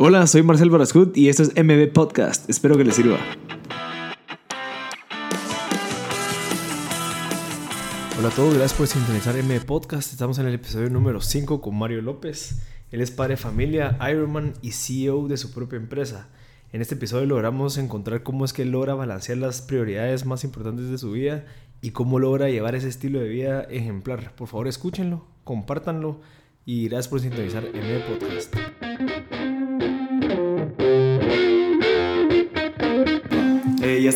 Hola, soy Marcel Barascut y esto es MB Podcast. Espero que les sirva. Hola a todos, gracias por sintonizar MB Podcast. Estamos en el episodio número 5 con Mario López. Él es padre de familia, Ironman y CEO de su propia empresa. En este episodio logramos encontrar cómo es que logra balancear las prioridades más importantes de su vida y cómo logra llevar ese estilo de vida ejemplar. Por favor, escúchenlo, compártanlo y gracias por sintonizar MB Podcast.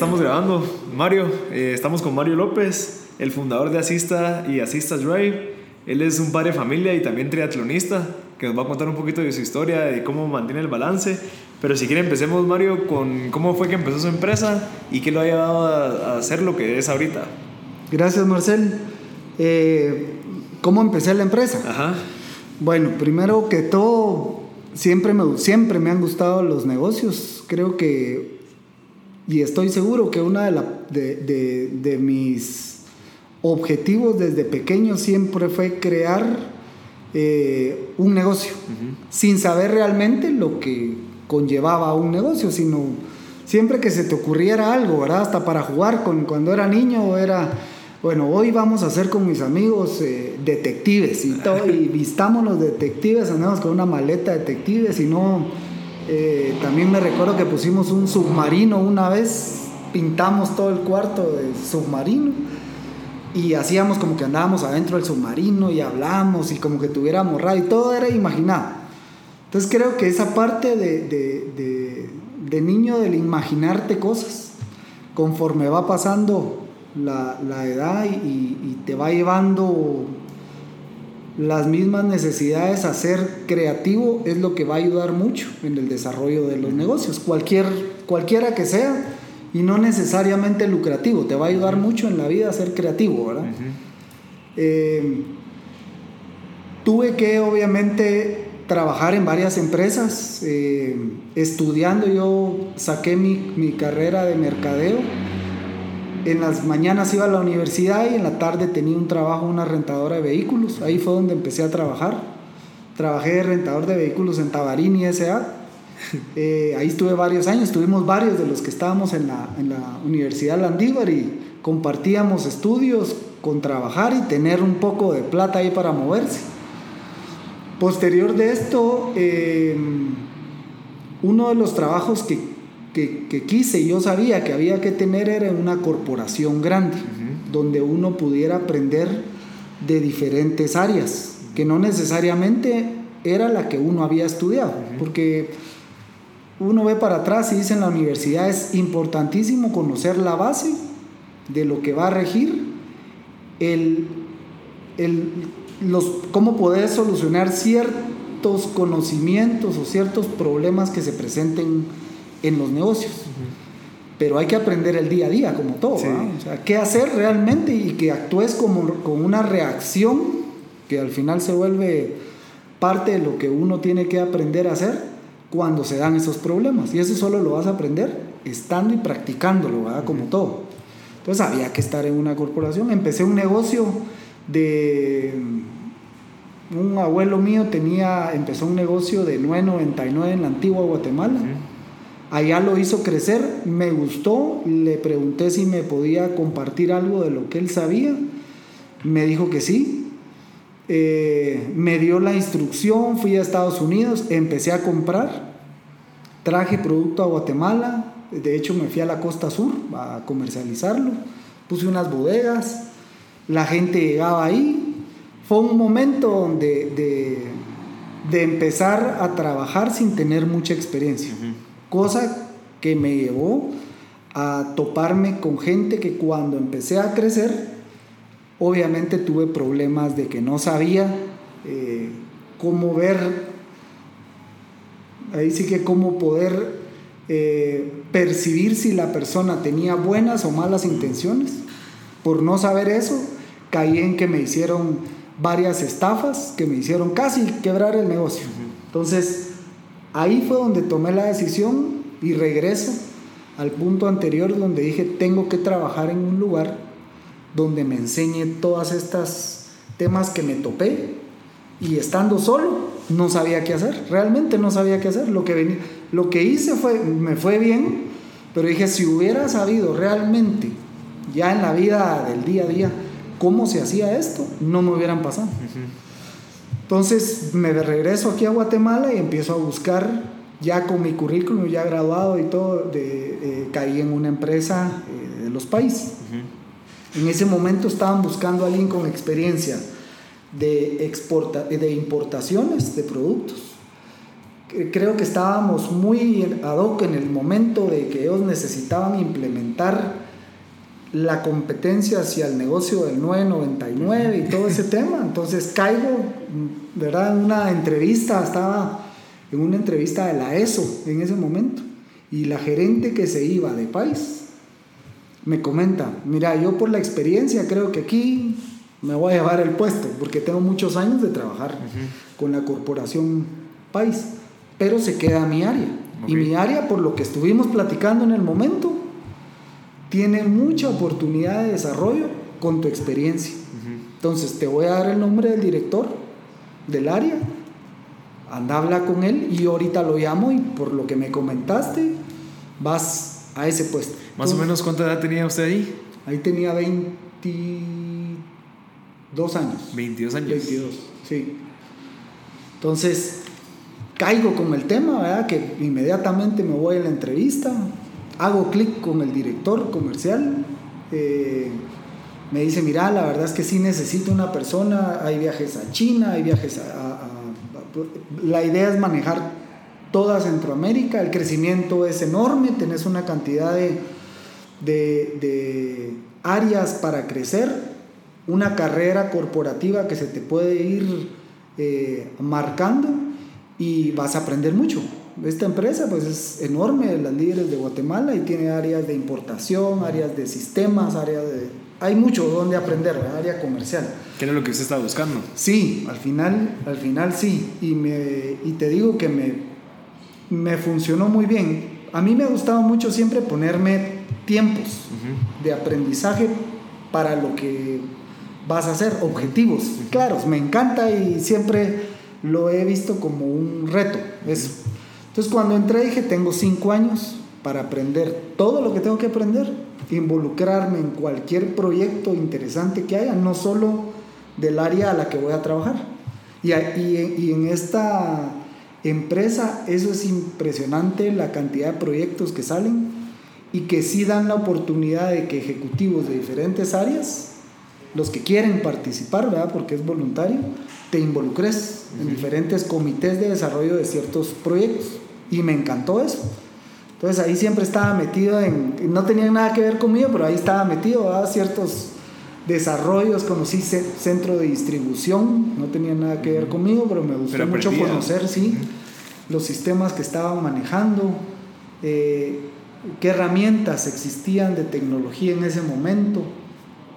Estamos grabando, Mario. Eh, estamos con Mario López, el fundador de Asista y Asista Drive. Él es un padre de familia y también triatlonista, que nos va a contar un poquito de su historia, de cómo mantiene el balance. Pero si quiere empecemos, Mario, con cómo fue que empezó su empresa y qué lo ha llevado a, a ser lo que es ahorita. Gracias, Marcel. Eh, ¿Cómo empecé la empresa? Ajá. Bueno, primero que todo, siempre me, siempre me han gustado los negocios. Creo que y estoy seguro que uno de, la, de, de, de, mis objetivos desde pequeño siempre fue crear eh, un negocio, uh -huh. sin saber realmente lo que conllevaba un negocio, sino siempre que se te ocurriera algo, ¿verdad? Hasta para jugar con, cuando era niño era, bueno, hoy vamos a hacer con mis amigos eh, detectives y todo, y vistamos los detectives, andamos con una maleta de detectives y no eh, también me recuerdo que pusimos un submarino una vez, pintamos todo el cuarto de submarino y hacíamos como que andábamos adentro del submarino y hablamos y como que tuviéramos radio y todo era imaginado. Entonces creo que esa parte de, de, de, niño del imaginarte cosas, conforme va pasando la, la edad y te va llevando las mismas necesidades a ser creativo es lo que va a ayudar mucho en el desarrollo de los negocios, cualquier, cualquiera que sea, y no necesariamente lucrativo, te va a ayudar mucho en la vida a ser creativo, ¿verdad? Uh -huh. eh, tuve que obviamente trabajar en varias empresas, eh, estudiando yo saqué mi, mi carrera de mercadeo, en las mañanas iba a la universidad y en la tarde tenía un trabajo una rentadora de vehículos. Ahí fue donde empecé a trabajar. Trabajé de rentador de vehículos en Tabarini S.A. Eh, ahí estuve varios años, estuvimos varios de los que estábamos en la, en la Universidad Landívar y compartíamos estudios con trabajar y tener un poco de plata ahí para moverse. Posterior de esto, eh, uno de los trabajos que que, que, quise y yo sabía que había que tener era una corporación grande, uh -huh. donde uno pudiera aprender de diferentes áreas, que no necesariamente era la que uno había estudiado, uh -huh. porque uno ve para atrás y dice en la universidad es importantísimo conocer la base de lo que va a regir el, el, los, cómo poder solucionar ciertos conocimientos o ciertos problemas que se presenten en los negocios. Uh -huh. Pero hay que aprender el día a día, como todo. Sí. O sea, qué hacer realmente y que actúes como, con una reacción que al final se vuelve parte de lo que uno tiene que aprender a hacer cuando se dan esos problemas. Y eso solo lo vas a aprender estando y practicándolo, ¿verdad? como uh -huh. todo. Entonces había que estar en una corporación. Empecé un negocio de un abuelo mío tenía empezó un negocio de 9.99 en la antigua Guatemala. Uh -huh Allá lo hizo crecer, me gustó, le pregunté si me podía compartir algo de lo que él sabía, me dijo que sí, eh, me dio la instrucción, fui a Estados Unidos, empecé a comprar, traje producto a Guatemala, de hecho me fui a la costa sur a comercializarlo, puse unas bodegas, la gente llegaba ahí, fue un momento donde de, de empezar a trabajar sin tener mucha experiencia. Cosa que me llevó a toparme con gente que cuando empecé a crecer, obviamente tuve problemas de que no sabía eh, cómo ver, ahí sí que cómo poder eh, percibir si la persona tenía buenas o malas intenciones. Por no saber eso, caí en que me hicieron varias estafas que me hicieron casi quebrar el negocio. Entonces, Ahí fue donde tomé la decisión y regreso al punto anterior donde dije tengo que trabajar en un lugar donde me enseñe todas estas temas que me topé y estando solo no sabía qué hacer, realmente no sabía qué hacer. Lo que, venía, lo que hice fue, me fue bien, pero dije, si hubiera sabido realmente, ya en la vida del día a día, cómo se hacía esto, no me hubieran pasado. Entonces me regreso aquí a Guatemala y empiezo a buscar, ya con mi currículum, ya graduado y todo, de, caí en una empresa eh, de los países. En ese momento estaban buscando a alguien con experiencia de, exporta, de importaciones de productos. Creo que estábamos muy ad hoc en el momento de que ellos necesitaban implementar la competencia hacia el negocio del 999 y todo ese tema. Entonces caigo, ¿verdad? En una entrevista, estaba en una entrevista de la ESO en ese momento. Y la gerente que se iba de país me comenta, mira, yo por la experiencia creo que aquí me voy a llevar el puesto, porque tengo muchos años de trabajar con la corporación País, pero se queda mi área. Y mi área, por lo que estuvimos platicando en el momento, tiene mucha oportunidad de desarrollo con tu experiencia. Entonces, te voy a dar el nombre del director del área, anda, habla con él y ahorita lo llamo y por lo que me comentaste, vas a ese puesto. Más o menos, ¿cuánta edad tenía usted ahí? Ahí tenía 20 Dos años. 22 años. 22, sí. Entonces, caigo con el tema, ¿verdad? Que inmediatamente me voy a la entrevista, hago clic con el director comercial, eh, me dice, mira, la verdad es que sí necesito una persona, hay viajes a China, hay viajes a... la idea es manejar toda Centroamérica, el crecimiento es enorme, tenés una cantidad de, de, de áreas para crecer, una carrera corporativa que se te puede ir eh, marcando y vas a aprender mucho. Esta empresa pues es enorme, las líderes de Guatemala y tiene áreas de importación, áreas de sistemas, áreas de... Hay mucho donde aprender, área comercial. ¿Qué era lo que usted estaba buscando? Sí, al final, al final sí. Y, me, y te digo que me, me funcionó muy bien. A mí me ha gustado mucho siempre ponerme tiempos de aprendizaje para lo que vas a hacer, objetivos claros. Me encanta y siempre lo he visto como un reto. Entonces cuando entré dije, tengo cinco años para aprender todo lo que tengo que aprender, involucrarme en cualquier proyecto interesante que haya, no solo del área a la que voy a trabajar. Y, y en esta empresa eso es impresionante, la cantidad de proyectos que salen y que sí dan la oportunidad de que ejecutivos de diferentes áreas los que quieren participar, ¿verdad? Porque es voluntario, te involucres en diferentes comités de desarrollo de ciertos proyectos. Y me encantó eso. Entonces ahí siempre estaba metido en, no tenía nada que ver conmigo, pero ahí estaba metido, ¿verdad? Ciertos desarrollos, conocí centro de distribución, no tenía nada que ver conmigo, pero me gustó mucho conocer, sí, los sistemas que estaban manejando, eh, qué herramientas existían de tecnología en ese momento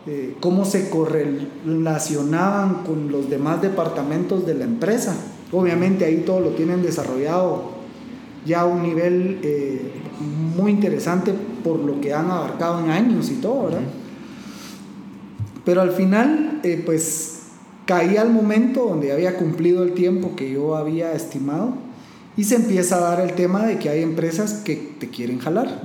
eh, cómo se correlacionaban con los demás departamentos de la empresa. Obviamente ahí todo lo tienen desarrollado ya a un nivel eh, muy interesante por lo que han abarcado en años y todo, ¿verdad? Pero al final, eh, pues caí al momento donde había cumplido el tiempo que yo había estimado y se empieza a dar el tema de que hay empresas que te quieren jalar,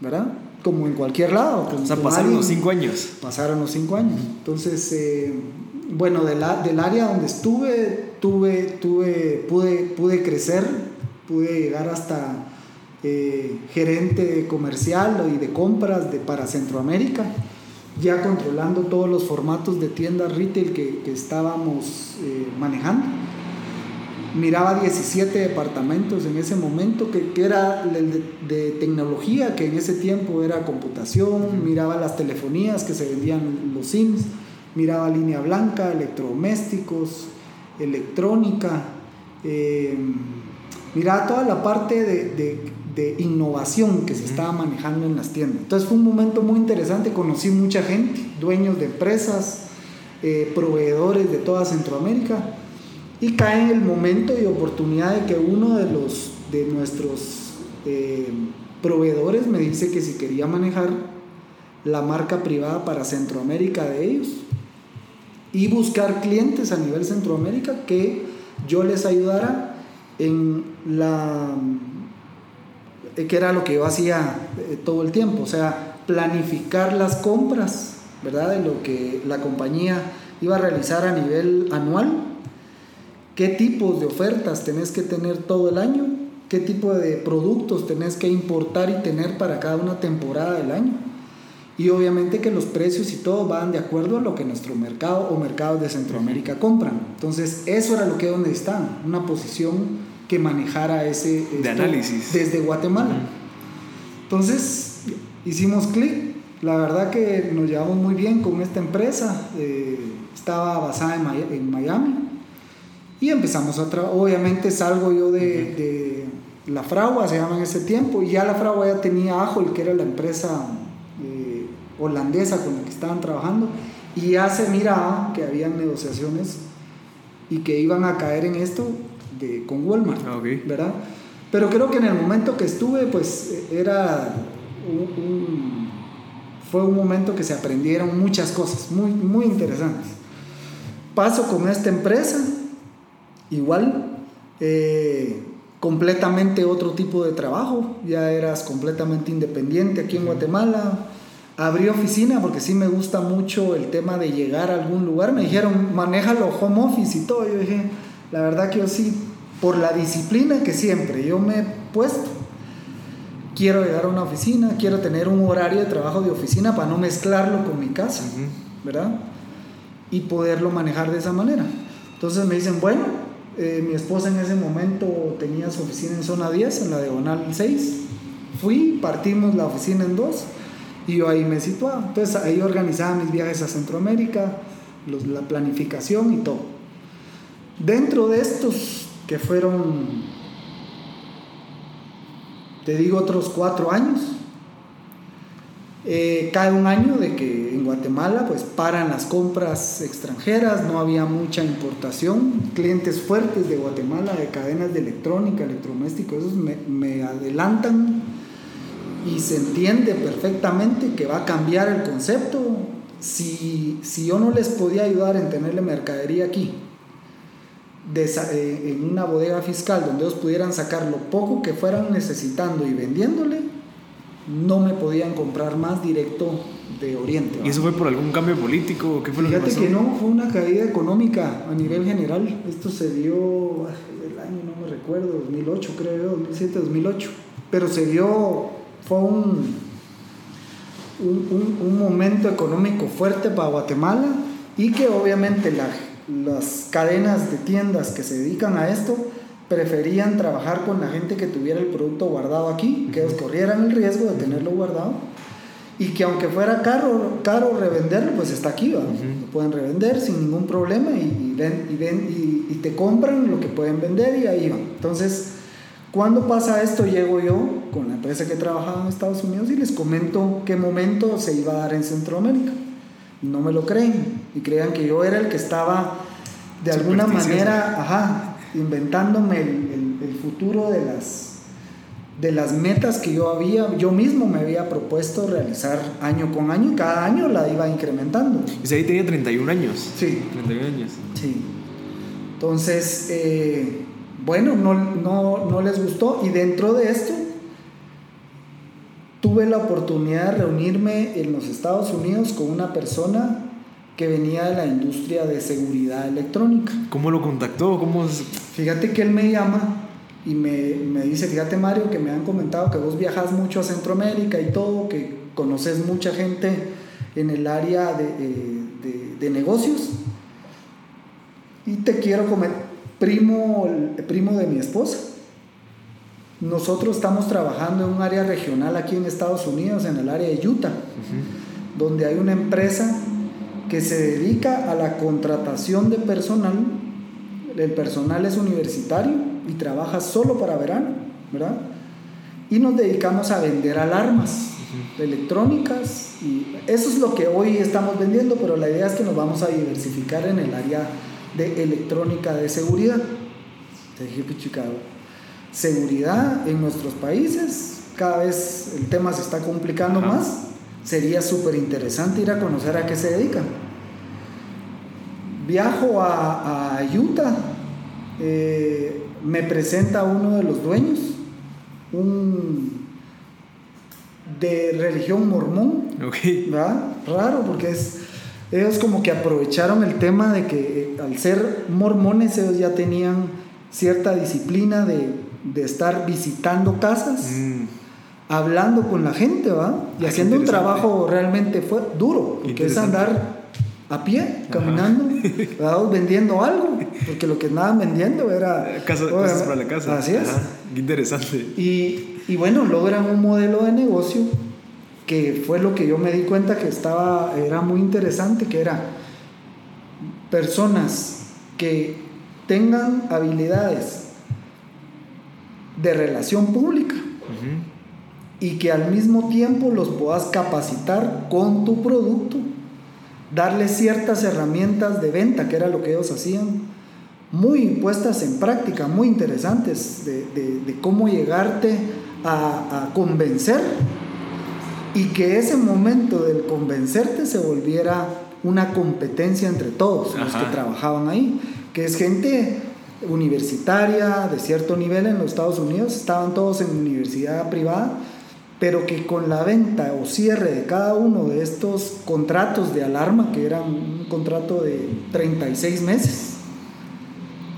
¿verdad? como en cualquier lado. o sea, pasaron los cinco años. Pasaron los cinco años. Entonces, eh, bueno, del área donde estuve, tuve, tuve, pude, pude crecer, pude llegar hasta eh, gerente comercial y de compras de, para Centroamérica, ya controlando todos los formatos de tiendas retail que, que estábamos eh, manejando. Miraba 17 departamentos en ese momento, que, que era de, tecnología, que en ese tiempo era computación, miraba las telefonías que se vendían los SIMs, miraba línea blanca, electrodomésticos, electrónica, eh, miraba toda la parte de, de, innovación que se estaba manejando en las tiendas. Entonces fue un momento muy interesante, conocí mucha gente, dueños de empresas, eh, proveedores de toda Centroamérica. Y cae en el momento y oportunidad de que uno de, los, de nuestros eh, proveedores me dice que si quería manejar la marca privada para Centroamérica de ellos y buscar clientes a nivel Centroamérica que yo les ayudara en la eh, que era lo que yo hacía eh, todo el tiempo, o sea, planificar las compras, ¿verdad? De lo que la compañía iba a realizar a nivel anual, qué tipos de ofertas tenés que tener todo el año, qué tipo de productos tenés que importar y tener para cada una temporada del año. Y obviamente que los precios y todo van de acuerdo a lo que nuestro mercado o mercados de Centroamérica compran. Entonces, eso era lo que donde están, una posición que manejara ese de análisis desde Guatemala. Entonces hicimos clic. La verdad que nos llevamos muy bien con esta empresa. Eh, estaba basada en Miami. Y empezamos a trabajar. Obviamente salgo yo de, la Fragua, se llama en ese tiempo. Y ya la Fragua ya tenía Ajol, que era la empresa eh, holandesa con la que estaban trabajando. Y ya se miraba que habían negociaciones y que iban a caer en esto con Walmart, ah, ¿verdad? Pero creo que en el momento que estuve, pues era un, fue un momento que se aprendieron muchas cosas muy, muy interesantes. Paso con esta empresa, igual, eh, completamente otro tipo de trabajo, ya eras completamente independiente aquí en Guatemala. Abrí oficina porque sí me gusta mucho el tema de llegar a algún lugar. Me dijeron, manéjalo home office y todo. Yo dije, la verdad que yo sí, por la disciplina que siempre yo me he puesto, quiero llegar a una oficina, quiero tener un horario de trabajo de oficina para no mezclarlo con mi casa, ¿verdad? Y poderlo manejar de esa manera. Entonces me dicen, bueno, eh, mi esposa en ese momento tenía su oficina en zona 10, en la diagonal 6. Fui, partimos la oficina en dos y yo ahí me situaba. Entonces ahí organizaba mis viajes a Centroamérica, la planificación y todo. Dentro de estos que fueron, te digo, otros cuatro años, eh, cae un año de que en Guatemala pues paran las compras extranjeras, no había mucha importación, clientes fuertes de Guatemala, de cadenas de electrónica, electrodomésticos, esos me, me adelantan y se entiende perfectamente que va a cambiar el concepto. Si, si yo no les podía ayudar en tenerle mercadería aquí, eh, en una bodega fiscal donde ellos pudieran sacar lo poco que fueran necesitando y vendiéndole, no me podían comprar más directo de Oriente. ¿Y eso fue por algún cambio político? ¿Qué fue Fíjate que, no, fue una caída económica a nivel general. Esto se dio el año, no me recuerdo, 2008 creo yo, 2007, 2008. Pero se dio, fue un, un, un momento económico fuerte para Guatemala y que obviamente la las cadenas de tiendas que se dedican a esto preferían trabajar con la gente que tuviera el producto guardado aquí, que ellos corrieran el riesgo de tenerlo guardado y que aunque fuera caro, caro revenderlo, pues está aquí, lo pueden revender sin ningún problema y, ven, y, ven, y, te compran lo que pueden vender y ahí van. Entonces, cuando pasa esto, llego yo con la empresa que trabajaba en Estados Unidos y les comento qué momento se iba a dar en Centroamérica no me lo creen y crean que yo era el que estaba de alguna manera, ajá, inventándome el, el, futuro de las, de las metas que yo había, yo mismo me había propuesto realizar año con año y cada año la iba incrementando. Y ahí tenía 31 años. Sí. 31 años. Sí. Entonces, eh, bueno, no, no, no les gustó y dentro de esto tuve la oportunidad de reunirme en los Estados Unidos con una persona que venía de la industria de seguridad electrónica. ¿Cómo lo contactó? ¿Cómo Fíjate que él me llama y me, me, dice, fíjate Mario, que me han comentado que vos viajas mucho a Centroamérica y todo, que conoces mucha gente en el área de, eh, de, de negocios. Y te quiero comer, primo, el primo de mi esposa nosotros estamos trabajando en un área regional aquí en Estados Unidos, en el área de Utah, donde hay una empresa que se dedica a la contratación de personal. El personal es universitario y trabaja solo para verano, ¿verdad? Y nos dedicamos a vender alarmas electrónicas y eso es lo que hoy estamos vendiendo, pero la idea es que nos vamos a diversificar en el área de electrónica de seguridad. Te dije, Chicago seguridad en nuestros países. Cada vez el tema se está complicando más. Sería súper interesante ir a conocer a qué se dedican. Viajo a, Utah eh, me presenta uno de los dueños, un de religión mormón, ¿verdad? Raro, porque es, ellos como que aprovecharon el tema de que eh, al ser mormones ellos ya tenían cierta disciplina de, de estar visitando casas, mm. hablando con la gente, ¿va? Y ah, haciendo un trabajo realmente fue duro, que es andar a pie, caminando, vendiendo algo, porque lo que andaban vendiendo era... Casa, cosas para la casa. Así es. Qué interesante. Y, y, bueno, logran un modelo de negocio que fue lo que yo me di cuenta que estaba, era muy interesante, que era personas que tengan habilidades de relación pública. Y que al mismo tiempo los puedas capacitar con tu producto darle ciertas herramientas de venta, que era lo que ellos hacían, muy puestas en práctica, muy interesantes, de, cómo llegarte a, convencer y que ese momento del convencerte se volviera una competencia entre todos los que trabajaban ahí, que es gente universitaria de cierto nivel en los Estados Unidos, estaban todos en universidad privada, pero que con la venta o cierre de cada uno de estos contratos de alarma, que eran un contrato de 36 meses,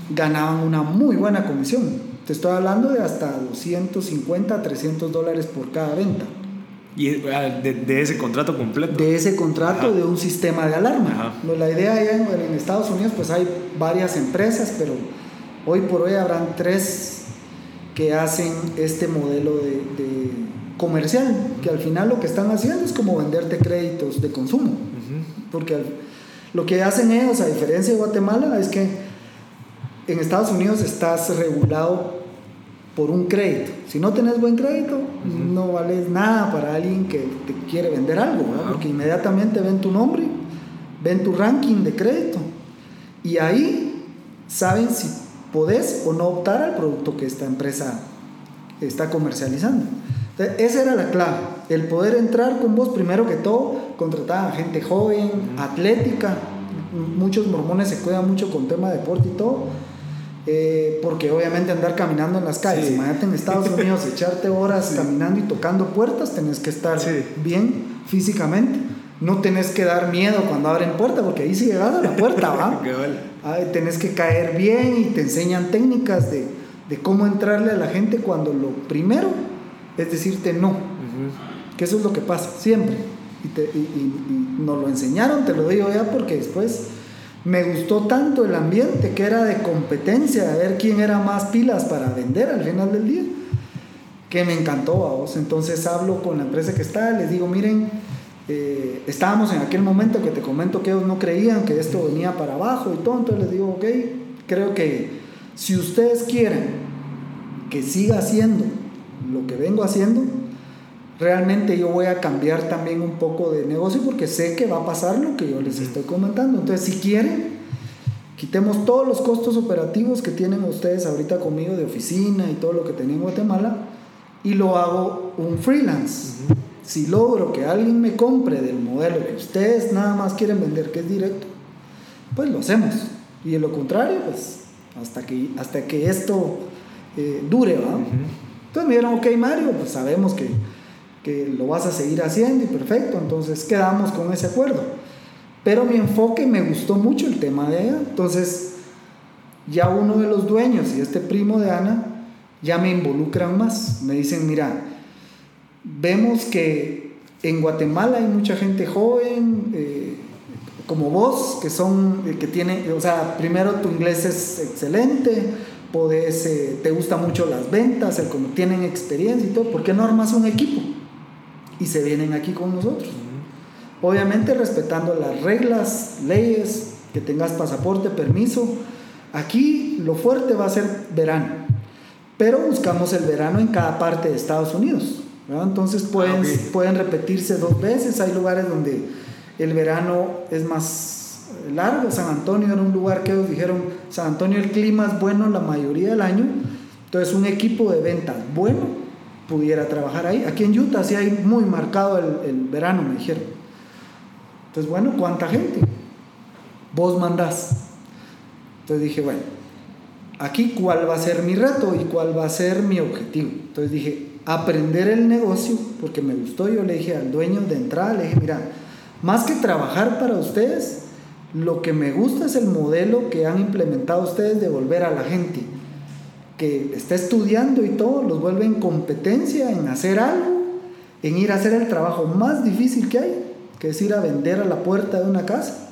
ganaban una muy buena comisión. Te estoy hablando de hasta 250, 300 dólares por cada venta. ¿Y ah, de, ese contrato completo? De ese contrato de un sistema de alarma. La idea en, en, Estados Unidos pues hay varias empresas, pero hoy por hoy habrán tres que hacen este modelo de comercial, que al final lo que están haciendo es como venderte créditos de consumo. Porque lo que hacen ellos, a diferencia de Guatemala, es que en Estados Unidos estás regulado por un crédito. Si no tenés buen crédito, no vales nada para alguien que te quiere vender algo, porque inmediatamente ven tu nombre, ven tu ranking de crédito. Y ahí saben si podés o no optar al producto que esta empresa está comercializando. Esa era la clave, el poder entrar con vos primero que todo, contratar a gente joven, atlética, muchos mormones se cuidan mucho con tema de deporte y todo, eh, porque obviamente andar caminando en las calles, imagínate en Estados Unidos, echarte horas caminando y tocando puertas, tenés que estar bien físicamente. No tenés que dar miedo cuando abren puertas, porque ahí sí llegas a la puerta, ¿va? tenés que caer bien y te enseñan técnicas de, de cómo entrarle a la gente cuando lo primero es decirte no. Que eso es lo que pasa, siempre. Y, nos lo enseñaron, te lo digo ya, porque después me gustó tanto el ambiente que era de competencia, de ver quién era más pilas para vender al final del día, que me encantó a vos. Entonces hablo con la empresa que está, les digo, miren, eh, estábamos en aquel momento que te comento que ellos no creían que esto venía para abajo y todo, entonces les digo, ok, creo que si ustedes quieren que siga siendo lo que vengo haciendo, realmente yo voy a cambiar también un poco de negocio porque sé que va a pasar lo que yo les estoy comentando. Entonces, si quieren, quitemos todos los costos operativos que tienen ustedes ahorita conmigo de oficina y todo lo que tenía en Guatemala y lo hago un freelance. Si logro que alguien me compre del modelo que ustedes nada más quieren vender, que es directo, pues lo hacemos. Y de lo contrario, pues hasta que, hasta que esto eh, dure, ¿va? Entonces me dijeron, ok Mario, pues sabemos que, que lo vas a seguir haciendo y perfecto, entonces quedamos con ese acuerdo. Pero mi enfoque me gustó mucho el tema de ella, entonces ya uno de los dueños y este primo de Ana ya me involucran más, me dicen, mira, vemos que en Guatemala hay mucha gente joven, eh, como vos, que son, que tienen, o sea, primero tu inglés es excelente, podés, eh, te gustan mucho las ventas, el como tienen experiencia y todo, ¿por qué no armas un equipo? Y se vienen aquí con nosotros. Obviamente respetando las reglas, leyes, que tengas pasaporte, permiso. Aquí lo fuerte va a ser verano, pero buscamos el verano en cada parte de Estados Unidos. Entonces pueden, ah, pueden repetirse dos veces, hay lugares donde el verano es más largo. San Antonio era un lugar que ellos dijeron, San Antonio el clima es bueno la mayoría del año, entonces un equipo de ventas bueno pudiera trabajar ahí. Aquí en Utah sí hay muy marcado el, el verano, me dijeron. Entonces, bueno, ¿cuánta gente? Vos mandás. Entonces dije, bueno, aquí cuál va a ser mi reto y cuál va a ser mi objetivo. Entonces dije, aprender el negocio, porque me gustó, yo le dije al dueño de entrada, le dije, mira, más que trabajar para ustedes, lo que me gusta es el modelo que han implementado ustedes de volver a la gente que está estudiando y todo, los vuelve en competencia en hacer algo, en ir a hacer el trabajo más difícil que hay, que es ir a vender a la puerta de una casa.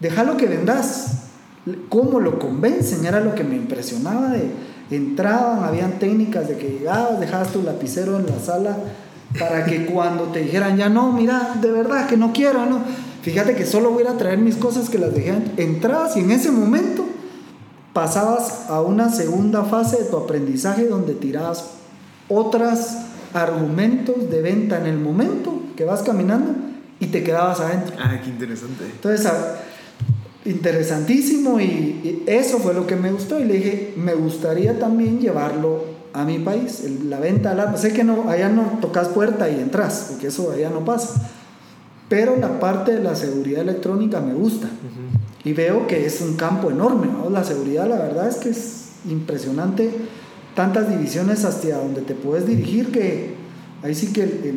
Déjalo que vendas. ¿Cómo lo convencen? Era lo que me impresionaba de entraban, habían técnicas de que llegabas, dejabas tu lapicero en la sala para que cuando te dijeran ya no, mira, de verdad que no quiero, no. Fíjate que solo voy a traer mis cosas que las dejé. Entrabas y en ese momento pasabas a una segunda fase de tu aprendizaje donde tirabas otros argumentos de venta en el momento que vas caminando y te quedabas adentro. Ah, qué interesante. Entonces, interesantísimo y, eso fue lo que me gustó y le dije, me gustaría también llevarlo a mi país, la venta al Sé que no, allá no tocas puerta y entras, porque eso allá no pasa. Pero la parte de la seguridad electrónica me gusta. Y veo que es un campo enorme. La seguridad, la verdad es que es impresionante. Tantas divisiones hasta donde te puedes dirigir que ahí sí que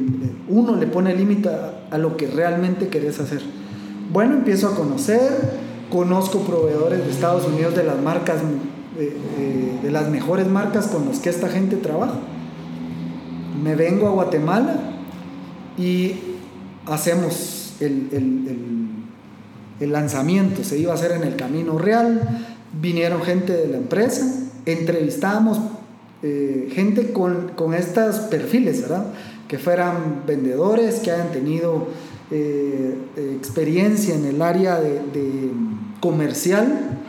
uno le pone límite a, a lo que realmente querés hacer. Bueno, empiezo a conocer, conozco proveedores de Estados Unidos de las marcas, eh, eh, de las mejores marcas con las que esta gente trabaja. Me vengo a Guatemala y hacemos el, el, lanzamiento, se iba a hacer en el Camino Real, vinieron gente de la empresa, entrevistábamos eh, gente con, con estos perfiles, ¿verdad? Que fueran vendedores, que hayan tenido experiencia en el área de, comercial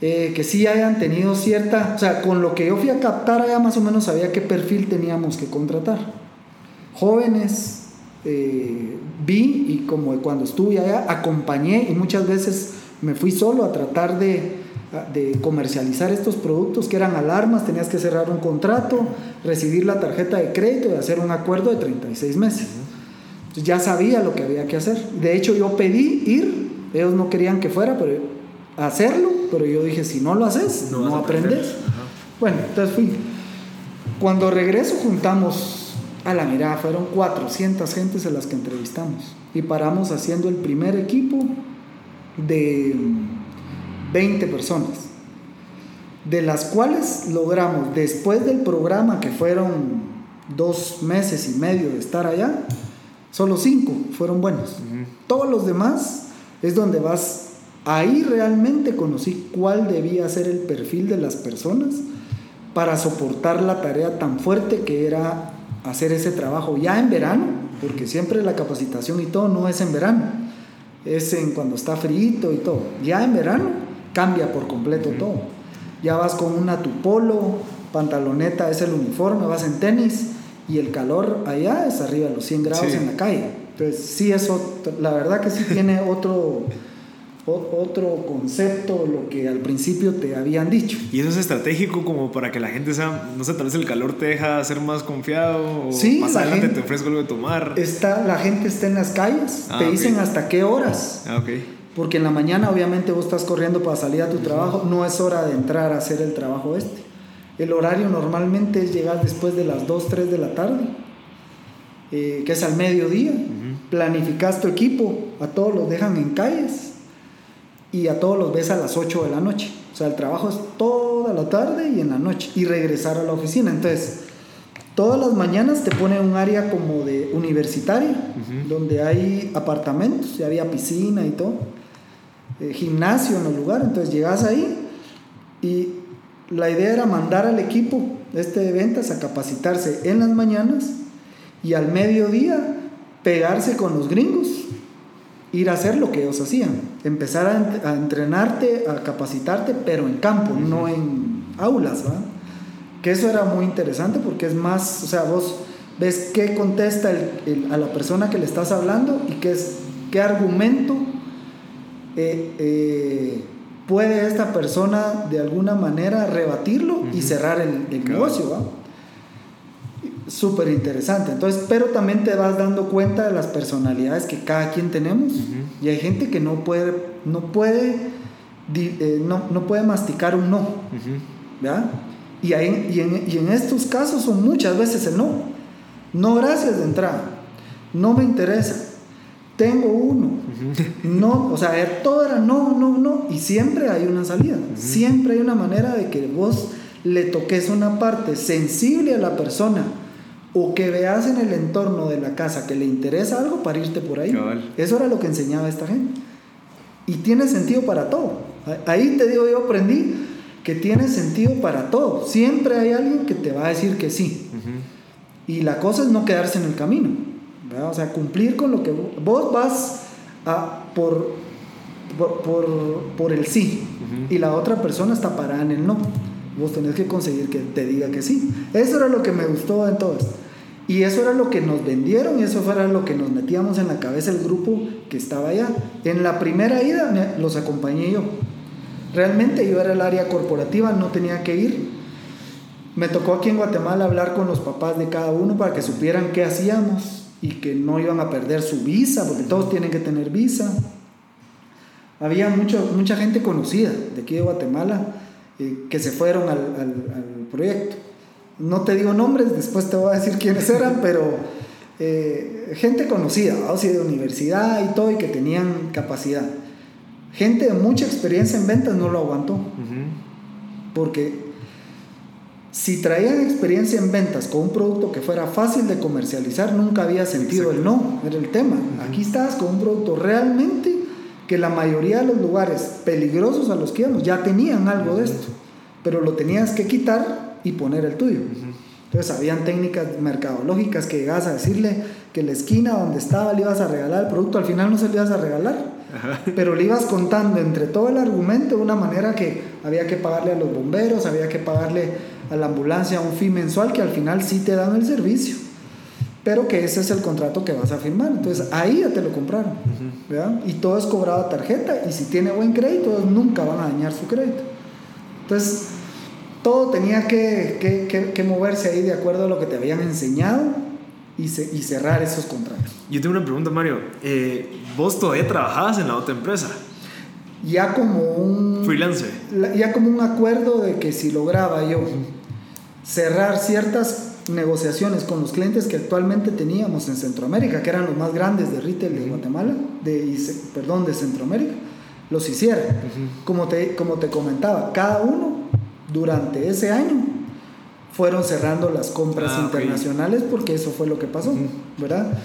eh, que sí hayan tenido cierta, o sea, con lo que yo fui a captar ya más o menos sabía qué perfil teníamos que contratar. Jóvenes, eh, vi y como cuando estuve allá, acompañé y muchas veces me fui solo a tratar de, de comercializar estos productos que eran alarmas, tenías que cerrar un contrato, recibir la tarjeta de crédito y hacer un acuerdo de 36 meses. Entonces ya sabía lo que había que hacer. De hecho, yo pedí ir ellos no querían que fuera, pero hacerlo, pero yo dije, si no lo haces, no, aprendes. Bueno, entonces fui. Cuando regreso juntamos a la mirada, fueron 400 gentes a las que entrevistamos y paramos haciendo el primer equipo de 20 personas, de las cuales logramos, después del programa, que fueron dos meses y medio de estar allá, solo cinco fueron buenos. Todos los demás es donde vas, ahí realmente conocí cuál debía ser el perfil de las personas para soportar la tarea tan fuerte que era hacer ese trabajo ya en verano, porque siempre la capacitación y todo no es en verano, es en cuando está frío y todo. Ya en verano cambia por completo todo. Ya vas con una tupolo, pantaloneta es el uniforme, vas en tenis y el calor allá es arriba de los 100 grados en la calle. Entonces, sí, eso, la verdad que sí tiene otro, otro concepto, lo que al principio te habían dicho. Y eso es estratégico como para que la gente sea, no sé, tal vez el calor te deja ser más confiado, o sí, más adelante te ofrezco algo de tomar. Está, la gente está en las calles, ah, te dicen hasta qué horas. Ah, okay. Porque en la mañana obviamente vos estás corriendo para salir a tu trabajo, no es hora de entrar a hacer el trabajo este. El horario normalmente es llegar después de las 2, 3 de la tarde, eh, que es al mediodía planificas tu equipo, a todos los dejan en calles y a todos los ves a las 8 de la noche. O sea, el trabajo es toda la tarde y en la noche y regresar a la oficina. Entonces, todas las mañanas te pone un área como de universitaria, donde hay apartamentos, ya había piscina y todo, eh, gimnasio en el lugar. Entonces, llegas ahí y la idea era mandar al equipo este de ventas a capacitarse en las mañanas y al mediodía pegarse con los gringos, ir a hacer lo que ellos hacían, empezar a, entrenarte, a capacitarte, pero en campo, no en aulas, ¿va? Que eso era muy interesante porque es más, o sea, vos ves qué contesta a la persona que le estás hablando y qué, es, qué argumento eh, eh, puede esta persona de alguna manera rebatirlo y cerrar el, el negocio, ¿va? Súper interesante. Entonces, pero también te vas dando cuenta de las personalidades que cada quien tenemos. Y hay gente que no puede, no puede eh, no, no, puede masticar un no. ¿verdad? Y, ahí, y, en, y en estos casos son muchas veces el no. No gracias de entrada. No me interesa. Tengo uno. No, o sea, todo era no, no, no. Y siempre hay una salida. Siempre hay una manera de que vos le toques una parte sensible a la persona o que veas en el entorno de la casa que le interesa algo para irte por ahí. Eso era lo que enseñaba esta gente. Y tiene sentido para todo. Ahí te digo, yo aprendí que tiene sentido para todo. Siempre hay alguien que te va a decir que sí. Y la cosa es no quedarse en el camino. O sea, cumplir con lo que vos vas a, por, por, por, el sí. Y la otra persona está parada en el no. Vos tenés que conseguir que te diga que sí. Eso era lo que me gustó de todo esto. Y eso era lo que nos vendieron y eso era lo que nos metíamos en la cabeza el grupo que estaba allá. En la primera ida los acompañé yo. Realmente yo era el área corporativa, no tenía que ir. Me tocó aquí en Guatemala hablar con los papás de cada uno para que supieran qué hacíamos y que no iban a perder su visa, porque todos tienen que tener visa. Había mucho, mucha gente conocida de aquí de Guatemala eh, que se fueron al, al, proyecto. No te digo nombres, después te voy a decir quiénes eran, pero eh, gente conocida, o sea, de universidad y todo, y que tenían capacidad. Gente de mucha experiencia en ventas no lo aguantó. Porque si traían experiencia en ventas con un producto que fuera fácil de comercializar, nunca había sentido el no, era el tema. Aquí estabas con un producto realmente que la mayoría de los lugares peligrosos a los que íbamos ya tenían algo de esto, pero lo tenías que quitar y poner el tuyo. Entonces habían técnicas mercadológicas que llegabas a decirle que la esquina donde estaba le ibas a regalar el producto, al final no se le ibas a regalar, pero le ibas contando entre todo el argumento de una manera que había que pagarle a los bomberos, había que pagarle a la ambulancia un fee mensual que al final sí te dan el servicio, pero que ese es el contrato que vas a firmar. Entonces ahí ya te lo compraron, Y todo es cobrado a tarjeta y si tiene buen crédito, nunca van a dañar su crédito. Entonces todo tenía que, moverse ahí de acuerdo a lo que te habían enseñado y, cerrar esos contratos. Yo tengo una pregunta, Mario. Eh, ¿Vos todavía trabajabas en la otra empresa? Ya como un... Freelancer. Ya como un acuerdo de que si lograba yo cerrar ciertas negociaciones con los clientes que actualmente teníamos en Centroamérica, que eran los más grandes de retail de Guatemala, de, perdón, de Centroamérica, los hiciera. como, te, como te comentaba, cada uno durante ese año fueron cerrando las compras ah, internacionales porque eso fue lo que pasó, ¿verdad?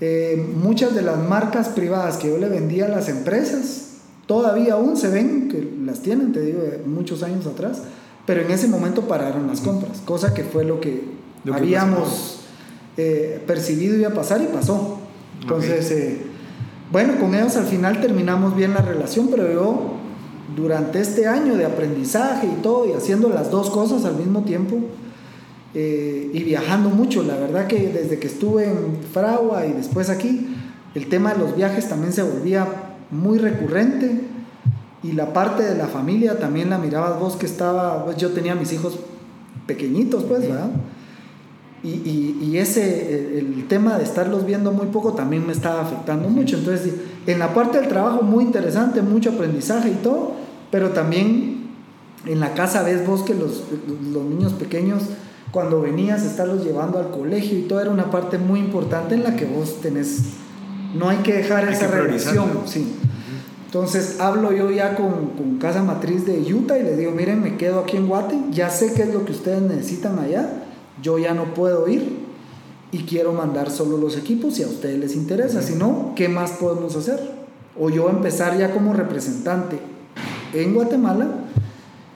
Eh, muchas de las marcas privadas que yo le vendía a las empresas todavía aún se ven que las tienen, te digo, muchos años atrás, pero en ese momento pararon las compras, cosa que fue lo que, habíamos eh, percibido iba a pasar y pasó. Entonces, eh, bueno, con ellos al final terminamos bien la relación, pero yo durante este año de aprendizaje y todo, y haciendo las dos cosas al mismo tiempo, eh, y viajando mucho, la verdad que desde que estuve en Fragua y después aquí, el tema de los viajes también se volvía muy recurrente y la parte de la familia también la mirabas vos que estaba, pues yo tenía mis hijos pequeñitos, pues, ¿verdad? Y, y, ese, el, tema de estarlos viendo muy poco también me estaba afectando mucho. Entonces, en la parte del trabajo muy interesante, mucho aprendizaje y todo, pero también en la casa ves vos que los, los niños pequeños, cuando venías, estarlos llevando al colegio y todo era una parte muy importante en la que vos tenés, no hay que dejar esa relación. Sí. Entonces hablo yo ya con, con, Casa Matriz de Utah y les digo, miren, me quedo aquí en Guate, ya sé qué es lo que ustedes necesitan allá yo ya no puedo ir y quiero mandar solo los equipos si a ustedes les interesa. Si no, ¿qué más podemos hacer? O yo empezar ya como representante en Guatemala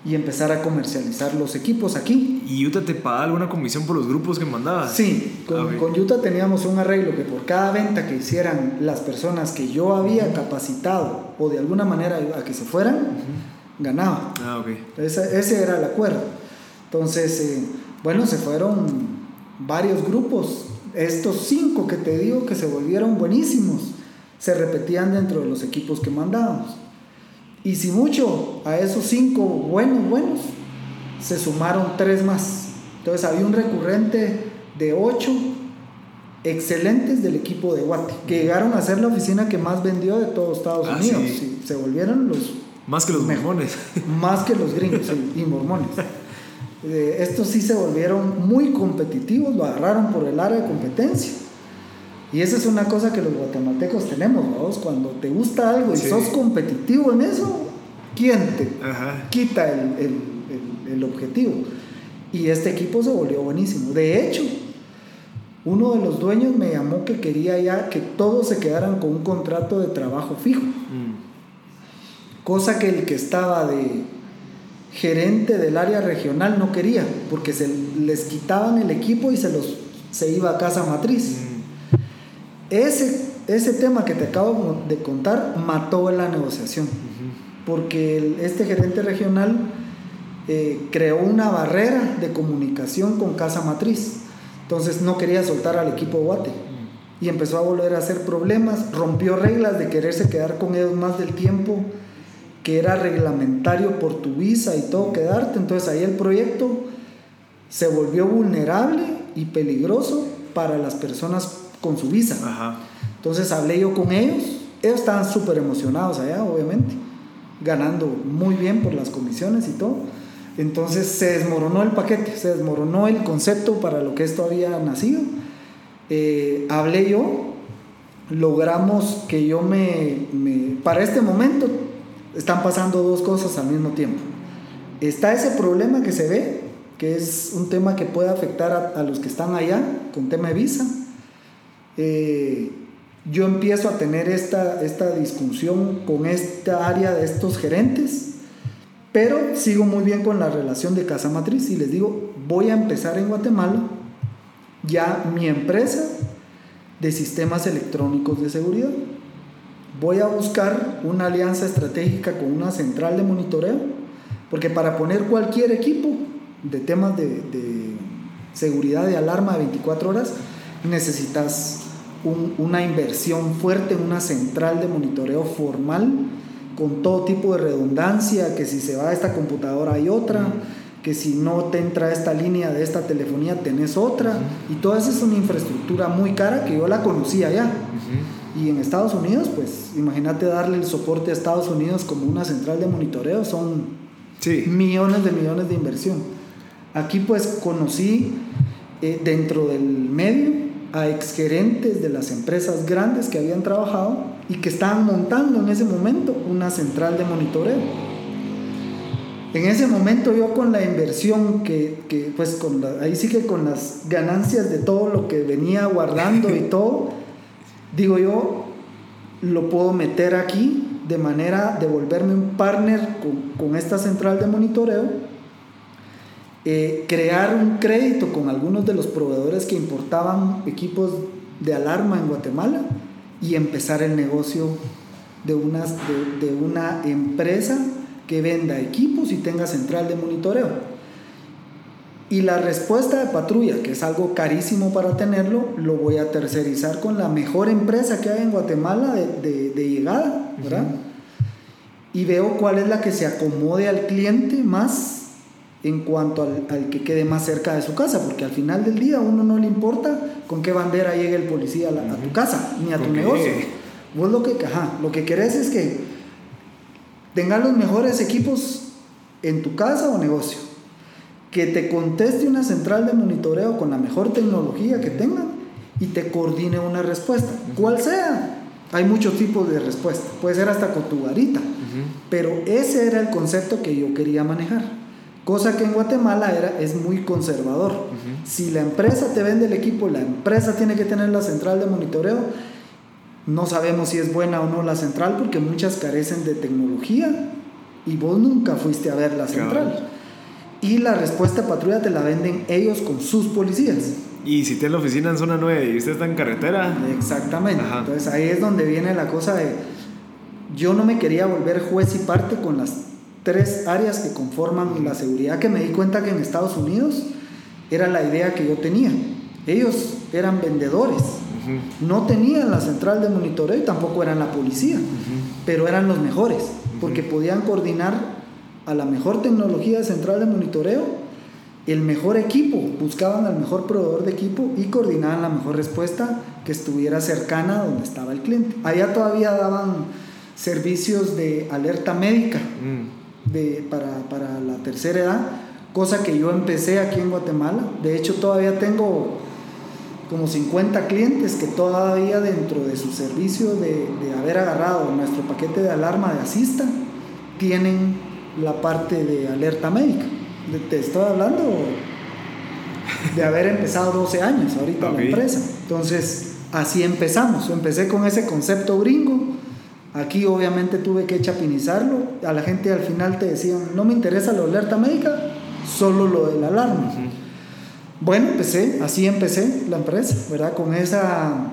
y empezar a comercializar los equipos aquí. ¿Y Utah te paga alguna comisión por los grupos que mandabas? Sí, con, con, Utah teníamos un arreglo que por cada venta que hicieran las personas que yo había capacitado o de alguna manera a que se fueran, ganaba. Ah, ok. Ese, ese, era el acuerdo. Entonces, eh, bueno, se fueron varios grupos. Estos cinco que te digo que se volvieron buenísimos, se repetían dentro de los equipos que mandábamos. Y si mucho, a esos cinco buenos, buenos, se sumaron tres más. Entonces había un recurrente de ocho excelentes del equipo de Guate, que llegaron a ser la oficina que más vendió de todos Estados ah, Unidos. se volvieron los Más que los mormones. Más que los gringos y mormones. Eh, estos sí se volvieron muy competitivos, lo agarraron por el área de competencia. Y esa es una cosa que los guatemaltecos tenemos, ¿vos? Cuando te gusta algo y sos competitivo en eso, ¿quién te quita el, el, el, objetivo? Y este equipo se volvió buenísimo. De hecho, uno de los dueños me llamó que quería ya que todos se quedaran con un contrato de trabajo fijo. Mm. Cosa que el que estaba de gerente del área regional no quería, porque se les quitaban el equipo y se los se iba a casa matriz. Mm. Ese, ese tema que te acabo de contar mató la negociación, porque este gerente regional eh, creó una barrera de comunicación con casa matriz, entonces no quería soltar al equipo Guate. Mm. Y empezó a volver a hacer problemas, rompió reglas de quererse quedar con ellos más del tiempo que era reglamentario por tu visa y todo quedarte. Entonces ahí el proyecto se volvió vulnerable y peligroso para las personas con su visa. Entonces hablé yo con ellos. Ellos estaban súper emocionados allá, obviamente, ganando muy bien por las comisiones y todo. Entonces se desmoronó el paquete, se desmoronó el concepto para lo que esto había nacido. Eh, hablé yo, logramos que yo me, me, para este momento están pasando dos cosas al mismo tiempo. Está ese problema que se ve, que es un tema que puede afectar a, los que están allá con tema de visa. Eh, yo empiezo a tener esta, esta discusión con esta área de estos gerentes, pero sigo muy bien con la relación de casa matriz y les digo, voy a empezar en Guatemala ya mi empresa de sistemas electrónicos de seguridad. Voy a buscar una alianza estratégica con una central de monitoreo, porque para poner cualquier equipo de temas de, seguridad de alarma de 24 horas, necesitas una inversión fuerte en una central de monitoreo formal, con todo tipo de redundancia, que si se va a esta computadora hay otra, que si no te entra esta línea de esta telefonía tenés otra, y toda esa es una infraestructura muy cara que yo la conocía ya. Y en Estados Unidos, pues imagínate darle el soporte a Estados Unidos como una central de monitoreo, son millones de millones de inversión. Aquí pues conocí eh, dentro del medio a exgerentes de las empresas grandes que habían trabajado y que estaban montando en ese momento una central de monitoreo. En ese momento yo con la inversión que, que pues con ahí sí que con las ganancias de todo lo que venía guardando y todo, digo yo, lo puedo meter aquí de manera de volverme un partner con, esta central de monitoreo, eh, crear un crédito con algunos de los proveedores que importaban equipos de alarma en Guatemala y empezar el negocio de, unas, de una empresa que venda equipos y tenga central de monitoreo. Y la respuesta de patrulla, que es algo carísimo para tenerlo, lo voy a tercerizar con la mejor empresa que hay en Guatemala de, de, llegada, ¿verdad? Y veo cuál es la que se acomode al cliente más en cuanto al, al, que quede más cerca de su casa, porque al final del día a uno no le importa con qué bandera llegue el policía a, tu casa, ni a tu negocio. Vos lo que, ajá, lo que querés es que tengas los mejores equipos en tu casa o negocio. Que te conteste una central de monitoreo con la mejor tecnología que tengan y te coordine una respuesta, cual sea. Hay muchos tipos de respuesta, puede ser hasta con tu varita, pero ese era el concepto que yo quería manejar. Cosa que en Guatemala era, es muy conservador. Si la empresa te vende el equipo, la empresa tiene que tener la central de monitoreo. No sabemos si es buena o no la central porque muchas carecen de tecnología y vos nunca fuiste a ver la central y la respuesta patrulla te la venden ellos con sus policías. Y si tienes la oficina en zona 9 y usted está en carretera. Exactamente. Entonces ahí es donde viene la cosa de. Yo no me quería volver juez y parte con las tres áreas que conforman la seguridad, que me di cuenta que en Estados Unidos era la idea que yo tenía. Ellos eran vendedores, no tenían la central de monitoreo y tampoco eran la policía, pero eran los mejores, porque podían coordinar a la mejor tecnología de central de monitoreo, el mejor equipo, buscaban al mejor proveedor de equipo y coordinaban la mejor respuesta que estuviera cercana a donde estaba el cliente. Allá todavía daban servicios de alerta médica mm. De, para, para la tercera edad, cosa que yo empecé aquí en Guatemala. De hecho, todavía tengo como 50 clientes que todavía dentro de su servicio de, de, haber agarrado nuestro paquete de alarma de Asista, tienen la parte de alerta médica. Te estoy hablando de haber empezado 12 años ahorita la empresa. Entonces, así empezamos. Empecé con ese concepto gringo. Aquí obviamente tuve que chapinizarlo. A la gente al final te decían, no me interesa la alerta médica, solo lo del alarma. Bueno, empecé, así empecé la empresa, ¿verdad? Con esa,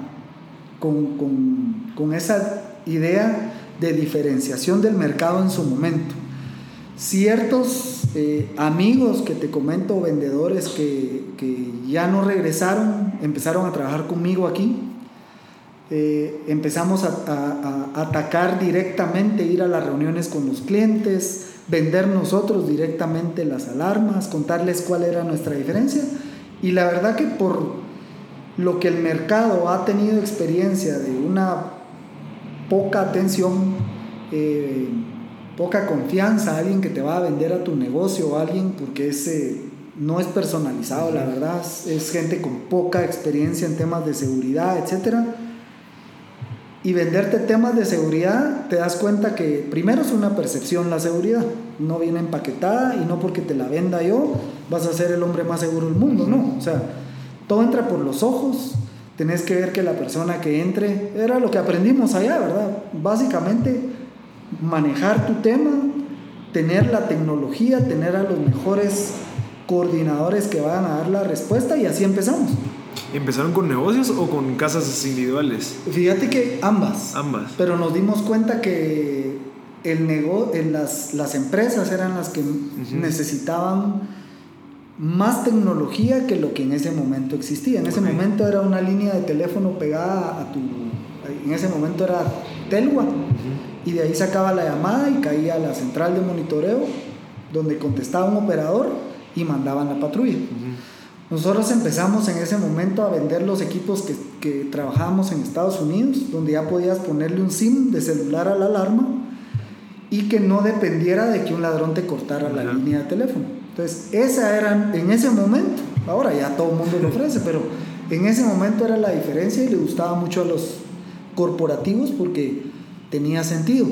con, con, con esa idea de diferenciación del mercado en su momento. Ciertos eh, amigos que te comento, vendedores que, que, ya no regresaron, empezaron a trabajar conmigo aquí. Eh, empezamos a, a, atacar directamente, ir a las reuniones con los clientes, vender nosotros directamente las alarmas, contarles cuál era nuestra diferencia. Y la verdad que por lo que el mercado ha tenido experiencia de una poca atención, eh, poca confianza, alguien que te va a vender a tu negocio, o alguien porque ese no es personalizado, la verdad, es gente con poca experiencia en temas de seguridad, etc. Y venderte temas de seguridad, te das cuenta que primero es una percepción la seguridad, no viene empaquetada y no porque te la venda yo vas a ser el hombre más seguro del mundo, no, o sea, todo entra por los ojos, tenés que ver que la persona que entre, era lo que aprendimos allá, ¿verdad? Básicamente, manejar tu tema, tener la tecnología, tener a los mejores coordinadores que van a dar la respuesta y así empezamos. ¿Empezaron con negocios o con casas individuales? Fíjate que ambas. Ambas. Pero nos dimos cuenta que el nego las, las empresas eran las que necesitaban más tecnología que lo que en ese momento existía. En ese momento era una línea de teléfono pegada a tu... En ese momento era Telwa. Y de ahí sacaba la llamada y caía a la central de monitoreo, donde contestaba un operador y mandaban la patrulla. Nosotros empezamos en ese momento a vender los equipos que, que trabajábamos en Estados Unidos, donde ya podías ponerle un SIM de celular a la alarma y que no dependiera de que un ladrón te cortara la línea de teléfono. Entonces, esa era en ese momento, ahora ya todo el mundo lo ofrece, pero en ese momento era la diferencia y le gustaba mucho a los corporativos porque tenía sentido.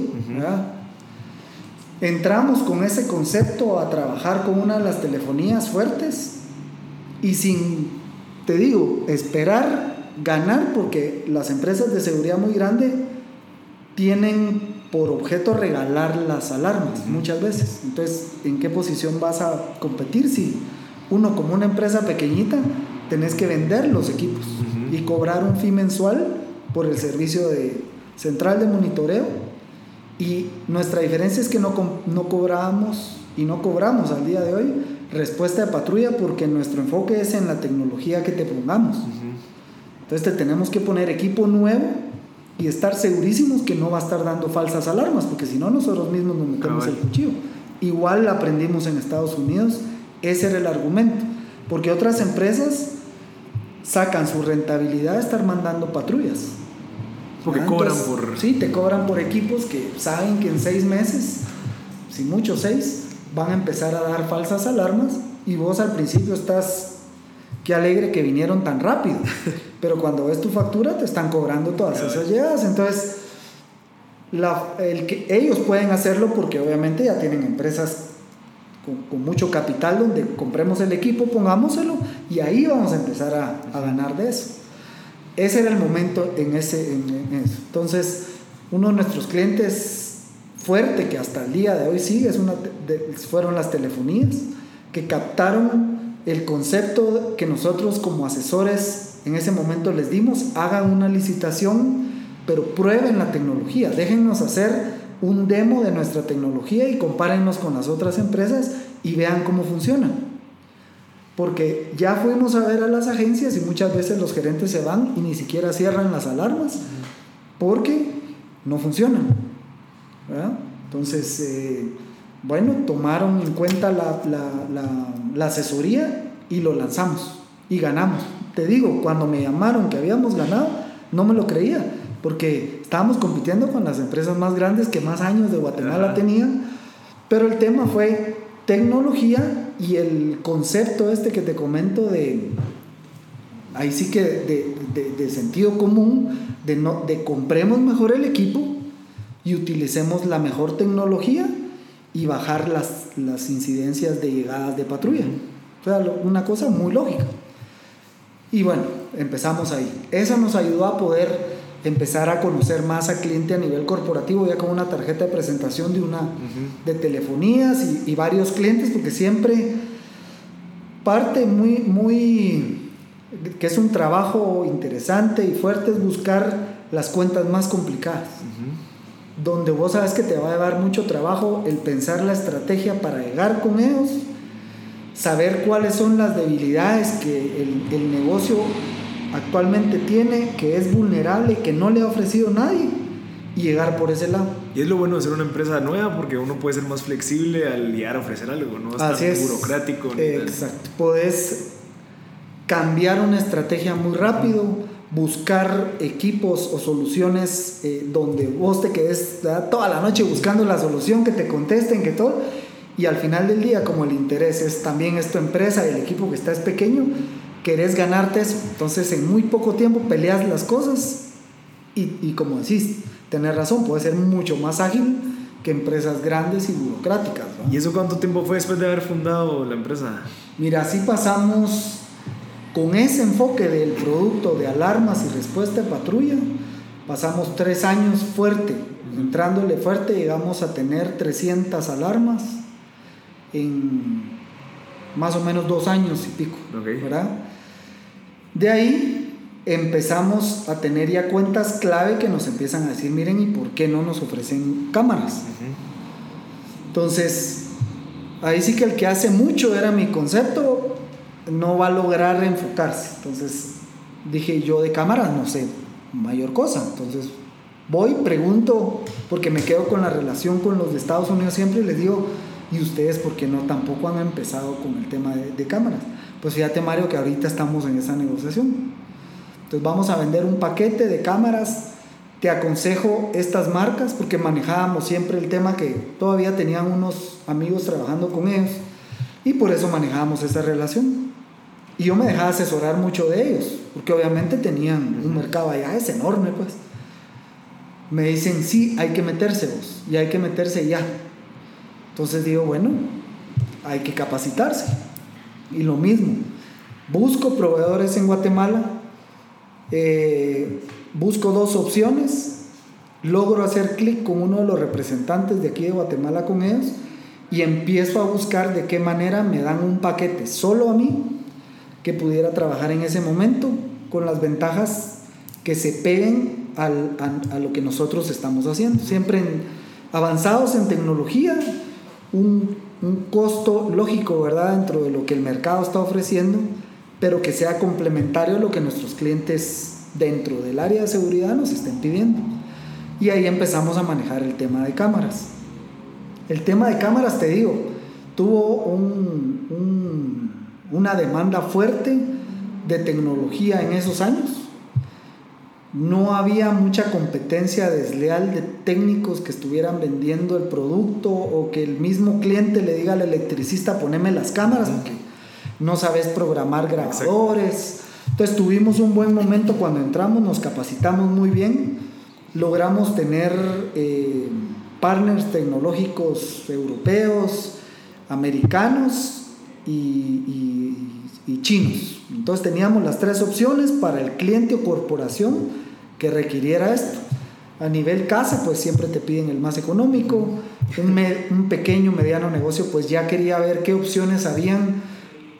Entramos con ese concepto a trabajar con una de las telefonías fuertes y sin, te digo, esperar ganar porque las empresas de seguridad muy grandes tienen por objeto regalar las alarmas muchas veces. Entonces, ¿en qué posición vas a competir si uno como una empresa pequeñita tenés que vender los equipos y cobrar un fee mensual por el servicio de central de monitoreo? Y nuestra diferencia es que no, no cobramos y no cobramos al día de hoy respuesta de patrulla porque nuestro enfoque es en la tecnología que te pongamos. Entonces te tenemos que poner equipo nuevo y estar segurísimos que no va a estar dando falsas alarmas, porque si no nosotros mismos nos metemos el cuchillo. Igual aprendimos en Estados Unidos, ese era el argumento, porque otras empresas sacan su rentabilidad de estar mandando patrullas. Porque cobran por... Sí, te cobran por equipos que saben que en seis meses, si mucho seis, van a empezar a dar falsas alarmas y vos al principio estás qué alegre que vinieron tan rápido. Pero cuando ves tu factura te están cobrando todas esas llegadas. Entonces, el que, ellos pueden hacerlo porque obviamente ya tienen empresas con, mucho capital donde compremos el equipo, pongámoselo y ahí vamos a empezar a, ganar de eso. Ese era el momento en, ese, en, eso. Entonces, uno de nuestros clientes fuerte que hasta el día de hoy sigue una fueron las telefonías que captaron el concepto que nosotros como asesores en ese momento les dimos, hagan una licitación, pero prueben la tecnología, déjennos hacer un demo de nuestra tecnología y compárennos con las otras empresas y vean cómo funciona. Porque ya fuimos a ver a las agencias y muchas veces los gerentes se van y ni siquiera cierran las alarmas porque no funcionan. Entonces, eh, bueno, tomaron en cuenta la, la, asesoría y lo lanzamos y ganamos. Te digo, cuando me llamaron que habíamos ganado, no me lo creía. porque estábamos compitiendo con las empresas más grandes que más años de Guatemala tenían, pero el tema fue tecnología y el concepto este que te comento de, ahí sí que de, sentido común, de, no, de compremos mejor el equipo y utilicemos la mejor tecnología y bajar las, las incidencias de llegadas de patrulla. O sea, una cosa muy lógica. Y bueno, empezamos ahí. Eso nos ayudó a poder empezar a conocer más al cliente a nivel corporativo, ya con una tarjeta de presentación de una de telefonías y, y, varios clientes, porque siempre parte muy, muy, que es un trabajo interesante y fuerte, es buscar las cuentas más complicadas. Donde vos sabes que te va a llevar mucho trabajo el pensar la estrategia para llegar con ellos, saber cuáles son las debilidades que el, el negocio actualmente tiene, que es vulnerable, que no le ha ofrecido nadie y llegar por ese lado. Y es lo bueno de ser una empresa nueva porque uno puede ser más flexible al llegar a ofrecer algo, no es tan burocrático. Exacto. Puedes cambiar una estrategia muy rápido, buscar equipos o soluciones eh, donde vos te quedes toda la noche buscando la solución, que te contesten, que todo. Y al final del día, como el interés es también es tu empresa y el equipo que está es pequeño, querés ganarte eso. Entonces, en muy poco tiempo peleas las cosas y, y como decís, tenés razón, puede ser mucho más ágil que empresas grandes y burocráticas. ¿Y eso cuánto tiempo fue después de haber fundado la empresa? Mira, así pasamos con ese enfoque del producto de alarmas y respuesta de patrulla, pasamos tres años fuerte, entrándole fuerte, llegamos a tener 300 alarmas en más o menos dos años y pico, ¿verdad? De ahí empezamos a tener ya cuentas clave que nos empiezan a decir, miren, ¿y por qué no nos ofrecen cámaras? Entonces, ahí sí que el que hace mucho era mi concepto, no va a lograr enfocarse. Entonces, dije yo de cámaras no sé mayor cosa. Entonces, voy, pregunto, porque me quedo con la relación con los de Estados Unidos siempre y les digo, ¿y ustedes por qué no tampoco han empezado con el tema de, de cámaras? Pues fíjate Mario que ahorita estamos en esa negociación. Entonces vamos a vender un paquete de cámaras. Te aconsejo estas marcas porque manejábamos siempre el tema que todavía tenían unos amigos trabajando con ellos y por eso manejábamos esa relación. Y yo me dejaba asesorar mucho de ellos porque obviamente tenían un mercado allá, es enorme pues. Me dicen, sí, hay que meterse vos y hay que meterse ya. Entonces digo, bueno, hay que capacitarse. Y lo mismo, busco proveedores en Guatemala, eh, busco dos opciones, logro hacer clic con uno de los representantes de aquí de Guatemala con ellos y empiezo a buscar de qué manera me dan un paquete solo a mí que pudiera trabajar en ese momento con las ventajas que se peguen al, a, a, lo que nosotros estamos haciendo. Siempre en, avanzados en tecnología, un un costo lógico, ¿verdad? Dentro de lo que el mercado está ofreciendo, pero que sea complementario a lo que nuestros clientes dentro del área de seguridad nos estén pidiendo. Y ahí empezamos a manejar el tema de cámaras. El tema de cámaras, te digo, tuvo un, un, una demanda fuerte de tecnología en esos años no había mucha competencia desleal de técnicos que estuvieran vendiendo el producto o que el mismo cliente le diga al electricista poneme las cámaras porque no sabes programar grabadores. Entonces tuvimos un buen momento cuando entramos, nos capacitamos muy bien, logramos tener eh, partners tecnológicos europeos, americanos y, y y chinos. Entonces teníamos las tres opciones para el cliente o corporación que requiriera esto. A nivel casa, pues siempre te piden el más económico. Un, un pequeño, mediano negocio, pues ya quería ver qué opciones habían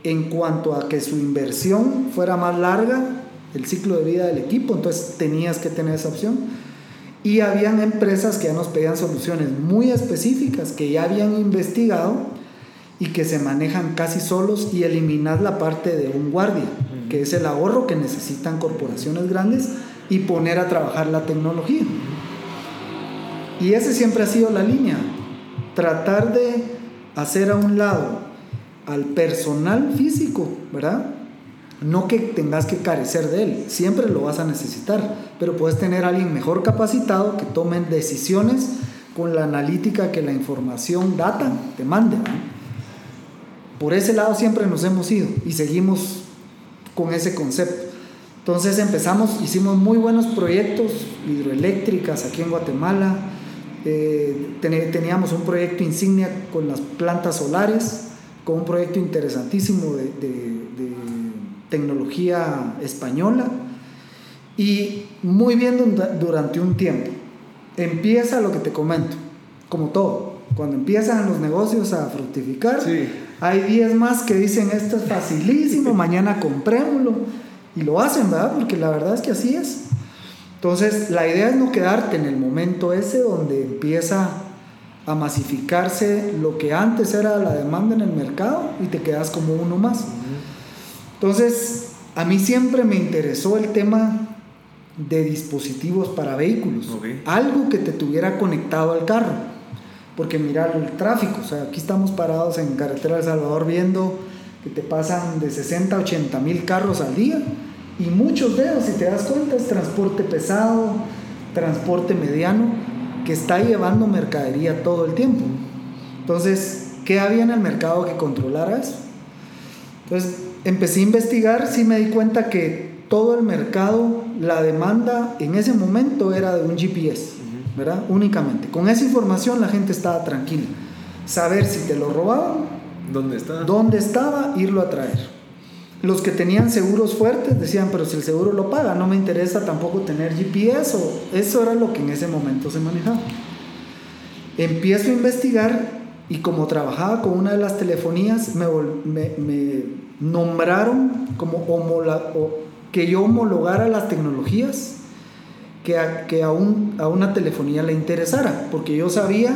en cuanto a que su inversión fuera más larga, el ciclo de vida del equipo, entonces tenías que tener esa opción. Y habían empresas que ya nos pedían soluciones muy específicas, que ya habían investigado y que se manejan casi solos y eliminar la parte de un guardia, que es el ahorro que necesitan corporaciones grandes y poner a trabajar la tecnología. Y ese siempre ha sido la línea, tratar de hacer a un lado al personal físico, ¿verdad? No que tengas que carecer de él, siempre lo vas a necesitar, pero puedes tener a alguien mejor capacitado que tome decisiones con la analítica que la información data te mande. Por ese lado siempre nos hemos ido y seguimos con ese concepto. Entonces empezamos, hicimos muy buenos proyectos hidroeléctricas aquí en Guatemala. Eh, teníamos un proyecto insignia con las plantas solares, con un proyecto interesantísimo de, de tecnología española y muy bien durante un tiempo. Empieza lo que te comento, como todo, cuando empiezan los negocios a fructificar, hay 10 más que dicen esto es facilísimo, mañana comprémoslo y lo hacen, ¿verdad? Porque la verdad es que así es. Entonces, la idea es no quedarte en el momento ese donde empieza a masificarse lo que antes era la demanda en el mercado y te quedas como uno más. Entonces, a mí siempre me interesó el tema de dispositivos para vehículos. Algo que te tuviera conectado al carro. Porque mira el tráfico, o sea, aquí estamos parados en carretera de Salvador viendo que te pasan de 60 a 80 mil carros al día y muchos de ellos, si te das cuenta, es transporte pesado, transporte mediano, que está llevando mercadería todo el tiempo. Entonces, ¿qué había en el mercado que controlara eso? Entonces, empecé a investigar, sí me di cuenta que todo el mercado, la demanda en ese momento era de un GPS, ¿verdad? Únicamente. Con esa información la gente estaba tranquila. Saber si te lo robaban ¿Dónde estaba? ¿Dónde estaba? Irlo a traer. Los que tenían seguros fuertes decían, pero si el seguro lo paga, no me interesa tampoco tener GPS. O eso era lo que en ese momento se manejaba. Empiezo a investigar y como trabajaba con una de las telefonías, me, me, nombraron como que yo homologara las tecnologías que, a, que a, a una telefonía le interesara, porque yo sabía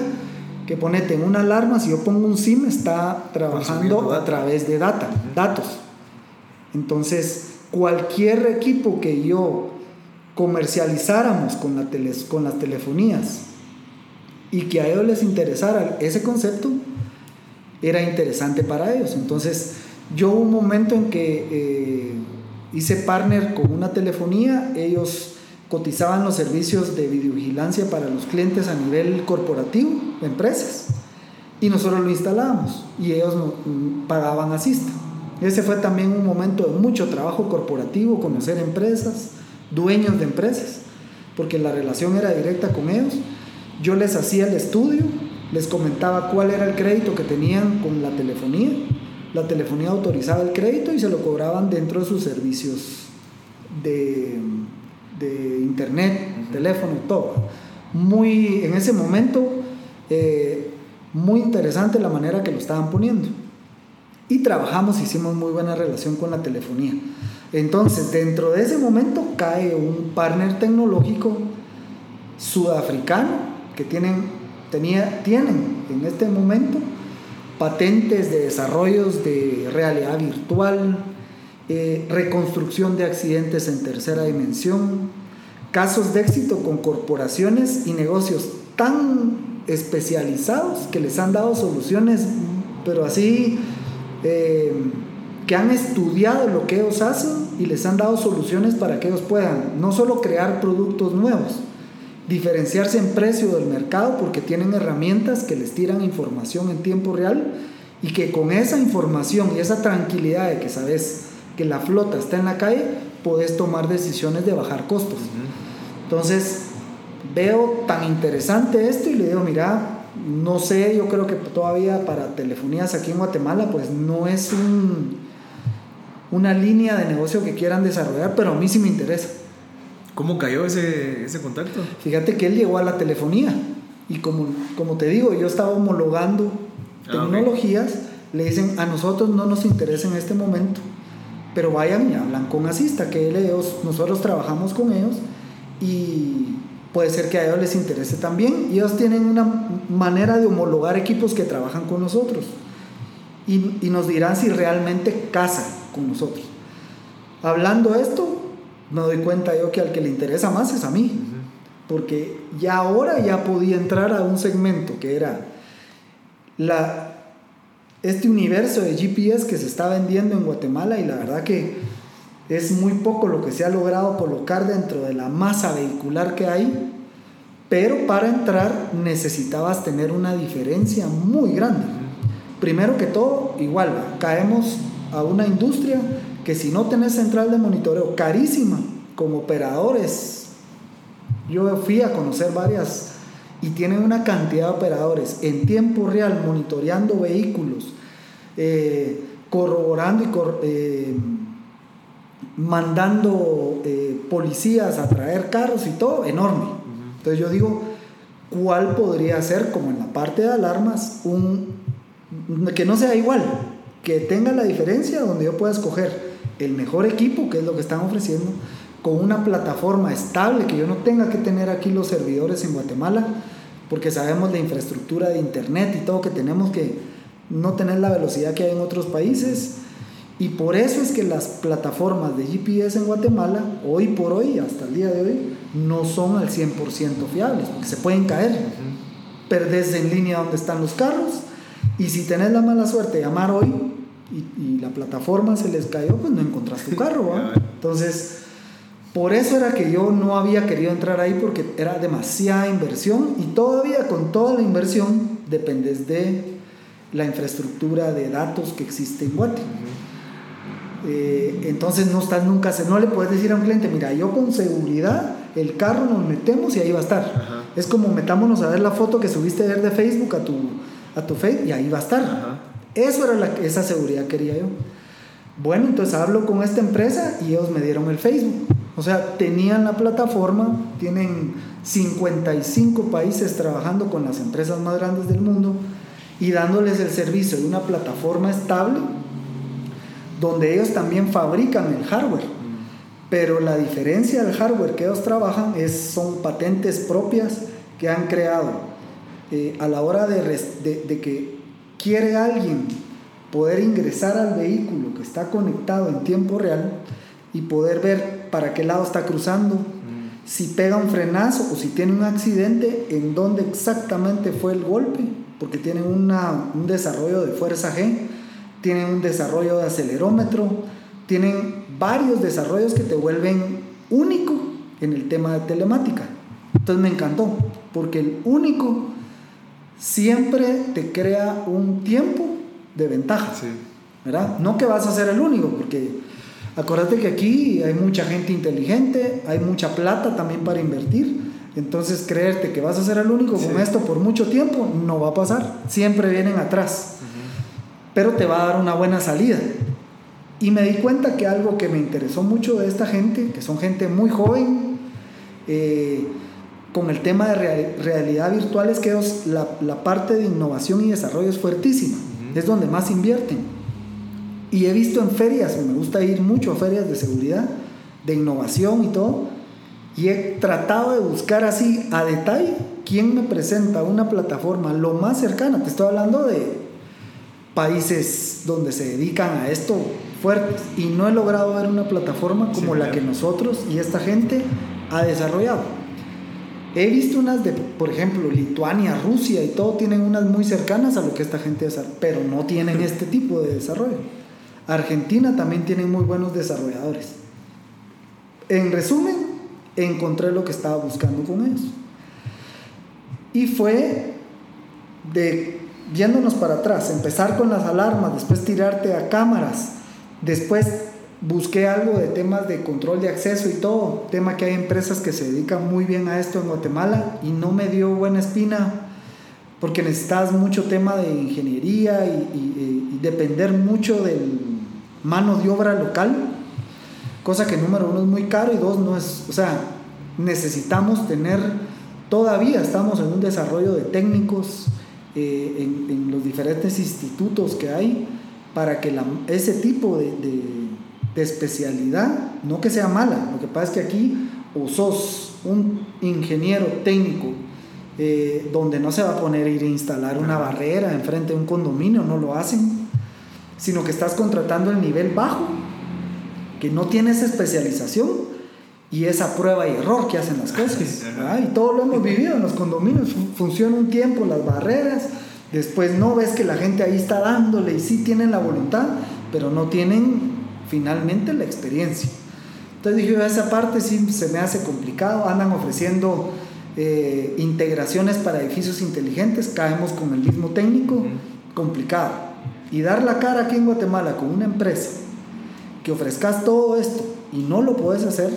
que ponete en una alarma, si yo pongo un SIM, está trabajando a través de data, datos. Entonces, cualquier equipo que yo comercializáramos con, la con las telefonías y que a ellos les interesara ese concepto, era interesante para ellos. Entonces, yo hubo un momento en que eh, hice partner con una telefonía, ellos cotizaban los servicios de videovigilancia para los clientes a nivel corporativo, empresas, y nosotros lo instalábamos y ellos mm, pagaban asista. Ese fue también un momento de mucho trabajo corporativo, conocer empresas, dueños de empresas, porque la relación era directa con ellos. Yo les hacía el estudio, les comentaba cuál era el crédito que tenían con la telefonía. La telefonía autorizaba el crédito y se lo cobraban dentro de sus servicios de internet, teléfono, todo. Muy, en ese momento, eh, muy interesante la manera que lo estaban poniendo. Y trabajamos, hicimos muy buena relación con la telefonía. Entonces, dentro de ese momento cae un partner tecnológico sudafricano que tienen, tenía, tienen en este momento patentes de desarrollos de realidad virtual, eh, reconstrucción de accidentes en tercera dimensión, casos de éxito con corporaciones y negocios tan especializados que les han dado soluciones, pero así eh, que han estudiado lo que ellos hacen y les han dado soluciones para que ellos puedan no solo crear productos nuevos, diferenciarse en precio del mercado porque tienen herramientas que les tiran información en tiempo real y que con esa información y esa tranquilidad de que sabes que la flota está en la calle, puedes tomar decisiones de bajar costos. Entonces, veo tan interesante esto y le digo, mira, no sé, yo creo que todavía para telefonías aquí en Guatemala, pues no es un, una línea de negocio que quieran desarrollar, pero a mí sí me interesa. ¿Cómo cayó ese, ese contacto? Fíjate que él llegó a la telefonía y como, como te digo, yo estaba homologando ah, tecnologías, le dicen, a nosotros no nos interesa en este momento, pero vayan y hablan con Asista, que ellos, nosotros trabajamos con ellos y puede ser que a ellos les interese también. Ellos tienen una manera de homologar equipos que trabajan con nosotros y, y nos dirán si realmente casa con nosotros. Hablando esto, me doy cuenta yo que al que le interesa más es a mí, porque ya ahora ya podía entrar a un segmento que era la este universo de GPS que se está vendiendo en Guatemala y la verdad que es muy poco lo que se ha logrado colocar dentro de la masa vehicular que hay, pero para entrar necesitabas tener una diferencia muy grande. Primero que todo, igual, caemos a una industria que si no tenés central de monitoreo carísima, como operadores, yo fui a conocer varias y tienen una cantidad de operadores en tiempo real monitoreando vehículos, eh, corroborando y eh, mandando eh, policías a traer carros y todo, enorme. Entonces yo digo, ¿cuál podría ser, como en la parte de alarmas, un que no sea igual, que tenga la diferencia donde yo pueda escoger el mejor equipo, que es lo que están ofreciendo, con una plataforma estable, que yo no tenga que tener aquí los servidores en Guatemala, porque sabemos la infraestructura de internet y todo que tenemos que no tener la velocidad que hay en otros países. Y por eso es que las plataformas de GPS en Guatemala, hoy por hoy, hasta el día de hoy, no son al 100% fiables, porque se pueden caer. Perdés en línea donde están los carros, y si tenés la mala suerte de llamar hoy y, la plataforma se les cayó, pues no encontrás tu carro. Entonces, por eso era que yo no había querido entrar ahí porque era demasiada inversión y todavía con toda la inversión dependes de la infraestructura de datos que existe en Guate. Eh, entonces no estás nunca, no le puedes decir a un cliente, mira, yo con seguridad el carro nos metemos y ahí va a estar. Es como metámonos a ver la foto que subiste de Facebook a tu, a tu Facebook y ahí va a estar. Eso era la, esa seguridad que quería yo. Bueno, entonces hablo con esta empresa y ellos me dieron el Facebook. O sea, tenían la plataforma, tienen 55 países trabajando con las empresas más grandes del mundo y dándoles el servicio de una plataforma estable donde ellos también fabrican el hardware. Pero la diferencia del hardware que ellos trabajan es, son patentes propias que han creado eh, a la hora de, de que quiere alguien poder ingresar al vehículo que está conectado en tiempo real y poder ver para qué lado está cruzando, mm. si pega un frenazo o si tiene un accidente, en dónde exactamente fue el golpe, porque tienen una, un desarrollo de fuerza G, tienen un desarrollo de acelerómetro, tienen varios desarrollos que te vuelven único en el tema de telemática. Entonces me encantó, porque el único siempre te crea un tiempo de ventaja. ¿verdad? No que vas a ser el único, porque acuérdate que aquí hay mucha gente inteligente, hay mucha plata también para invertir. Entonces creerte que vas a ser el único con esto por mucho tiempo no va a pasar. Siempre vienen atrás. Pero te va a dar una buena salida. Y me di cuenta que algo que me interesó mucho de esta gente, que son gente muy joven, eh, con el tema de realidad virtual es que la, la, parte de innovación y desarrollo es fuertísima, es donde más invierten. Y he visto en ferias, me gusta ir mucho a ferias de seguridad, de innovación y todo, y he tratado de buscar así a detalle quién me presenta una plataforma lo más cercana. Te estoy hablando de países donde se dedican a esto fuertes y no he logrado ver una plataforma como la que nosotros y esta gente ha desarrollado. He visto unas de, por ejemplo, Lituania, Rusia y todo tienen unas muy cercanas a lo que esta gente hace, pero no tienen este tipo de desarrollo. Argentina también tiene muy buenos desarrolladores. En resumen, encontré lo que estaba buscando con ellos. Y fue de, viéndonos para atrás, empezar con las alarmas, después tirarte a cámaras, después busqué algo de temas de control de acceso y todo, tema que hay empresas que se dedican muy bien a esto en Guatemala y no me dio buena espina porque necesitas mucho tema de ingeniería y, depender mucho del mano de obra local, cosa que número uno es muy caro y dos no es, o sea, necesitamos tener, todavía estamos en un desarrollo de técnicos eh, en, los diferentes institutos que hay para que ese tipo de de especialidad, no que sea mala, lo que pasa es que aquí o sos un ingeniero técnico eh, donde no se va a poner a ir a instalar una barrera enfrente de un condominio, no lo hacen, sino que estás contratando el nivel bajo, que no tiene esa especialización y esa prueba y error que hacen las cosas. y todo lo hemos vivido en los condominios, funciona un tiempo las barreras, después no ves que la gente ahí está dándole y sí tienen la voluntad, pero no tienen finalmente la experiencia. Entonces dije, esa parte sí se me hace complicado, andan ofreciendo eh, integraciones para edificios inteligentes, caemos con el mismo técnico, complicado. Y dar la cara aquí en Guatemala con una empresa que ofrezcas todo esto y no lo puedes hacer,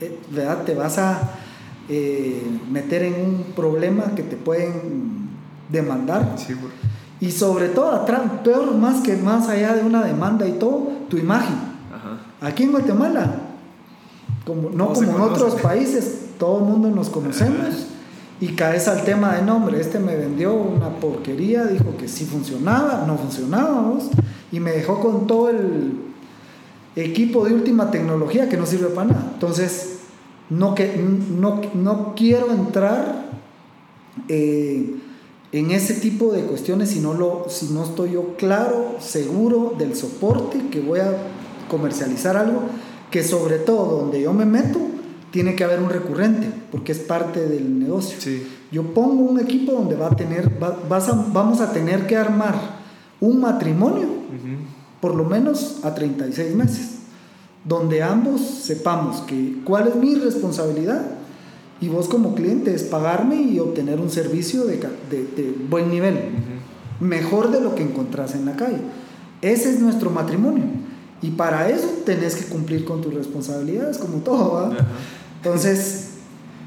eh, ¿verdad? te vas a eh, meter en un problema que te pueden demandar. Sí, y sobre todo, peor más que más allá de una demanda y todo, tu imagen. Aquí en Guatemala, como, no como en otros países, todo el mundo nos conocemos y caes al tema de nombre. Este me vendió una porquería, dijo que sí funcionaba, no funcionaba, y me dejó con todo el equipo de última tecnología que no sirve para nada. Entonces, no, que, no, no quiero entrar eh, en ese tipo de cuestiones si no, lo, si no estoy yo claro, seguro del soporte que voy a comercializar algo que sobre todo donde yo me meto tiene que haber un recurrente, porque es parte del negocio. Yo pongo un equipo donde va a tener, vamos a tener que armar un matrimonio, por lo menos a 36 meses, donde ambos sepamos que cuál es mi responsabilidad y vos como cliente es pagarme y obtener un servicio de, buen nivel, mejor de lo que encontrás en la calle. Ese es nuestro matrimonio. Y para eso tenés que cumplir con tus responsabilidades, como todo, ¿va? Entonces,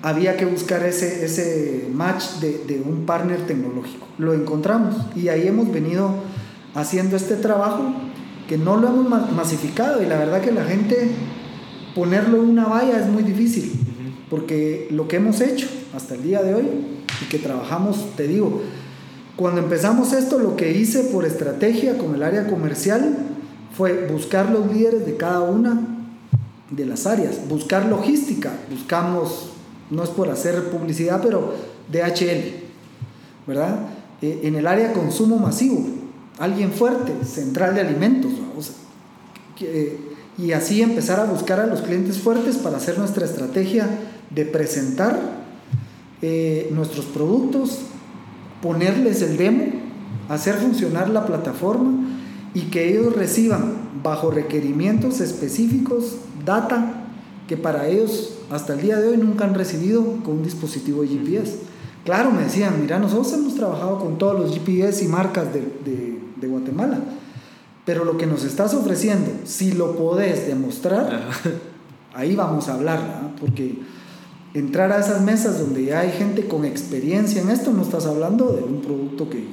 había que buscar ese, ese match de, un partner tecnológico. Lo encontramos y ahí hemos venido haciendo este trabajo que no lo hemos masificado y la verdad que la gente ponerlo en una valla es muy difícil, porque lo que hemos hecho hasta el día de hoy y que trabajamos, te digo, cuando empezamos esto, lo que hice por estrategia con el área comercial fue buscar los líderes de cada una de las áreas. Buscar logística, buscamos, no es por hacer publicidad, pero DHL, ¿verdad? Eh, en el área consumo masivo, alguien fuerte, central de alimentos, y así empezar a buscar a los clientes fuertes para hacer nuestra estrategia de presentar eh, nuestros productos, ponerles el demo, hacer funcionar la plataforma y que ellos reciban bajo requerimientos específicos data que para ellos hasta el día de hoy nunca han recibido con un dispositivo de GPS. Claro, me decían, mira, nosotros hemos trabajado con todos los GPS y marcas de, de, Guatemala, pero lo que nos estás ofreciendo, si lo podés demostrar, ahí vamos a hablar, porque entrar a esas mesas donde ya hay gente con experiencia en esto, no estás hablando de un producto que,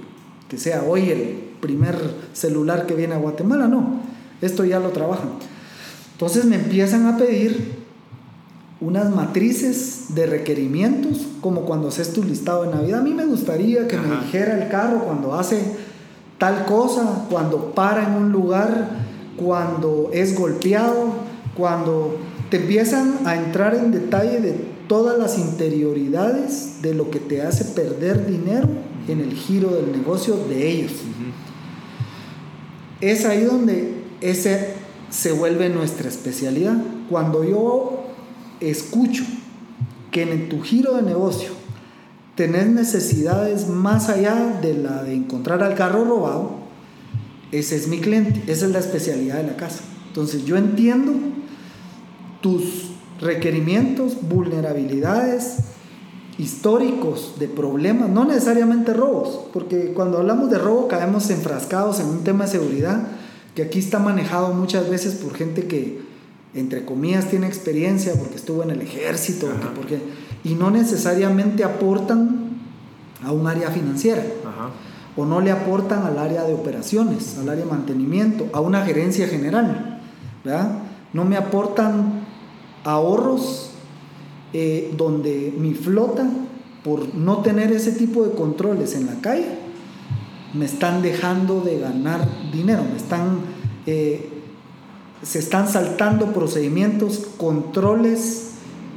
que sea hoy el primer celular que viene a Guatemala, no, esto ya lo trabajan. Entonces me empiezan a pedir unas matrices de requerimientos, como cuando haces tu listado de Navidad. A mí me gustaría que me dijera el carro cuando hace tal cosa, cuando para en un lugar, cuando es golpeado, cuando te empiezan a entrar en detalle de todas las interioridades de lo que te hace perder dinero en el giro del negocio de ellos. Es ahí donde ese se vuelve nuestra especialidad. Cuando yo escucho que en tu giro de negocio tenés necesidades más allá de la de encontrar al carro robado, ese es mi cliente, esa es la especialidad de la casa. Entonces yo entiendo tus requerimientos, vulnerabilidades históricos de problemas, no necesariamente robos, porque cuando hablamos de robo caemos enfrascados en un tema de seguridad que aquí está manejado muchas veces por gente que, entre comillas, tiene experiencia porque estuvo en el ejército, porque, y no necesariamente aportan a un área financiera. O no le aportan al área de operaciones, al área de mantenimiento, a una gerencia general. No me aportan ahorros eh, donde mi flota, por no tener ese tipo de controles en la calle, me están dejando de ganar dinero, me están, eh, se están saltando procedimientos, controles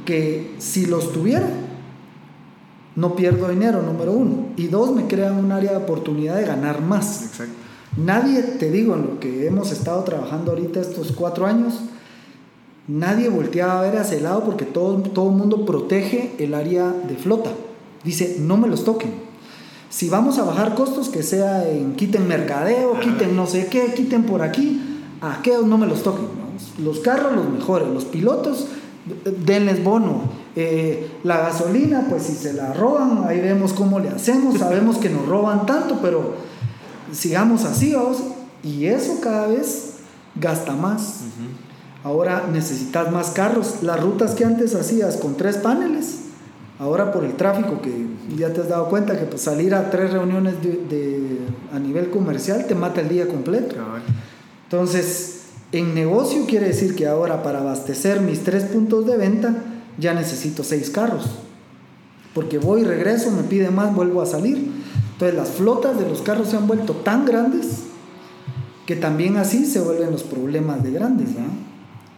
que si los tuviera, no pierdo dinero, número uno. Y dos, me crean un área de oportunidad de ganar más. Exacto. Nadie, te digo, en lo que hemos estado trabajando ahorita estos cuatro años, nadie volteaba a ver hacia el lado porque todo, todo el mundo protege el área de flota. Dice, no me los toquen si vamos a bajar costos, que sea en quiten mercadeo, quiten no sé qué, quiten por aquí. a aquellos no me los toquen. ¿no? Los carros, los mejores, los pilotos, denles bono. Eh, la gasolina, pues si se la roban, ahí vemos cómo le hacemos. Sabemos que nos roban tanto, pero sigamos así, vamos. Y eso cada vez gasta más. Ahora necesitas más carros. Las rutas que antes hacías con tres paneles, ahora por el tráfico, que ya te has dado cuenta que pues, salir a tres reuniones de, a nivel comercial te mata el día completo. Entonces, en negocio quiere decir que ahora para abastecer mis tres puntos de venta ya necesito seis carros. Porque voy, regreso, me pide más, vuelvo a salir. Entonces las flotas de los carros se han vuelto tan grandes que también así se vuelven los problemas de grandes.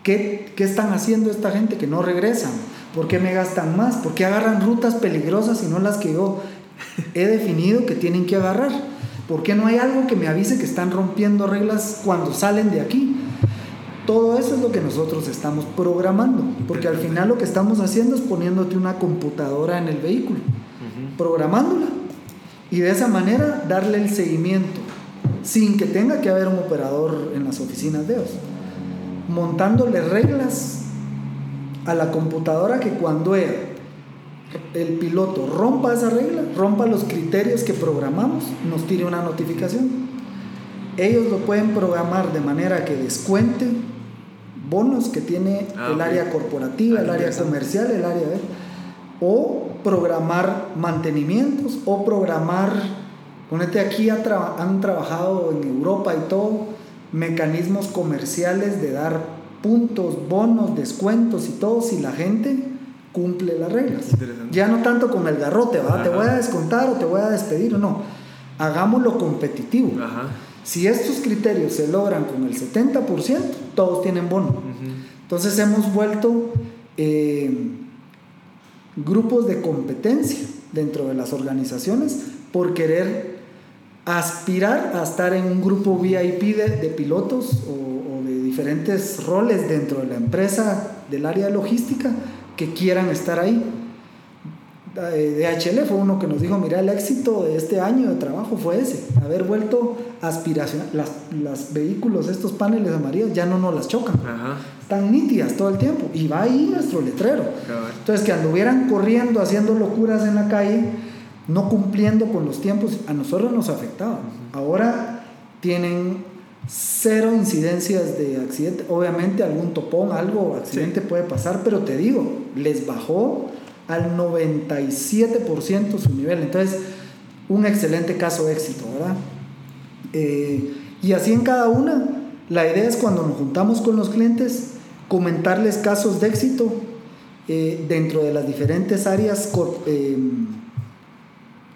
¿Qué, ¿Qué, están haciendo esta gente que no regresan? ¿Por qué me gastan más? ¿Por qué agarran rutas peligrosas y no las que yo he definido que tienen que agarrar? ¿Por qué no hay algo que me avise que están rompiendo reglas cuando salen de aquí? Todo eso es lo que nosotros estamos programando, porque al final lo que estamos haciendo es poniéndote una computadora en el vehículo, programándola, y de esa manera darle el seguimiento, sin que tenga que haber un operador en las oficinas de ellos, montándole reglas a la computadora que cuando el piloto rompa esa regla, rompa los criterios que programamos, nos tire una notificación. Ellos lo pueden programar de manera que descuente bonos que tiene ah, el área corporativa, el área comercial, el área de... O programar mantenimientos o programar, ponete aquí, han trabajado en Europa y todo, mecanismos comerciales de dar puntos, bonos, descuentos y todo si la gente cumple las reglas. Ya no tanto con el garrote, ¿va? te voy a descontar o te voy a despedir o no. Hagámoslo competitivo. Si estos criterios se logran con el 70%, todos tienen bono. Entonces hemos vuelto eh, grupos de competencia dentro de las organizaciones por querer aspirar a estar en un grupo VIP de, pilotos o, o, de diferentes roles dentro de la empresa del área de logística que quieran estar ahí. DHL fue uno que nos dijo, mira, el éxito de este año de trabajo fue ese, haber vuelto aspiracional. Las, los vehículos, estos paneles amarillos, ya no nos las chocan. Están nítidas todo el tiempo. Y va ahí nuestro letrero. Entonces, que anduvieran corriendo, haciendo locuras en la calle, no cumpliendo con los tiempos, a nosotros nos afectaba. Ahora tienen cero incidencias de accidente. Obviamente algún topón, algo, accidente puede pasar, pero te digo, les bajó al 97% su nivel. Entonces, un excelente caso de éxito, ¿verdad? Eh, y así en cada una, la idea es cuando nos juntamos con los clientes, comentarles casos de éxito eh, dentro de las diferentes áreas eh,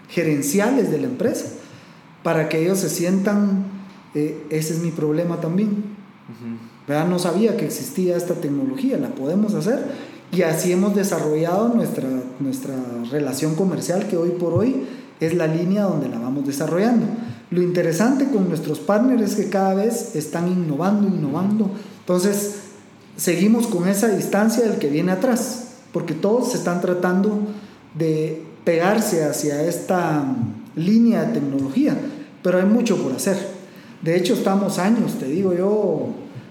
gerenciales de la empresa, para que ellos se sientan, ese es mi problema también. No sabía que existía esta tecnología, la podemos hacer y así hemos desarrollado nuestra, nuestra relación comercial que hoy por hoy es la línea donde la vamos desarrollando. Lo interesante con nuestros partners es que cada vez están innovando, innovando. Entonces, seguimos con esa distancia del que viene atrás, porque todos se están tratando de pegarse hacia esta línea de tecnología, pero hay mucho por hacer. De hecho, estamos años, te digo yo,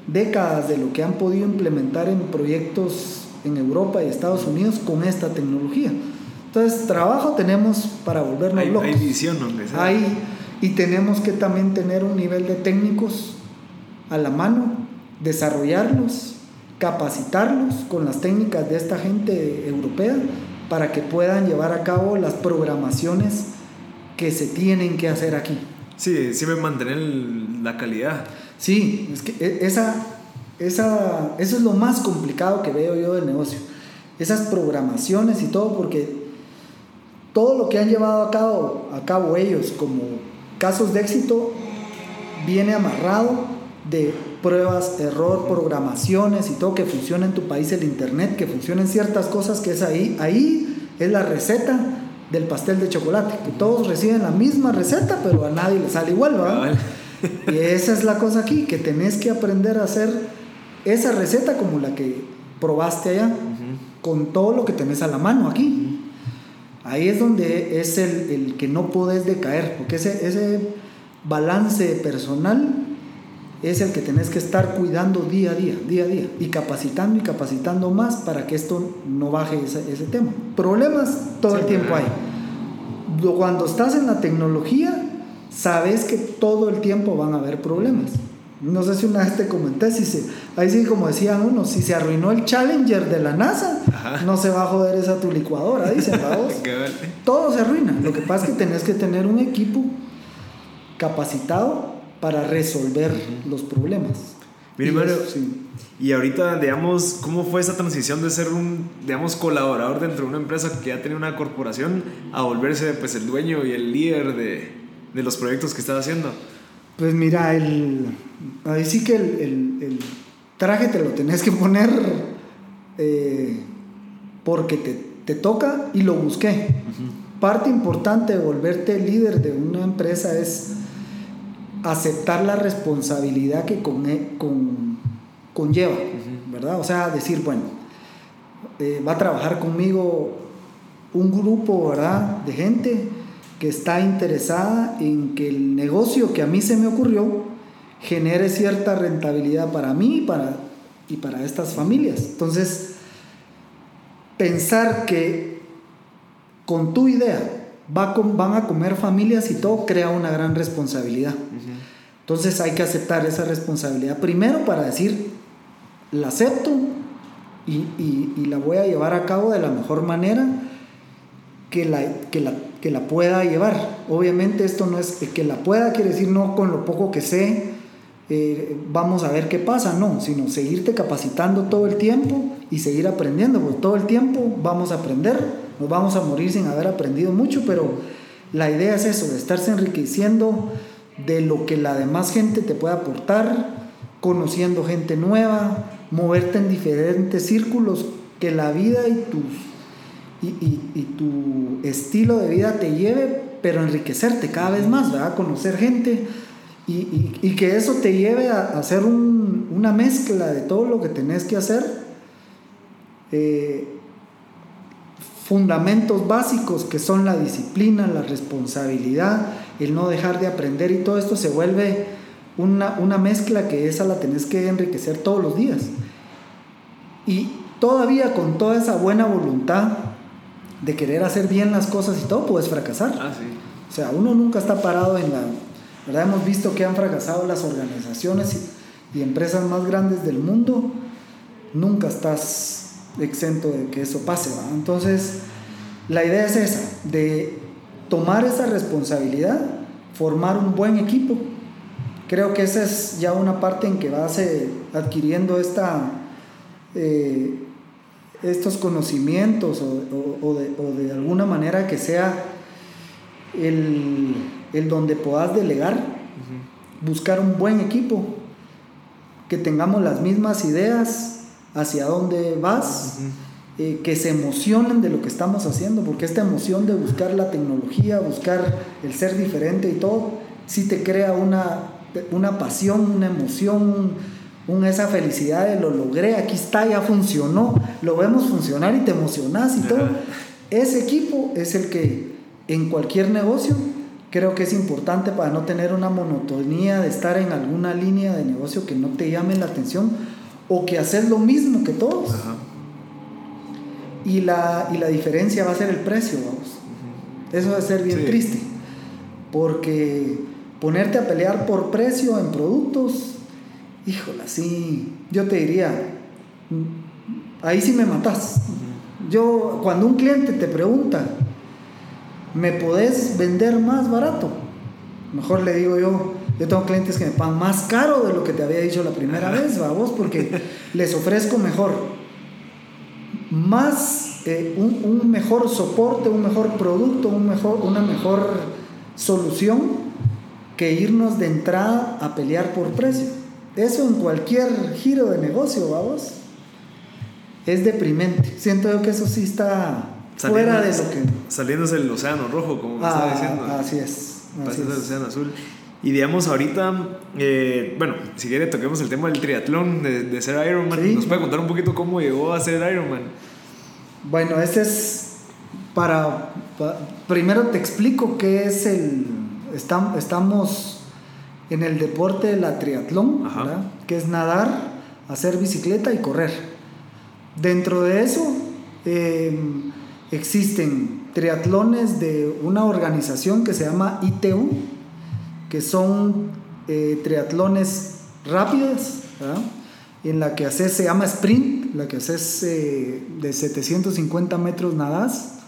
décadas de lo que han podido implementar en proyectos en Europa y Estados Unidos con esta tecnología. Entonces, trabajo tenemos para volvernos locos. Hay visión, Hay, y tenemos que también tener un nivel de técnicos a la mano, desarrollarlos, capacitarlos con las técnicas de esta gente europea para que puedan llevar a cabo las programaciones que se tienen que hacer aquí. Sí, siempre mantener la calidad. Sí, es que e, esa, esa, eso es lo más complicado que veo yo del negocio. Esas programaciones y todo, porque todo lo que han llevado a cabo, a cabo ellos como casos de éxito viene amarrado de pruebas, error, programaciones y todo que funciona en tu país el internet, que funcionen ciertas cosas que es ahí. Ahí es la receta del pastel de chocolate, que todos reciben la misma receta, pero a nadie le sale igual, ¿verdad? Y esa es la cosa aquí, que tenés que aprender a hacer esa receta como la que probaste allá, con todo lo que tenés a la mano aquí. Ahí es donde es el, que no podés decaer, porque ese, ese balance personal es el que tenés que estar cuidando día a día, día a día, y capacitando y capacitando más para que esto no baje ese, ese tema. Problemas todo el tiempo hay. Cuando estás en la tecnología, sabes que todo el tiempo van a haber problemas. No sé si una vez te comenté, si se, ahí sí como decían uno, si se arruinó el Challenger de la NASA, no se va a joder esa tu licuadora, dicen, vamos. Todo se arruina. Lo que pasa es que tenés que tener un equipo capacitado para resolver los problemas. Mire, Mario, y ahorita, digamos, ¿cómo fue esa transición de ser un, digamos, colaborador dentro de una empresa que ya tenía una corporación a volverse, pues, el dueño y el líder de, de los proyectos que estaba haciendo? Pues mira, el, ahí sí que el, traje te lo tenés que poner eh, porque te, toca y lo busqué. Parte importante de volverte líder de una empresa es aceptar la responsabilidad que con, e, con, conlleva, ¿verdad? O sea, decir, bueno, eh, va a trabajar conmigo un grupo, ¿verdad? De gente que está interesada en que el negocio que a mí se me ocurrió genere cierta rentabilidad para mí y para, y para estas familias. Entonces, pensar que con tu idea va van a comer familias y todo crea una gran responsabilidad. Entonces hay que aceptar esa responsabilidad primero para decir, la acepto y, y, la voy a llevar a cabo de la mejor manera que la, que la, que la pueda llevar. Obviamente esto no es que la pueda, quiere decir no con lo poco que sé, eh, vamos a ver qué pasa, no, sino seguirte capacitando todo el tiempo y seguir aprendiendo, porque todo el tiempo vamos a aprender, nos vamos a morir sin haber aprendido mucho, pero la idea es eso, de estarse enriqueciendo de lo que la demás gente te puede aportar, conociendo gente nueva, moverte en diferentes círculos, que la vida y, tus, y, tu estilo de vida te lleve, pero enriquecerte cada vez más, ¿verdad? Conocer gente y, que eso te lleve a, hacer una mezcla de todo lo que tenés que hacer. Eh, fundamentos básicos que son la disciplina, la responsabilidad, el no dejar de aprender y todo esto se vuelve una, una mezcla que esa la tenés que enriquecer todos los días. Y todavía con toda esa buena voluntad de querer hacer bien las cosas y todo, puedes fracasar. Ah, o sea, uno nunca está parado en la, ¿verdad? Hemos visto que han fracasado las organizaciones y, empresas más grandes del mundo. Nunca estás exento de que eso pase. Entonces, la idea es esa, de tomar esa responsabilidad, formar un buen equipo. Creo que esa es ya una parte en que vas eh, adquiriendo esta, eh, estos conocimientos o, de, o de alguna manera que sea el el donde puedas delegar, buscar un buen equipo, que tengamos las mismas ideas hacia dónde vas, eh, que se emocionen de lo que estamos haciendo, porque esta emoción de buscar la tecnología, buscar el ser diferente y todo, sí te crea una, una pasión, una emoción, un, esa felicidad de lo logré, aquí está, ya funcionó, lo vemos funcionar y te emocionas y todo. Ese equipo es el que en cualquier negocio creo que es importante para no tener una monotonía de estar en alguna línea de negocio que no te llame la atención o que haces lo mismo que todos. Y, la, y la diferencia va a ser el precio, vamos. Eso va a ser bien triste. Porque ponerte a pelear por precio en productos, híjole, sí, yo te diría, ahí sí me matas. Yo, cuando un cliente te pregunta, ¿me podés vender más barato? Mejor le digo yo, yo tengo clientes que me pagan más caro de lo que te había dicho la primera vez, va vos, porque les ofrezco mejor, más, eh, un, mejor soporte, un mejor producto, un mejor, una mejor solución que irnos de entrada a pelear por precio. Eso en cualquier giro de negocio, vamos, es deprimente. Siento yo que eso sí está fuera de lo que... Saliéndose del océano rojo, como me estaba ah, diciendo. Así es. Del océano azul. Y digamos, ahorita, eh, bueno, si quiere toquemos el tema del triatlón, de, de ser Ironman. ¿Nos puede contar un poquito cómo llegó a ser Ironman? Bueno, este es para, primero te explico qué es el... Estamos en el deporte de la triatlón, que es nadar, hacer bicicleta y correr. Dentro de eso em, existen triatlones de una organización que se llama ITU, que son eh, triatlones rápidos, en la que haces, se llama sprint, la que haces eh, de 750 metros nadas,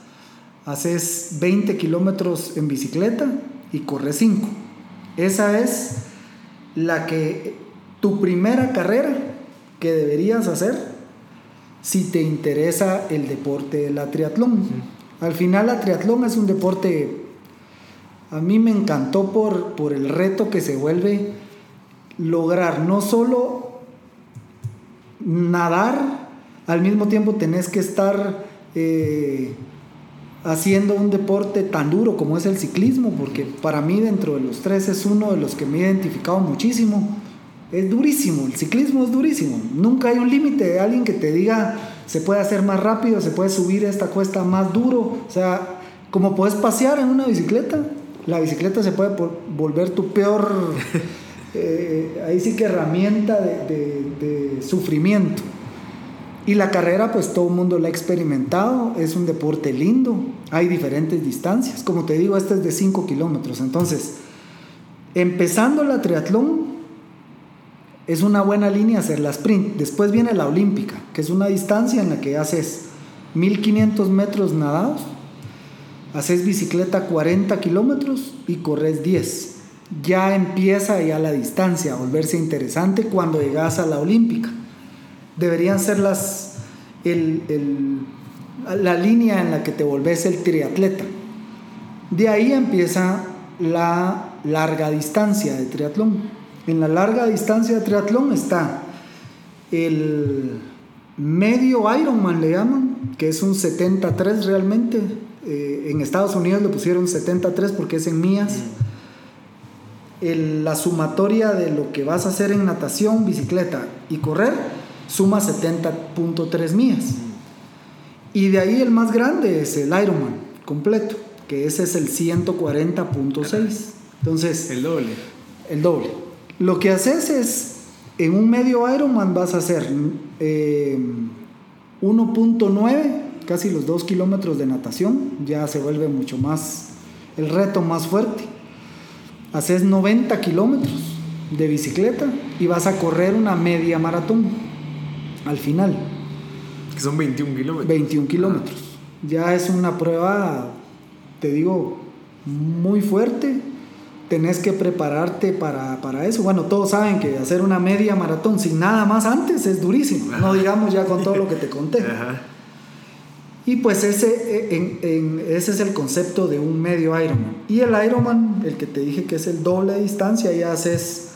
haces 20 kilómetros en bicicleta y corres 5. Esa es la que tu primera carrera que deberías hacer si te interesa el deporte de la triatlón. Al final la triatlón es un deporte, a mí me encantó por, por el reto que se vuelve lograr no solo nadar, al mismo tiempo tenés que estar eh, haciendo un deporte tan duro como es el ciclismo, porque para mí dentro de los tres es uno de los que me he identificado muchísimo. Es durísimo, el ciclismo es durísimo. Nunca hay un límite de alguien que te diga se puede hacer más rápido, se puede subir esta cuesta más duro. O sea, como puedes pasear en una bicicleta, la bicicleta se puede volver tu peor, eh, ahí sí que herramienta de, de sufrimiento. Y la carrera, pues todo el mundo la ha experimentado, es un deporte lindo, hay diferentes distancias, como te digo, esta es de 5 kilómetros, entonces, empezando la triatlón, es una buena línea hacer la sprint, después viene la olímpica, que es una distancia en la que haces 1500 metros nadados, haces bicicleta 40 kilómetros y corres 10. Ya empieza ya la distancia a volverse interesante cuando llegas a la olímpica deberían ser las, la línea en la que te volvés el triatleta. De ahí empieza la larga distancia de triatlón. En la larga distancia de triatlón está el medio Ironman, le llaman, que es un 73 realmente. Eh, en Estados Unidos le pusieron 73 porque es en mías. la sumatoria de lo que vas a hacer en natación, bicicleta y correr suma 70.3 millas. Y de ahí el más grande es el Ironman completo, que ese es el 140.6. Entonces, el doble. El doble. Lo que haces es, en un medio Ironman vas a hacer 1.9, eh, casi los 2 kilómetros de natación, ya se vuelve mucho más, el reto más fuerte. Haces 90 kilómetros de bicicleta y vas a correr una media maratón al final. Que son 21 kilómetros. 21 kilómetros. Ya es una prueba, te digo, muy fuerte. Tenés que prepararte para, para, eso. Bueno, todos saben que hacer una media maratón sin nada más antes es durísimo. No digamos ya con todo lo que te conté. Y pues ese, e, ese es el concepto de un medio Ironman. Y el Ironman, el que te dije que es el doble de distancia, ya haces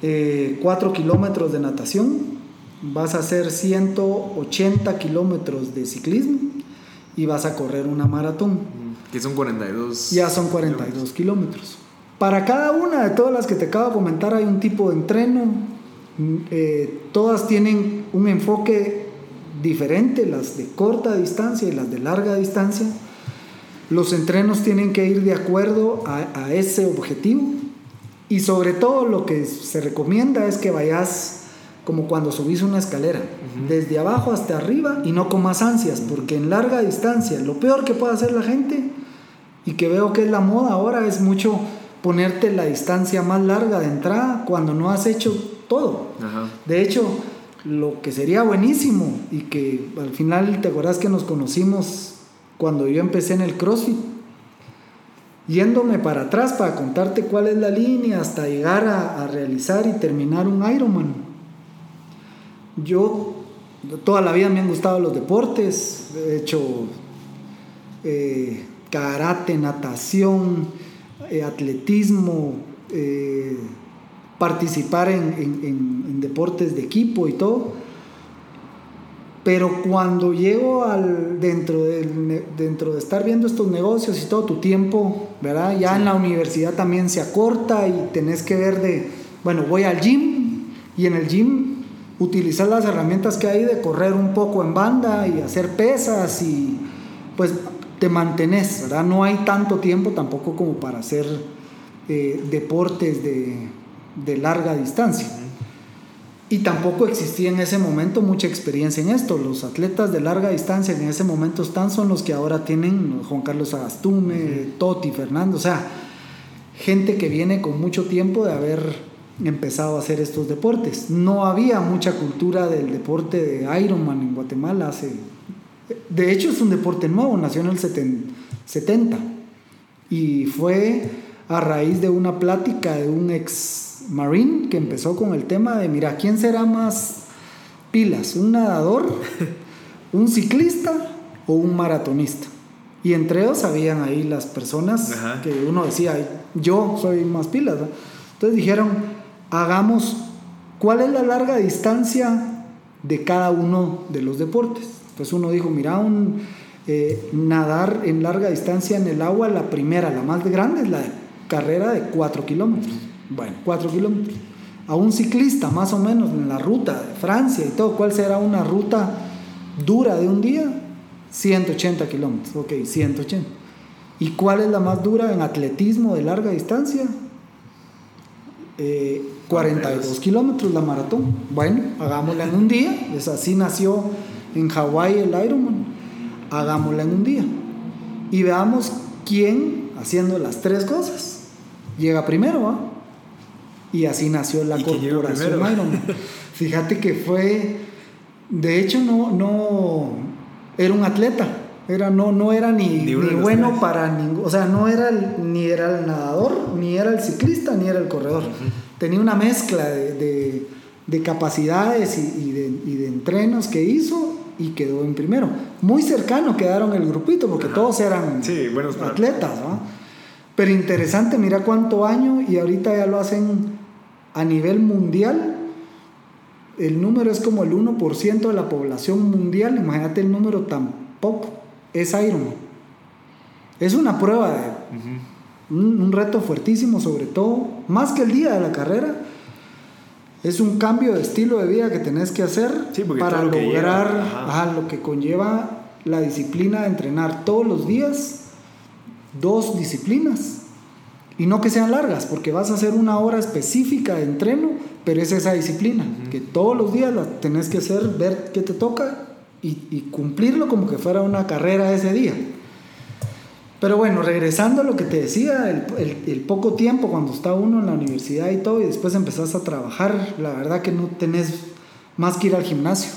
4 eh, kilómetros de natación, vas a hacer 180 kilómetros de ciclismo y vas a correr una maratón. Que son 42. Ya son 42 kilómetros. Para cada una de todas las que te acabo de comentar hay un tipo de entreno. Eh, todas tienen un enfoque diferente, las de corta distancia y las de larga distancia. Los entrenos tienen que ir de acuerdo a, a ese objetivo. Y sobre todo lo que se recomienda es que vayas como cuando subís una escalera, desde abajo hasta arriba y no con más ansias, porque en larga distancia, lo peor que puede hacer la gente, y que veo que es la moda ahora, es mucho ponerte la distancia más larga de entrada cuando no has hecho todo. De hecho, lo que sería buenísimo y que al final te acuerdas que nos conocimos cuando yo empecé en el CrossFit, yéndome para atrás para contarte cuál es la línea hasta llegar a, a realizar y terminar un Ironman. Yo toda la vida me han gustado los deportes, he hecho eh, karate, natación, eh, atletismo, eh, participar en, deportes de equipo y todo. Pero cuando llego al, dentro, dentro de estar viendo estos negocios y todo tu tiempo, ¿verdad? Ya en la universidad también se acorta y tenés que ver de, bueno, voy al gym y en el gym utilizar las herramientas que hay de correr un poco en banda y hacer pesas y pues te mantenés, ¿verdad? No hay tanto tiempo tampoco como para hacer eh, deportes de, de larga distancia. Y tampoco existía en ese momento mucha experiencia en esto. Los atletas de larga distancia en ese momento están son los que ahora tienen Juan Carlos Agastume, Totti, Fernando, o sea, gente que viene con mucho tiempo de haber empezado a hacer estos deportes. No había mucha cultura del deporte de Ironman en Guatemala hace... De hecho es un deporte nuevo, nació en el 70 y fue a raíz de una plática de un ex marine que empezó con el tema de, mira, ¿quién será más pilas? ¿Un nadador? ¿Un ciclista? ¿O un maratonista? Y entre ellos habían ahí las personas que uno decía, yo soy más pilas. Entonces dijeron, hagamos cuál es la larga distancia de cada uno de los deportes. Entonces uno dijo, mira, un, eh, nadar en larga distancia en el agua, la primera, la más grande, es la carrera de 4 kilómetros. Bueno, 4 kilómetros. A un ciclista, más o menos, en la ruta de Francia y todo, ¿cuál será una ruta dura de un día? 180 kilómetros. Ok, 180. ¿Y cuál es la más dura en atletismo de larga distancia? 42 eh, kilómetros la maratón. Bueno, hagámosla en un día. Es así nació en Hawái el Ironman. Hagámosla en un día. Y veamos quién, haciendo las tres cosas, llega primero. Y así nació la corporación Ironman. Fíjate que fue, de hecho, no, no, era un atleta. Era, no, no era ni, ni, bueno para ningún, o sea, no era ni era el nadador, ni era el ciclista, ni era el corredor. Tenía una mezcla de, de, capacidades y, de, y, de, entrenos que hizo y quedó en primero. Muy cercano quedaron el grupito porque todos eran atletas. Pero interesante, mira cuánto año y ahorita ya lo hacen a nivel mundial. El número es como el 1% de la población mundial. Imagínate el número tan poco es Iron. Es una prueba de un, reto fuertísimo, sobre todo, más que el día de la carrera. Es un cambio de estilo de vida que tenés que hacer para lograr lo que conlleva la disciplina de entrenar todos los días dos disciplinas. Y no que sean largas, porque vas a hacer una hora específica de entreno, pero es esa disciplina, que todos los días la tenés que hacer, ver qué te toca y, cumplirlo como que fuera una carrera ese día. Pero bueno, regresando a lo que te decía, el, poco tiempo cuando está uno en la universidad y todo, y después empezás a trabajar, la verdad que no tenés más que ir al gimnasio.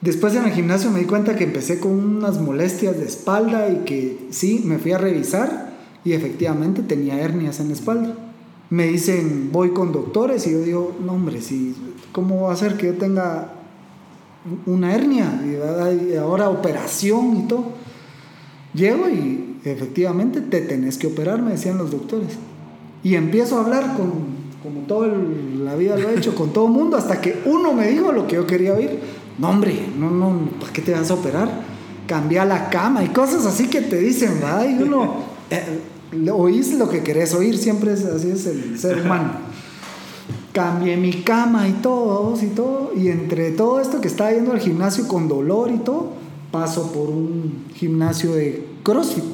Después en el gimnasio me di cuenta que empecé con unas molestias de espalda y que sí, me fui a revisar y efectivamente tenía hernias en la espalda. Me dicen, voy con doctores y yo digo, no hombre, ¿cómo va a ser que yo tenga una hernia y ahora operación y todo. Llego y efectivamente te tenés que operar, me decían los doctores. Y empiezo a hablar con, como toda la vida lo he hecho, con todo el mundo, hasta que uno me dijo lo que yo quería oír. No, hombre, no, no, ¿para qué te vas a operar? Cambia la cama y cosas así que te dicen, ¿verdad? Y uno, eh, oís lo que querés oír, siempre es, así es el ser humano cambié mi cama y todo, y todo. Y entre todo esto que estaba yendo al gimnasio con dolor y todo, paso por un gimnasio de CrossFit.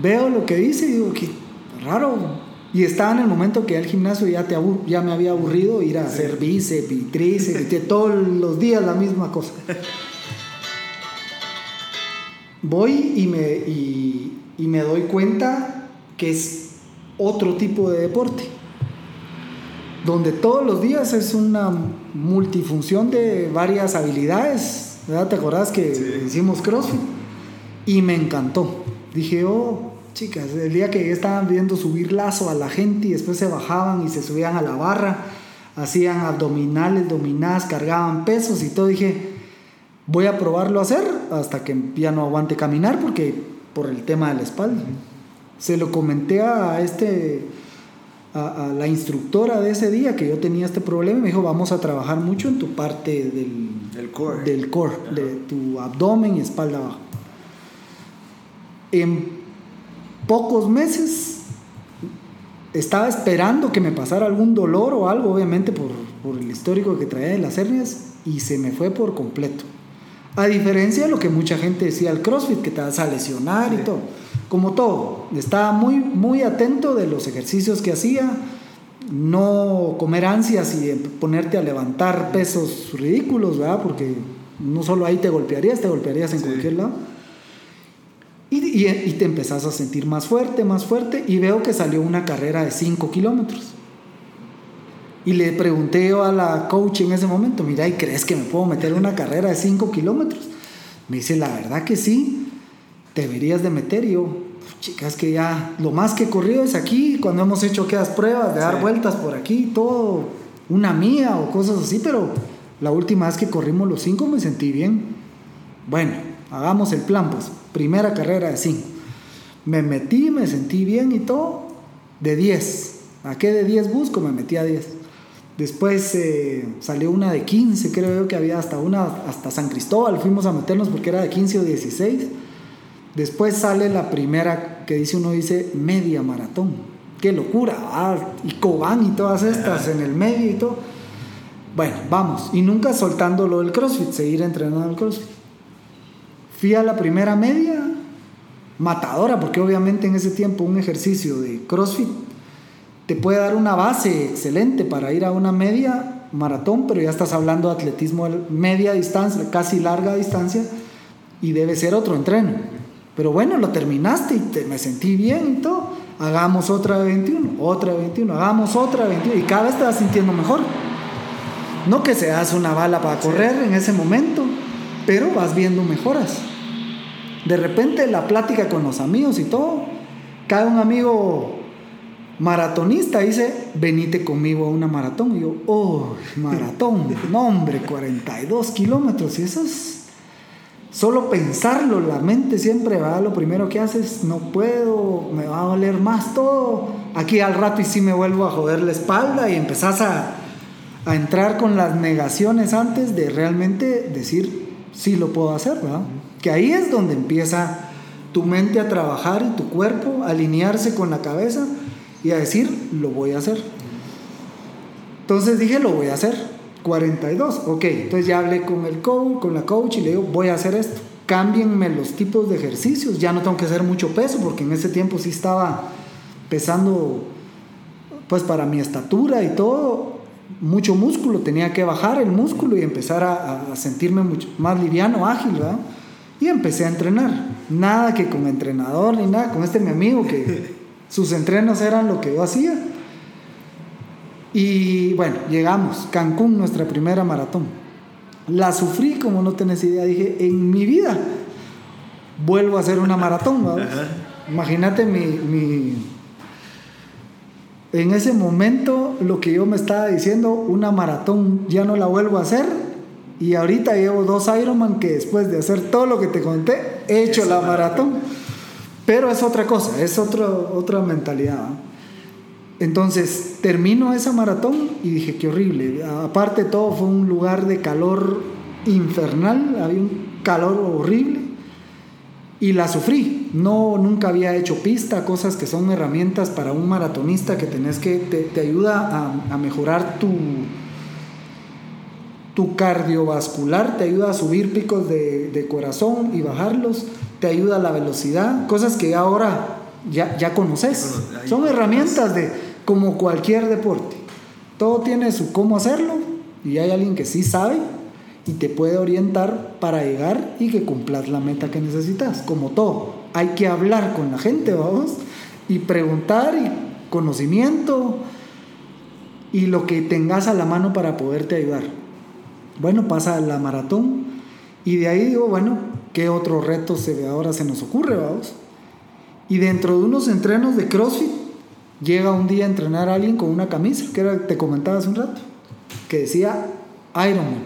Veo lo que dice y digo, qué raro. Y estaba en el momento que al gimnasio ya, te ya me había aburrido ir a hacer bíceps y tríceps, y todos los días la misma cosa. Voy y me, y me doy cuenta que es otro tipo de deporte donde todos los días es una multifunción de varias habilidades. ¿Verdad? ¿Te acordás que hicimos CrossFit? Y me encantó. Dije, oh, chicas, el día que estaban viendo subir lazo a la gente y después se bajaban y se subían a la barra, hacían abdominales, dominadas, cargaban pesos y todo, dije, voy a probarlo a hacer hasta que ya no aguante caminar porque por el tema de la espalda. Se lo comenté a este a, la instructora de ese día que yo tenía este problema me dijo, vamos a trabajar mucho en tu parte del, core, del core de tu abdomen y espalda abajo. En pocos meses estaba esperando que me pasara algún dolor o algo, obviamente por, por el histórico que traía de las hernias, y se me fue por completo. A diferencia de lo que mucha gente decía al CrossFit, que te vas a lesionar y todo. como todo, estaba muy, muy atento de los ejercicios que hacía, no comer ansias y ponerte a levantar pesos ridículos, ¿verdad? Porque no solo ahí te golpearías, te golpearías en cualquier lado. Y, y, te empezás a sentir más fuerte, más fuerte, y veo que salió una carrera de 5 kilómetros. Y le pregunté yo a la coach en ese momento, mira, ¿y crees que me puedo meter en una carrera de 5 kilómetros? Me dice, la verdad que sí, deberías de meter. Y yo, chicas, que ya lo más que he corrido es aquí, cuando hemos hecho aquellas pruebas de dar vueltas por aquí, todo, una mía o cosas así, pero la última vez que corrimos los 5 me sentí bien. Bueno, hagamos el plan, pues, primera carrera de 5. Me metí, me sentí bien y todo, de 10. ¿A qué de 10 busco? Me metí a 10. Después eh, salió una de 15, creo yo que había hasta una, hasta San Cristóbal, fuimos a meternos porque era de 15 o 16. Después sale la primera que dice uno, dice media maratón. Qué locura, ah, y Cobán y todas estas en el medio y todo. Bueno, vamos, y nunca soltándolo del CrossFit, seguir entrenando el CrossFit. Fui a la primera media, matadora, porque obviamente en ese tiempo un ejercicio de CrossFit te puede dar una base excelente para ir a una media maratón, pero ya estás hablando de atletismo media distancia, casi larga distancia, y debe ser otro entreno. Pero bueno, lo terminaste y te, me sentí bien y todo. Hagamos otra de 21, otra de 21, hagamos otra de 21, y cada vez te vas sintiendo mejor. No que seas una bala para correr en ese momento, pero vas viendo mejoras. De repente la plática con los amigos y todo, cae un amigo maratonista dice, venite conmigo a una maratón. Y yo, oh, maratón, no hombre, 42 kilómetros. Y eso es, solo pensarlo, la mente siempre va, lo primero que haces, no puedo, me va a doler más todo. Aquí al rato y sí me vuelvo a joder la espalda y empezás a, a entrar con las negaciones antes de realmente decir, sí lo puedo hacer, ¿verdad? Que ahí es donde empieza tu mente a trabajar y tu cuerpo a alinearse con la cabeza y a decir, lo voy a hacer. Entonces dije, lo voy a hacer. 42, ok. Entonces ya hablé con el coach, con la coach y le digo, voy a hacer esto. Cámbienme los tipos de ejercicios. Ya no tengo que hacer mucho peso porque en ese tiempo sí estaba pesando, pues para mi estatura y todo, mucho músculo. Tenía que bajar el músculo y empezar a, a sentirme mucho más liviano, ágil, ¿verdad? Y empecé a entrenar. Nada que con entrenador ni nada, con este mi amigo que sus entrenos eran lo que yo hacía. Y bueno, llegamos, Cancún, nuestra primera maratón. La sufrí como no tenés idea. Dije, en mi vida vuelvo a hacer una maratón. Imagínate mi, mi, En ese momento lo que yo me estaba diciendo, una maratón ya no la vuelvo a hacer. Y ahorita llevo dos Ironman que después de hacer todo lo que te conté, he hecho la maratón. Pero es otra cosa, es otro, otra mentalidad. Entonces termino esa maratón y dije, qué horrible. Aparte todo fue un lugar de calor infernal, había un calor horrible y la sufrí. No, nunca había hecho pista, cosas que son herramientas para un maratonista que tenés que, te, ayuda a, mejorar tu, tu cardiovascular, te ayuda a subir picos de, de corazón y bajarlos te ayuda a la velocidad, cosas que ahora ya, ya conoces. Son herramientas de como cualquier deporte. Todo tiene su cómo hacerlo y hay alguien que sí sabe y te puede orientar para llegar y que cumplas la meta que necesitas. Como todo, hay que hablar con la gente, vamos, y preguntar y conocimiento y lo que tengas a la mano para poderte ayudar. Bueno, pasa la maratón y de ahí digo, bueno, ¿Qué otro reto se, ahora se nos ocurre, vamos? Y dentro de unos entrenos de CrossFit, llega un día a entrenar a alguien con una camisa, que era, te comentaba hace un rato, que decía Ironman.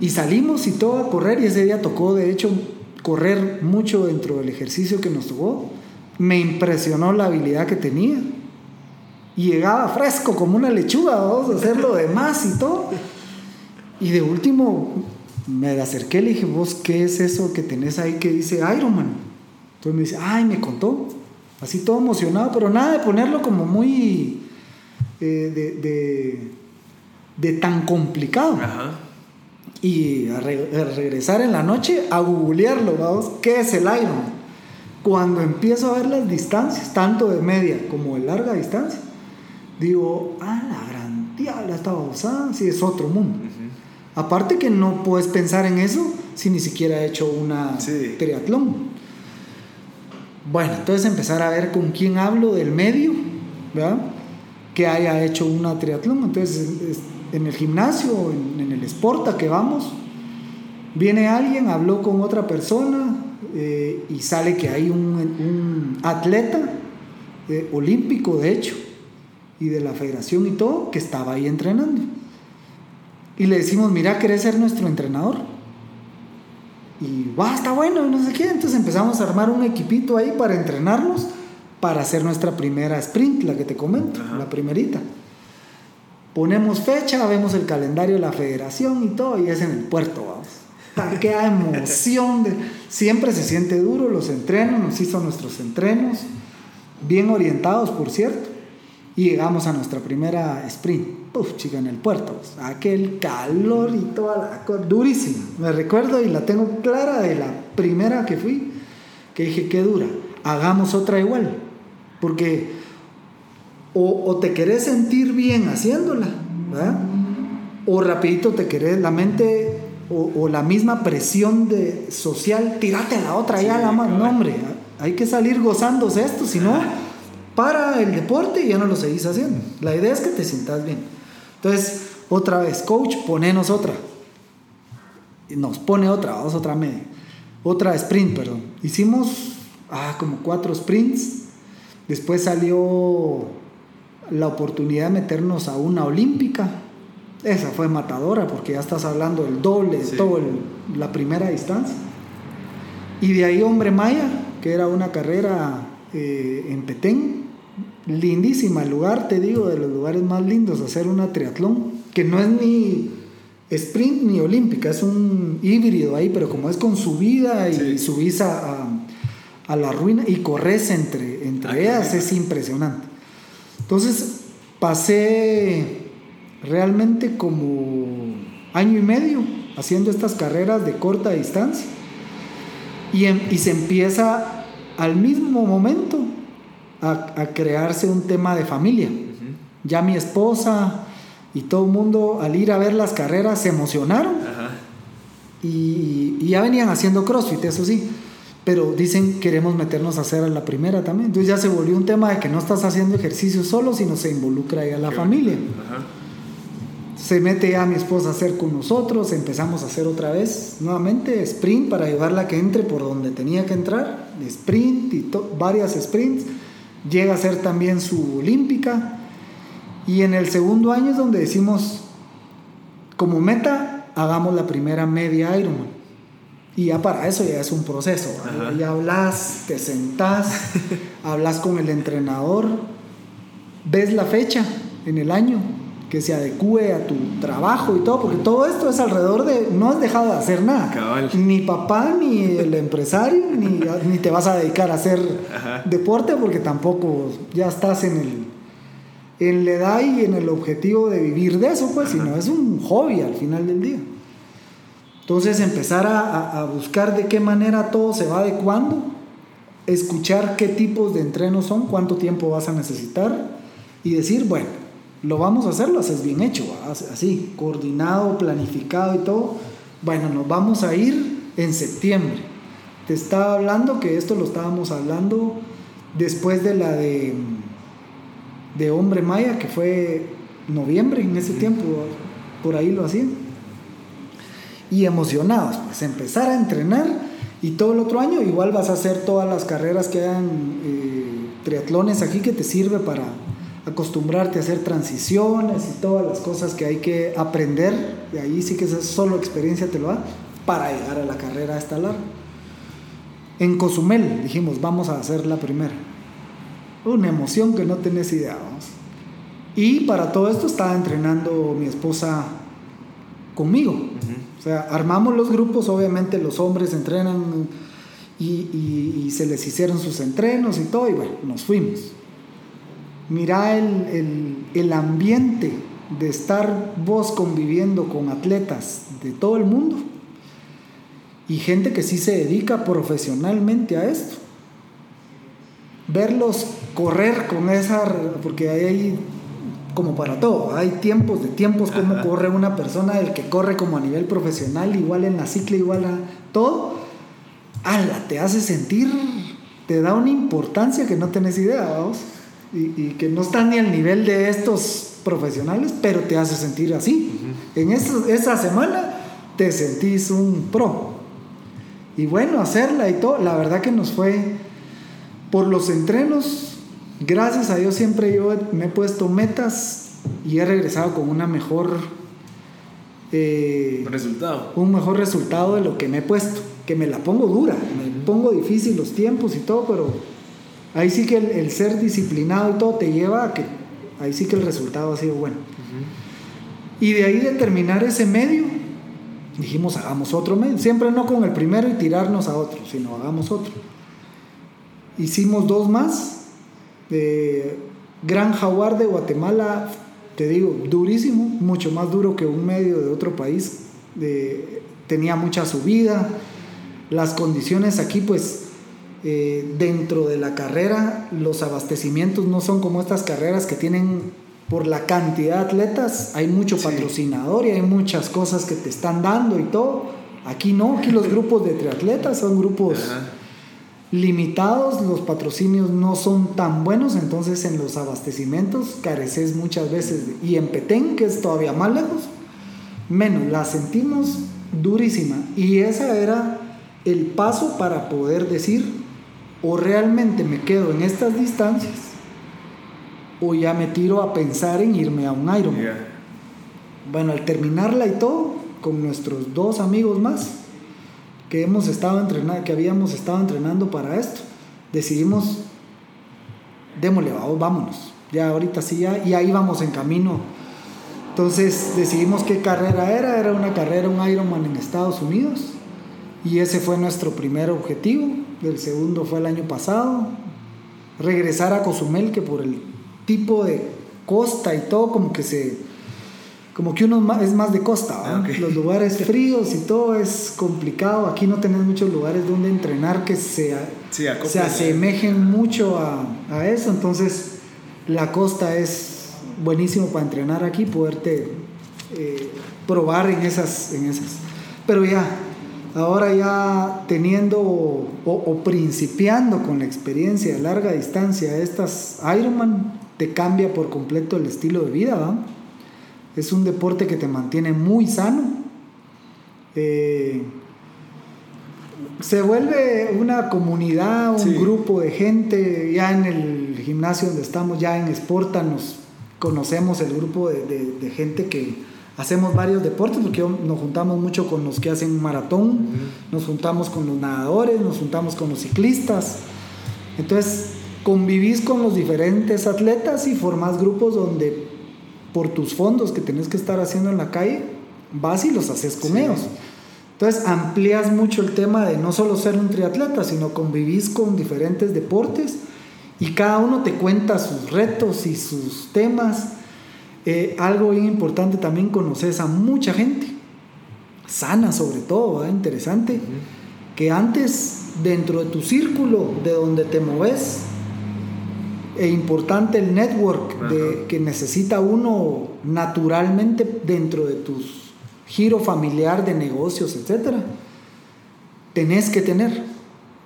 Y salimos y todo a correr, y ese día tocó, de hecho, correr mucho dentro del ejercicio que nos tocó. Me impresionó la habilidad que tenía. Y llegaba fresco como una lechuga, vamos a hacer lo demás y todo. Y de último, me acerqué le dije, vos, ¿qué es eso que tenés ahí que dice Ironman? Entonces me dice, ay, me contó. Así todo emocionado, pero nada de ponerlo como muy eh, de, de, tan complicado. Y a, regresar en la noche a googlearlo, vamos, ¿qué es el Ironman? Cuando empiezo a ver las distancias, tanto de media como de larga distancia, digo, ah, la gran diabla estaba usada, sí, es otro mundo. Aparte que no puedes pensar en eso si ni siquiera he hecho una triatlón. Bueno, entonces empezar a ver con quién hablo del medio, ¿verdad? Que haya hecho una triatlón. Entonces, en el gimnasio, en, el Sporta que vamos, viene alguien, habló con otra persona eh, y sale que hay un, atleta eh, olímpico, de hecho, y de la federación y todo, que estaba ahí entrenando. Y le decimos, mira, ¿querés ser nuestro entrenador? Y va, está bueno, no sé qué. Entonces empezamos a armar un equipito ahí para entrenarnos para hacer nuestra primera sprint, la que te comento, la primerita. Ponemos fecha, vemos el calendario de la federación y todo, y es en el puerto, vamos. ¡Qué emoción! De... Siempre se siente duro los entrenos, nos hizo nuestros entrenos, bien orientados, por cierto. Y llegamos a nuestra primera sprint. Uf, chica, en el puerto. Aquel calor y toda la cosa. Durísima. Me recuerdo y la tengo clara de la primera que fui. Que dije, qué dura. Hagamos otra igual. Porque o, te querés sentir bien haciéndola. ¿verdad? O rapidito te querés, la mente o, la misma presión de social, tirate a la otra ya la más. No, hombre, hay que salir gozándose esto, si no para el deporte y ya no lo seguís haciendo. La idea es que te sientas bien. Entonces, otra vez, coach, ponenos otra. Y nos pone otra, vamos otra media. Otra sprint, perdón. Hicimos ah, como cuatro sprints. Después salió la oportunidad de meternos a una olímpica. Esa fue matadora porque ya estás hablando del doble de todo la primera distancia. Y de ahí Hombre Maya, que era una carrera eh, en Petén, lindísima el lugar, te digo, de los lugares más lindos, hacer una triatlón, que no es ni sprint ni olímpica, es un híbrido ahí, pero como es con subida y subís a, a, la ruina y corres entre, entre ah, ellas, es impresionante. Entonces pasé realmente como año y medio haciendo estas carreras de corta distancia y, y se empieza al mismo momento a, crearse un tema de familia. Ya mi esposa y todo el mundo al ir a ver las carreras se emocionaron. Y, ya venían haciendo CrossFit, eso sí. Pero dicen queremos meternos a hacer a la primera también. Entonces ya se volvió un tema de que no estás haciendo ejercicio solo, sino se involucra ya la familia. Se mete ya mi esposa a hacer con nosotros, empezamos a hacer otra vez nuevamente sprint para llevarla a que entre por donde tenía que entrar, sprint y varias sprints llega a ser también su olímpica. Y en el segundo año es donde decimos, como meta, hagamos la primera media Ironman. Y ya para eso ya es un proceso. Ya hablas, te sentás, hablas con el entrenador, ves la fecha en el año, que se adecue a tu trabajo y todo, porque todo esto es alrededor de, no has dejado de hacer nada. Ni papá, ni el empresario, ni, ni, te vas a dedicar a hacer deporte, porque tampoco ya estás en el en la edad y en el objetivo de vivir de eso, pues, sino es un hobby al final del día. Entonces empezar a, a buscar de qué manera todo se va adecuando, escuchar qué tipos de entrenos son, cuánto tiempo vas a necesitar y decir, bueno, lo vamos a hacer, lo haces bien hecho, así, coordinado, planificado y todo. Bueno, nos vamos a ir en septiembre. Te estaba hablando que esto lo estábamos hablando después de la de, de Hombre Maya, que fue noviembre en ese tiempo, por ahí lo hacían. Y emocionados, pues empezar a entrenar y todo el otro año igual vas a hacer todas las carreras que hagan eh, triatlones aquí que te sirve para acostumbrarte a hacer transiciones y todas las cosas que hay que aprender, y ahí sí que esa solo experiencia te lo da, para llegar a la carrera esta larga. En Cozumel dijimos, vamos a hacer la primera. Una emoción que no tenés idea, vamos. Y para todo esto estaba entrenando mi esposa conmigo. O sea, armamos los grupos, obviamente los hombres entrenan y, y se les hicieron sus entrenos y todo, y bueno, nos fuimos mira el, ambiente de estar vos conviviendo con atletas de todo el mundo y gente que sí se dedica profesionalmente a esto. verlos correr con esa, porque hay como para todo, hay tiempos de tiempos, como corre una persona, el que corre como a nivel profesional, igual en la cicla, igual a todo, ala, te hace sentir, te da una importancia que no tenés idea, vamos, y, que no está ni al nivel de estos profesionales, pero te hace sentir así. En esa semana te sentís un pro. Y bueno, hacerla y todo, la verdad que nos fue por los entrenos, gracias a Dios siempre yo me he puesto metas y he regresado con una mejor... Eh, resultado. Un mejor resultado de lo que me he puesto, que me la pongo dura, me pongo difícil los tiempos y todo, pero ahí sí que el, ser disciplinado y todo te lleva a que ahí sí que el resultado ha sido bueno. Y de ahí determinar ese medio, dijimos hagamos otro medio, siempre no con el primero y tirarnos a otro, sino hagamos otro. Hicimos dos más. De Gran Jaguar de Guatemala, te digo, durísimo, mucho más duro que un medio de otro país. tenía mucha subida. Las condiciones aquí, pues, eh, dentro de la carrera, los abastecimientos no son como estas carreras que tienen por la cantidad de atletas, hay mucho patrocinador y hay muchas cosas que te están dando y todo. Aquí no, aquí los grupos de triatletas son grupos limitados, los patrocinios no son tan buenos, entonces en los abastecimientos careces muchas veces. Y en Petén, que es todavía más lejos, menos, la sentimos durísima. Y ese era el paso para poder decir, o realmente me quedo en estas distancias, o ya me tiro a pensar en irme a un Ironman. Bueno, al terminarla y todo, con nuestros dos amigos más, que hemos estado entrenando, que habíamos estado entrenando para esto, decidimos, démosle, vámonos. Ya ahorita sí, ya, y ahí vamos en camino. Entonces decidimos qué carrera era, era una carrera, un Ironman en Estados Unidos, y ese fue nuestro primer objetivo. El segundo fue el año pasado, regresar a Cozumel, que por el tipo de costa y todo, como que se como que uno es más de costa, ah, los lugares fríos y todo es complicado. Aquí no tenés muchos lugares donde entrenar que se, se asemejen mucho a, a, eso. Entonces, la costa es buenísimo para entrenar aquí, poderte eh, probar en esas, en esas. Pero ya, ahora ya teniendo o, o, principiando con la experiencia de larga distancia, estas Ironman te cambia por completo el estilo de vida. Es un deporte que te mantiene muy sano. Eh, se vuelve una comunidad, un grupo de gente. Ya en el gimnasio donde estamos, ya en Sporta, nos conocemos el grupo de, gente que hacemos varios deportes, porque nos juntamos mucho con los que hacen maratón, nos juntamos con los nadadores, nos juntamos con los ciclistas. Entonces, convivís con los diferentes atletas y formás grupos donde por tus fondos que tenés que estar haciendo en la calle, vas y los haces con ellos. Entonces amplías mucho el tema de no solo ser un triatleta, sino convivís con diferentes deportes y cada uno te cuenta sus retos y sus temas. Eh, algo bien importante también conoces a mucha gente, sana sobre todo, interesante, que antes dentro de tu círculo, de donde te moves, e importante el network de, que necesita uno naturalmente dentro de tu giro familiar de negocios, etc. Tenés que tener.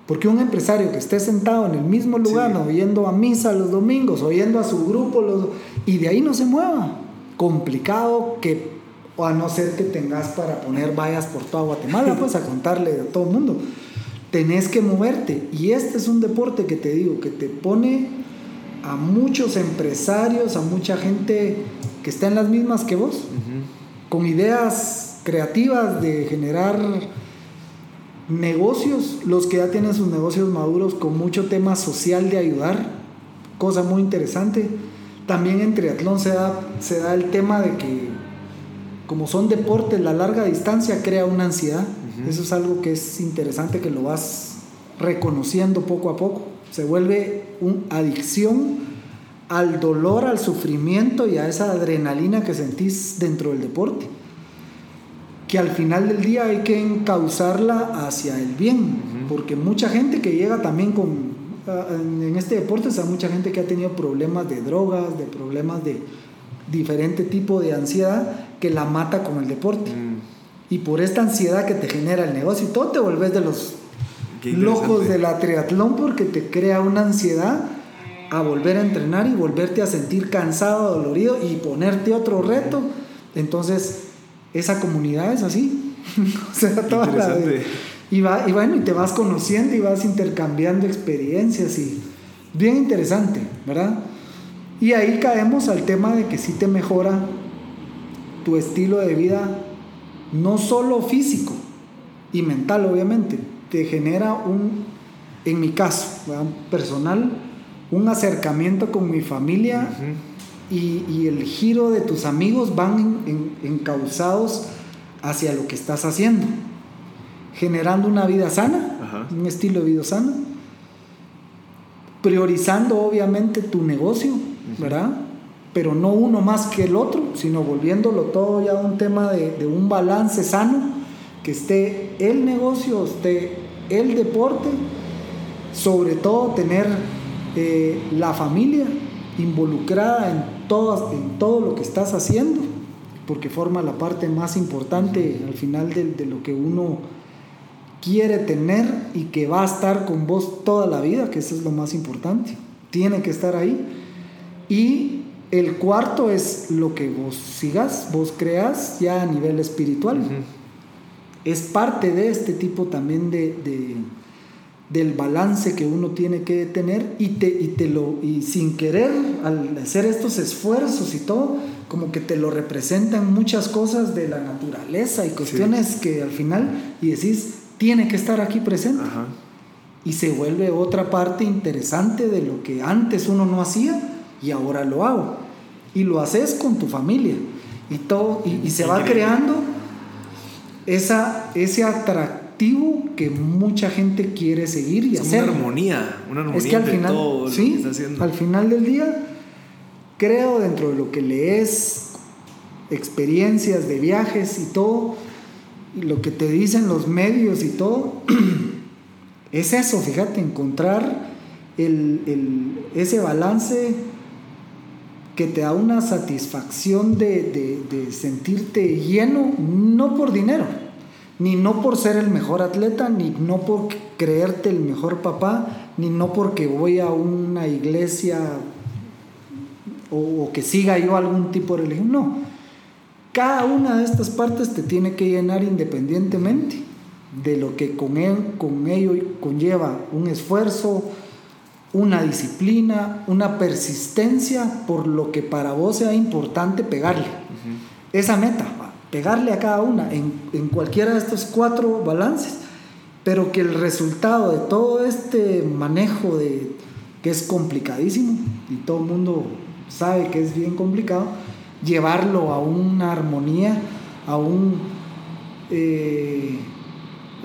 Porque un empresario que esté sentado en el mismo lugar, oyendo a misa los domingos, oyendo a su grupo, los, y de ahí no se mueva. Complicado que, o a no ser que tengas para poner vallas por toda Guatemala, pues a contarle a todo el mundo. Tenés que moverte. Y este es un deporte que te digo, que te pone a muchos empresarios, a mucha gente que está en las mismas que vos, con ideas creativas de generar negocios, los que ya tienen sus negocios maduros con mucho tema social de ayudar, cosa muy interesante. También en triatlón se da, se da el tema de que como son deportes, la larga distancia crea una ansiedad. Eso es algo que es interesante que lo vas reconociendo poco a poco se vuelve una adicción al dolor, al sufrimiento y a esa adrenalina que sentís dentro del deporte. Que al final del día hay que encauzarla hacia el bien, porque mucha gente que llega también con en este deporte hay mucha gente que ha tenido problemas de drogas, de problemas de diferente tipo de ansiedad que la mata con el deporte. Mm, Y por esta ansiedad que te genera el negocio y todo, te volvés de los locos de la triatlón porque te crea una ansiedad a volver a entrenar y volverte a sentir cansado, dolorido y ponerte otro reto. Entonces, esa comunidad es así. o sea, toda la interesante. y, va, y bueno, y te vas conociendo y vas intercambiando experiencias y bien interesante, ¿verdad? Y ahí caemos al tema de que sí te mejora tu estilo de vida, no solo físico y mental, obviamente, te genera un, en mi caso, ¿verdad? personal, un acercamiento con mi familia. Y, y el giro de tus amigos van en- en- encauzados hacia lo que estás haciendo, generando una vida sana, Ajá. un estilo de vida sano, priorizando obviamente tu negocio, ¿verdad? Pero no uno más que el otro, sino volviéndolo todo ya un tema de, de un balance sano, que esté el negocio, esté el deporte, sobre todo tener eh, la familia involucrada en, todas, en todo lo que estás haciendo, porque forma la parte más importante al final de, de lo que uno quiere tener y que va a estar con vos toda la vida, que eso es lo más importante. Tiene que estar ahí. Y el cuarto es lo que vos sigas, vos creas ya a nivel espiritual. Es parte de este tipo también de, de- del balance que uno tiene que tener y, te, y, te lo, y sin querer, al hacer estos esfuerzos y todo, como que te lo representan muchas cosas de la naturaleza y cuestiones que al final, y decís, tiene que estar aquí presente Ajá. y se vuelve otra parte interesante de lo que antes uno no hacía y ahora lo hago. Y lo haces con tu familia y todo y, y se va creando esa, ese atractivo que mucha gente quiere seguir y Es hacer. una armonía, una armonía Es que al final, todo lo que está haciendo. al final del día, creo dentro de lo que lees, experiencias de viajes y todo, y lo que te dicen los medios y todo, es eso, fíjate, encontrar el, el- ese balance que te da una satisfacción de, de- de sentirte lleno, no por dinero, ni no por ser el mejor atleta, ni no por creerte el mejor papá, ni no porque voy a una iglesia o, o que siga yo algún tipo de religión, no. Cada una de estas partes te tiene que llenar independientemente de lo que con, él, con ello conlleva un esfuerzo, una disciplina, una persistencia por lo que para vos sea importante pegarle. Esa meta, va, pegarle a cada una en, en cualquiera de estos cuatro balances, pero que el resultado de todo este manejo de que es complicadísimo y todo el mundo sabe que es bien complicado, llevarlo a una armonía, a un eh,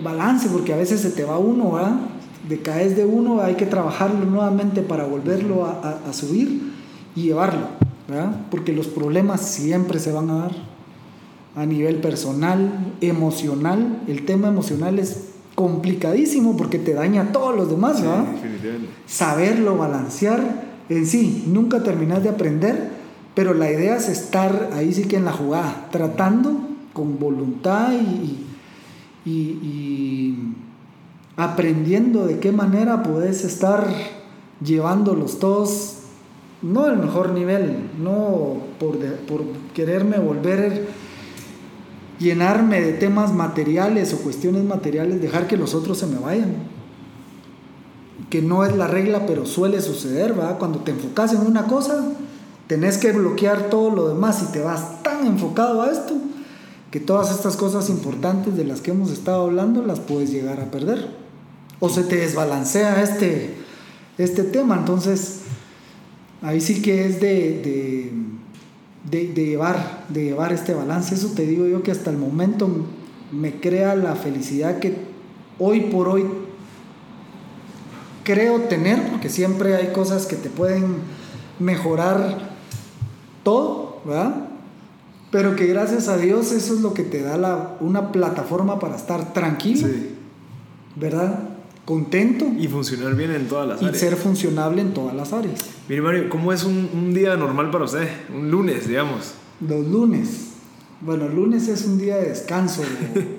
balance, porque a veces se te va uno, ¿verdad? decaes de uno, hay que trabajarlo nuevamente para volverlo a, a- subir y llevarlo, ¿verdad? Porque los problemas siempre se van a dar a nivel personal, emocional. El tema emocional es complicadísimo porque te daña a todos los demás, Sí, ¿verdad? definitivamente. Saberlo, balancear, en sí, nunca terminas de aprender, pero la idea es estar ahí sí que en la jugada, tratando con voluntad y, y- y aprendiendo de qué manera puedes estar llevándolos todos, no al mejor nivel, no por, de- por quererme volver, llenarme de temas materiales o cuestiones materiales, dejar que los otros se me vayan. Que no es la regla, pero suele suceder, ¿verdad? Cuando te enfocas en una cosa, tenés que bloquear todo lo demás y te vas tan enfocado a esto que todas estas cosas importantes de las que hemos estado hablando las puedes llegar a perder. O se te desbalancea este, este tema. Entonces, ahí sí que es de, de, de- de llevar, de llevar este balance. Eso te digo yo que hasta el momento me crea la felicidad que hoy por hoy creo tener, porque siempre hay cosas que te pueden mejorar todo, ¿verdad? Pero que gracias a Dios eso es lo que te da la- una plataforma para estar tranquilo, Sí. ¿verdad? Contento Y funcionar bien en todas las y áreas. ser funcionable en todas las áreas. Mire, Mario, ¿cómo es un, un día normal para usted? Un lunes, digamos. Los lunes. Bueno, el lunes es un día de descanso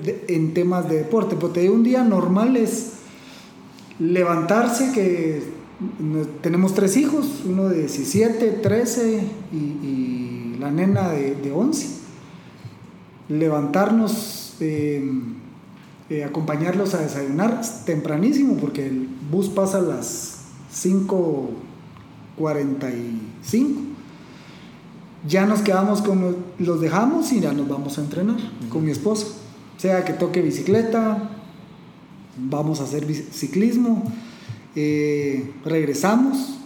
de- en temas de deporte, pero te digo, un día normal es levantarse, que tenemos tres hijos, uno de 17, 13 y, y la nena de, de 11. Levantarnos, eh, eh, acompañarlos a desayunar tempranísimo, porque el bus pasa a las 5.45 ya nos quedamos con los, los dejamos y ya nos vamos a entrenar con mi esposa. Sea que toque bicicleta, vamos a hacer ciclismo, eh, regresamos,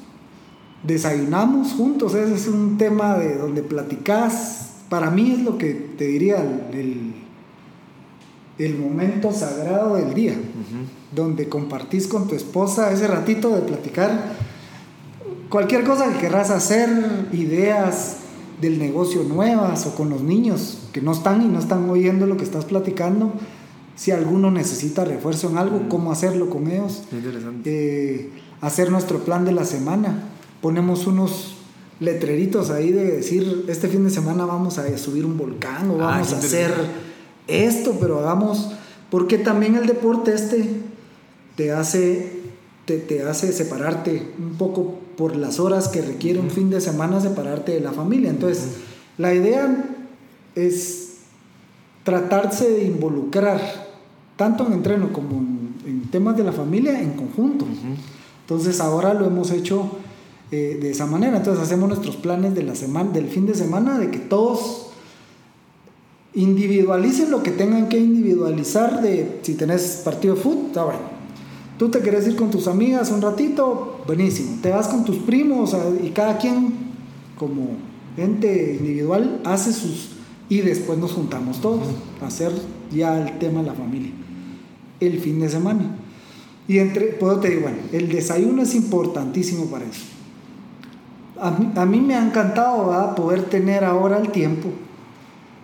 desayunamos juntos. Ese es un tema de donde platicás. Para mí es lo que te diría el, el- el momento sagrado del día, donde compartís con tu esposa ese ratito de platicar cualquier cosa que querrás hacer, ideas del negocio nuevas o con los niños que no están y no están oyendo lo que estás platicando. Si alguno necesita refuerzo en algo, cómo hacerlo con ellos. Interesante. Eh, hacer nuestro plan de la semana. Ponemos unos letreritos ahí de decir, este fin de semana vamos a subir un volcán o Ah, vamos a hacer. Esto, pero hagamos, porque también el deporte este te hace, te, te hace separarte un poco por las horas que requiere un fin de semana, separarte de la familia. Entonces, la idea es tratarse de involucrar, tanto en entreno como en, en temas de la familia, en conjunto. Entonces, ahora lo hemos hecho eh, de esa manera. Entonces, hacemos nuestros planes de la semana, del fin de semana, de que todos individualicen lo que tengan que individualizar de si tenés partido de fútbol, está bueno. Tú te querés ir con tus amigas un ratito, buenísimo. Te vas con tus primos y cada quien como ente individual hace sus y después nos juntamos todos a hacer ya el tema de la familia el fin de semana. Y entre, puedo te digo, bueno, el desayuno es importantísimo para eso. A mí, a mí me ha encantado ¿verdad? poder tener ahora el tiempo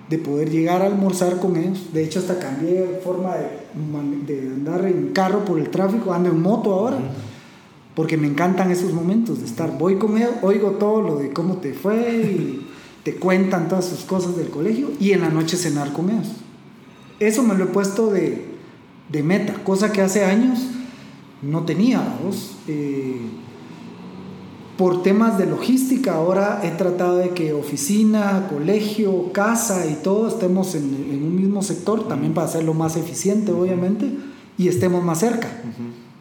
de poder llegar a almorzar con ellos. De hecho, hasta cambié forma de, de andar en carro por el tráfico, ando en moto ahora, porque me encantan esos momentos de estar. Voy con ellos, oigo todo lo de cómo te fue y te cuentan todas sus cosas del colegio y en la noche cenar con ellos. Eso me lo he puesto de, de meta, cosa que hace años no tenía, vos. Eh, por temas de logística, ahora he tratado de que oficina, colegio, casa y todo estemos en, en un mismo sector, también para hacerlo más eficiente, obviamente, y estemos más cerca.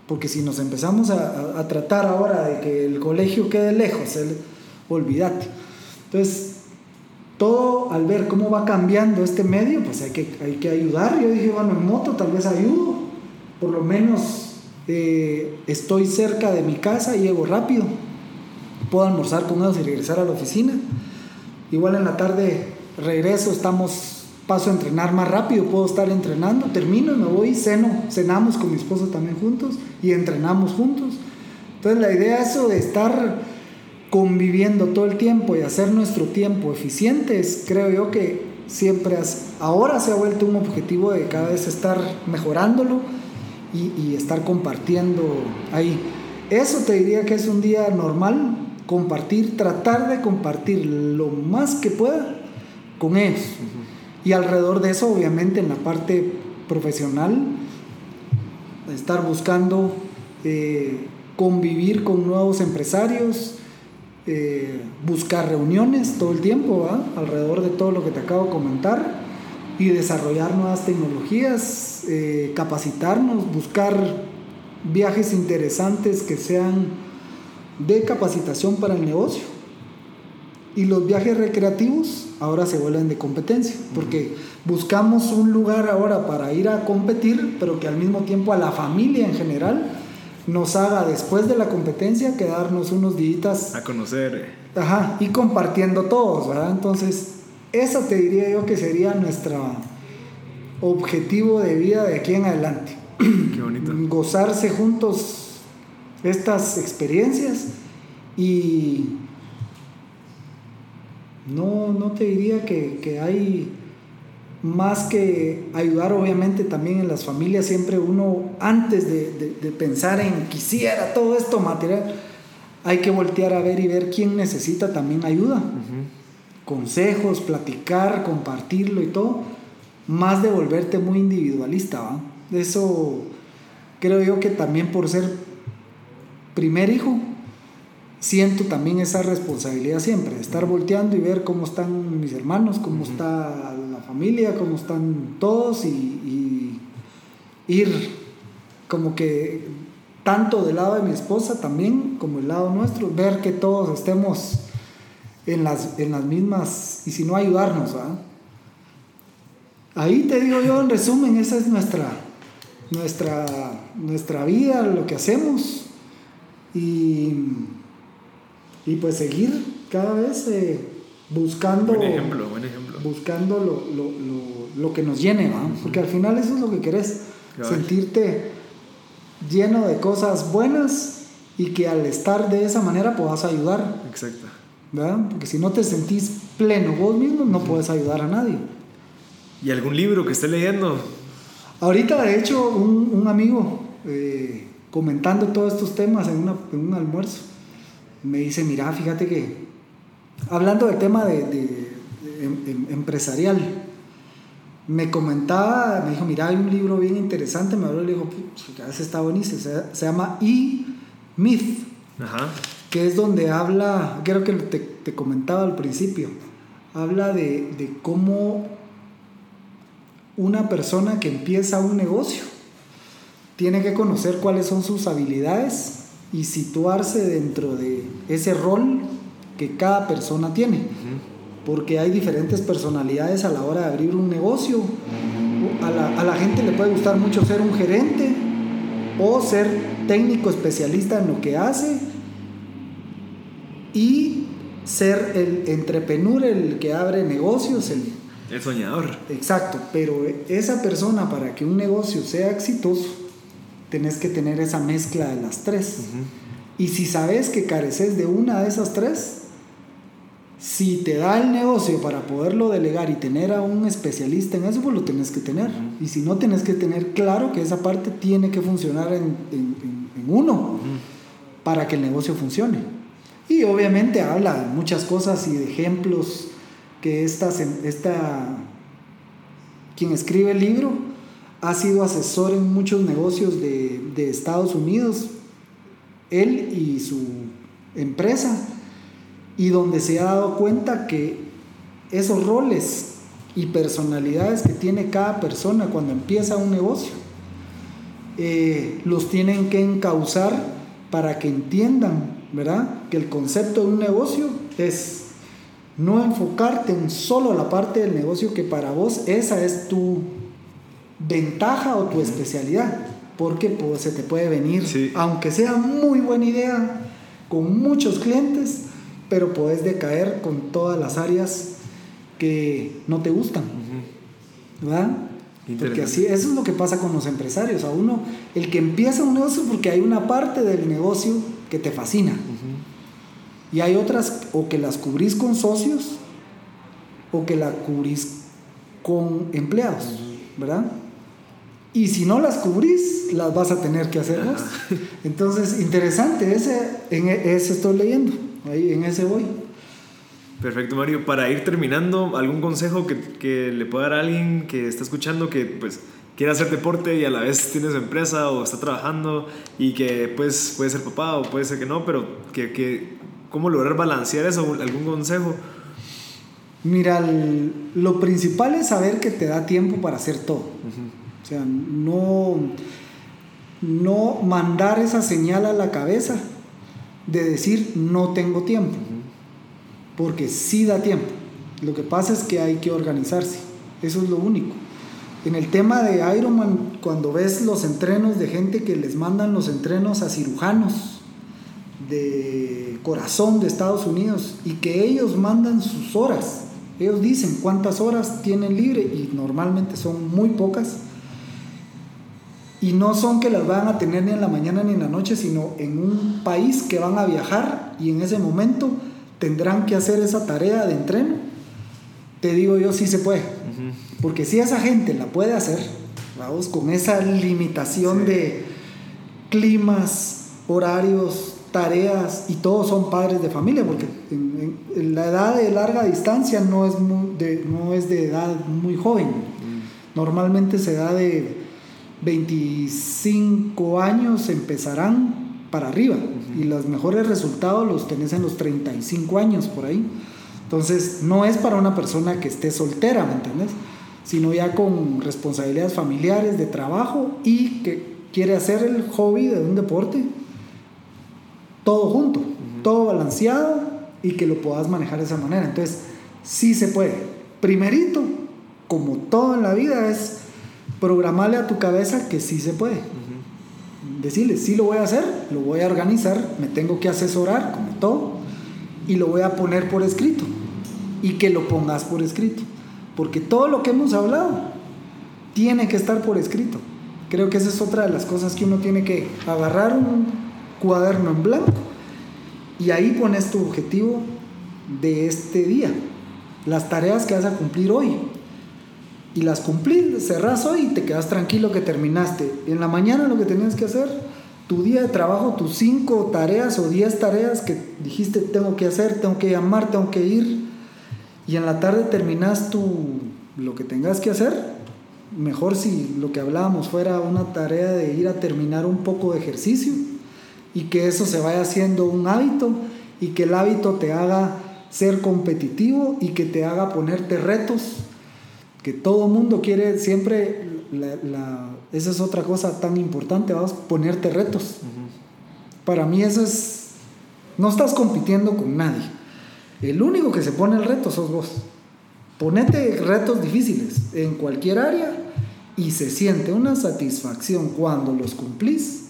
Porque si nos empezamos a, a- a tratar ahora de que el colegio quede lejos, el- olvídate. Entonces, todo al ver cómo va cambiando este medio, pues hay que, hay que ayudar. Yo dije, bueno, en moto tal vez ayudo, por lo menos eh, estoy cerca de mi casa y llego rápido. Puedo almorzar con ellos y regresar a la oficina. Igual en la tarde regreso, estamos, paso a entrenar más rápido, puedo estar entrenando, termino y me voy, ceno, cenamos con mi esposa también juntos y entrenamos juntos. Entonces la idea eso de estar conviviendo todo el tiempo y hacer nuestro tiempo eficiente es, creo yo que siempre, has- ahora se ha vuelto un objetivo de cada vez estar mejorándolo y, y estar compartiendo ahí. Eso te diría que es un día normal, compartir, tratar de compartir lo más que pueda con ellos. Y alrededor de eso, obviamente, en la parte profesional, estar buscando eh, convivir con nuevos empresarios, eh, buscar reuniones todo el tiempo, alrededor de todo lo que te acabo de comentar, y desarrollar nuevas tecnologías, eh, capacitarnos, buscar viajes interesantes que sean de capacitación para el negocio. Y los viajes recreativos ahora se vuelven de competencia, porque buscamos un lugar ahora para ir a competir, pero que al mismo tiempo a la familia en general nos haga después de la competencia quedarnos unos días A conocer. eh, Ajá, y compartiendo todos, ¿verdad? Entonces, eso te diría yo que sería nuestro objetivo de vida de aquí en adelante. Qué bonito. Gozarse juntos estas experiencias y no, no te diría que, que hay más que ayudar obviamente también en las familias, siempre uno antes de, de, pensar en quisiera todo esto material, hay que voltear a ver y ver quién necesita también ayuda. Consejos, platicar, compartirlo y todo, más de volverte muy individualista. ¿va? Eso creo yo que también por ser primer hijo, siento también esa responsabilidad siempre, de estar volteando y ver cómo están mis hermanos, cómo está la familia, cómo están todos y, ir como que tanto del lado de mi esposa también como el lado nuestro, ver que todos estemos en las, en las mismas, y si no ayudarnos, Ahí te digo yo en resumen, esa es nuestra, nuestra, nuestra vida, lo que hacemos. Y y pues seguir cada vez eh, buscando, buen ejemplo, buen ejemplo. buscando lo, lo, lo, que nos llene, porque al final eso es lo que querés, sentirte lleno de cosas buenas y que al estar de esa manera puedas ayudar. Exacto. ¿verdad? Porque si no te sentís pleno vos mismo, no puedes ayudar a nadie. ¿Y algún libro que esté leyendo? Ahorita, de hecho, un, un amigo eh, comentando todos estos temas en, una, en un almuerzo, me dice, mira, fíjate que, hablando del tema de, em, em, empresarial, me comentaba, me dijo, mira, hay un libro bien interesante, me habló y le dijo, ese está buenísimo, se, llama E-Myth, que es donde habla, creo que te, te comentaba al principio, habla de, de cómo una persona que empieza un negocio tiene que conocer cuáles son sus habilidades y situarse dentro de ese rol que cada persona tiene. Porque hay diferentes personalidades a la hora de abrir un negocio. A la, a la, gente le puede gustar mucho ser un gerente o ser técnico especialista en lo que hace y ser el entrepreneur, el que abre negocios, el, el soñador. Exacto, pero esa persona para que un negocio sea exitoso tenés que tener esa mezcla de las tres. Y si sabes que careces de una de esas tres, si te da el negocio para poderlo delegar y tener a un especialista en eso, pues lo tenés que tener. Y si no, tenés que tener claro que esa parte tiene que funcionar en, uno para que el negocio funcione. Y obviamente habla de muchas cosas y de ejemplos que esta, esta quien escribe el libro ha sido asesor en muchos negocios de, de Estados Unidos, él y su empresa, y donde se ha dado cuenta que esos roles y personalidades que tiene cada persona cuando empieza un negocio, eh, los tienen que encauzar para que entiendan, ¿verdad? Que el concepto de un negocio es no enfocarte en solo la parte del negocio que para vos esa es tu ventaja o tu especialidad, porque pues, se te puede venir, aunque sea muy buena idea, con muchos clientes, pero puedes decaer con todas las áreas que no te gustan. ¿Verdad? Porque así, eso es lo que pasa con los empresarios. A uno, el que empieza un negocio porque hay una parte del negocio que te fascina. Y hay otras, o que las cubrís con socios, o que la cubrís con empleados, ¿verdad? Y si no las cubrís, las vas a tener que hacer vos. Entonces, interesante, ese, en e, ese estoy leyendo, ahí en ese voy. Perfecto, Mario. Para ir terminando, ¿algún consejo que, que, le pueda dar a alguien que está escuchando que pues quiere hacer deporte y a la vez tiene su empresa o está trabajando y que pues puede ser papá o puede ser que no, pero que, que cómo lograr balancear eso? ¿Algún consejo? Mira, lo principal es saber que te da tiempo para hacer todo. O sea, no, no mandar esa señal a la cabeza de decir no tengo tiempo, porque sí da tiempo. Lo que pasa es que hay que organizarse, eso es lo único. En el tema de Ironman, cuando ves los entrenos de gente que les mandan los entrenos a cirujanos de corazón de Estados Unidos y que ellos mandan sus horas, ellos dicen cuántas horas tienen libre y normalmente son muy pocas y no son que las van a tener ni en la mañana ni en la noche, sino en un país que van a viajar y en ese momento tendrán que hacer esa tarea de entreno. Te digo yo, sí se puede. Porque si esa gente la puede hacer, vamos, con esa limitación de climas, horarios, tareas, y todos son padres de familia, porque en, la edad de larga distancia no es, de, no es de edad muy joven. Mm. Normalmente se da de 25 años, empezarán para arriba, y los mejores resultados los tenés en los 35 años por ahí. Entonces, no es para una persona que esté soltera, ¿me entiendes? Sino ya con responsabilidades familiares, de trabajo y que quiere hacer el hobby de un deporte todo junto, todo balanceado y que lo puedas manejar de esa manera. Entonces, sí se puede. Primerito, como todo en la vida, es programarle a tu cabeza que sí se puede. Decirle, sí lo voy a hacer, lo voy a organizar, me tengo que asesorar, como todo, y lo voy a poner por escrito. Y que lo pongas por escrito. Porque todo lo que hemos hablado tiene que estar por escrito. Creo que esa es otra de las cosas que uno tiene que agarrar un cuaderno en blanco y ahí pones tu objetivo de este día, las tareas que vas a cumplir hoy. Y las cumplís, cerrás hoy y te quedas tranquilo que terminaste. En la mañana lo que tenías que hacer, tu día de trabajo, tus cinco tareas o diez tareas que dijiste tengo que hacer, tengo que llamar, tengo que ir. Y en la tarde terminas tu, lo que tengas que hacer. Mejor si lo que hablábamos fuera una tarea de ir a terminar un poco de ejercicio y que eso se vaya haciendo un hábito y que el hábito te haga ser competitivo y que te haga ponerte retos, que todo mundo quiere siempre, la, esa es otra cosa tan importante, vamos, ponerte retos. Para mí eso es, no estás compitiendo con nadie, el único que se pone el reto sos vos. Ponete retos difíciles en cualquier área y se siente una satisfacción cuando los cumplís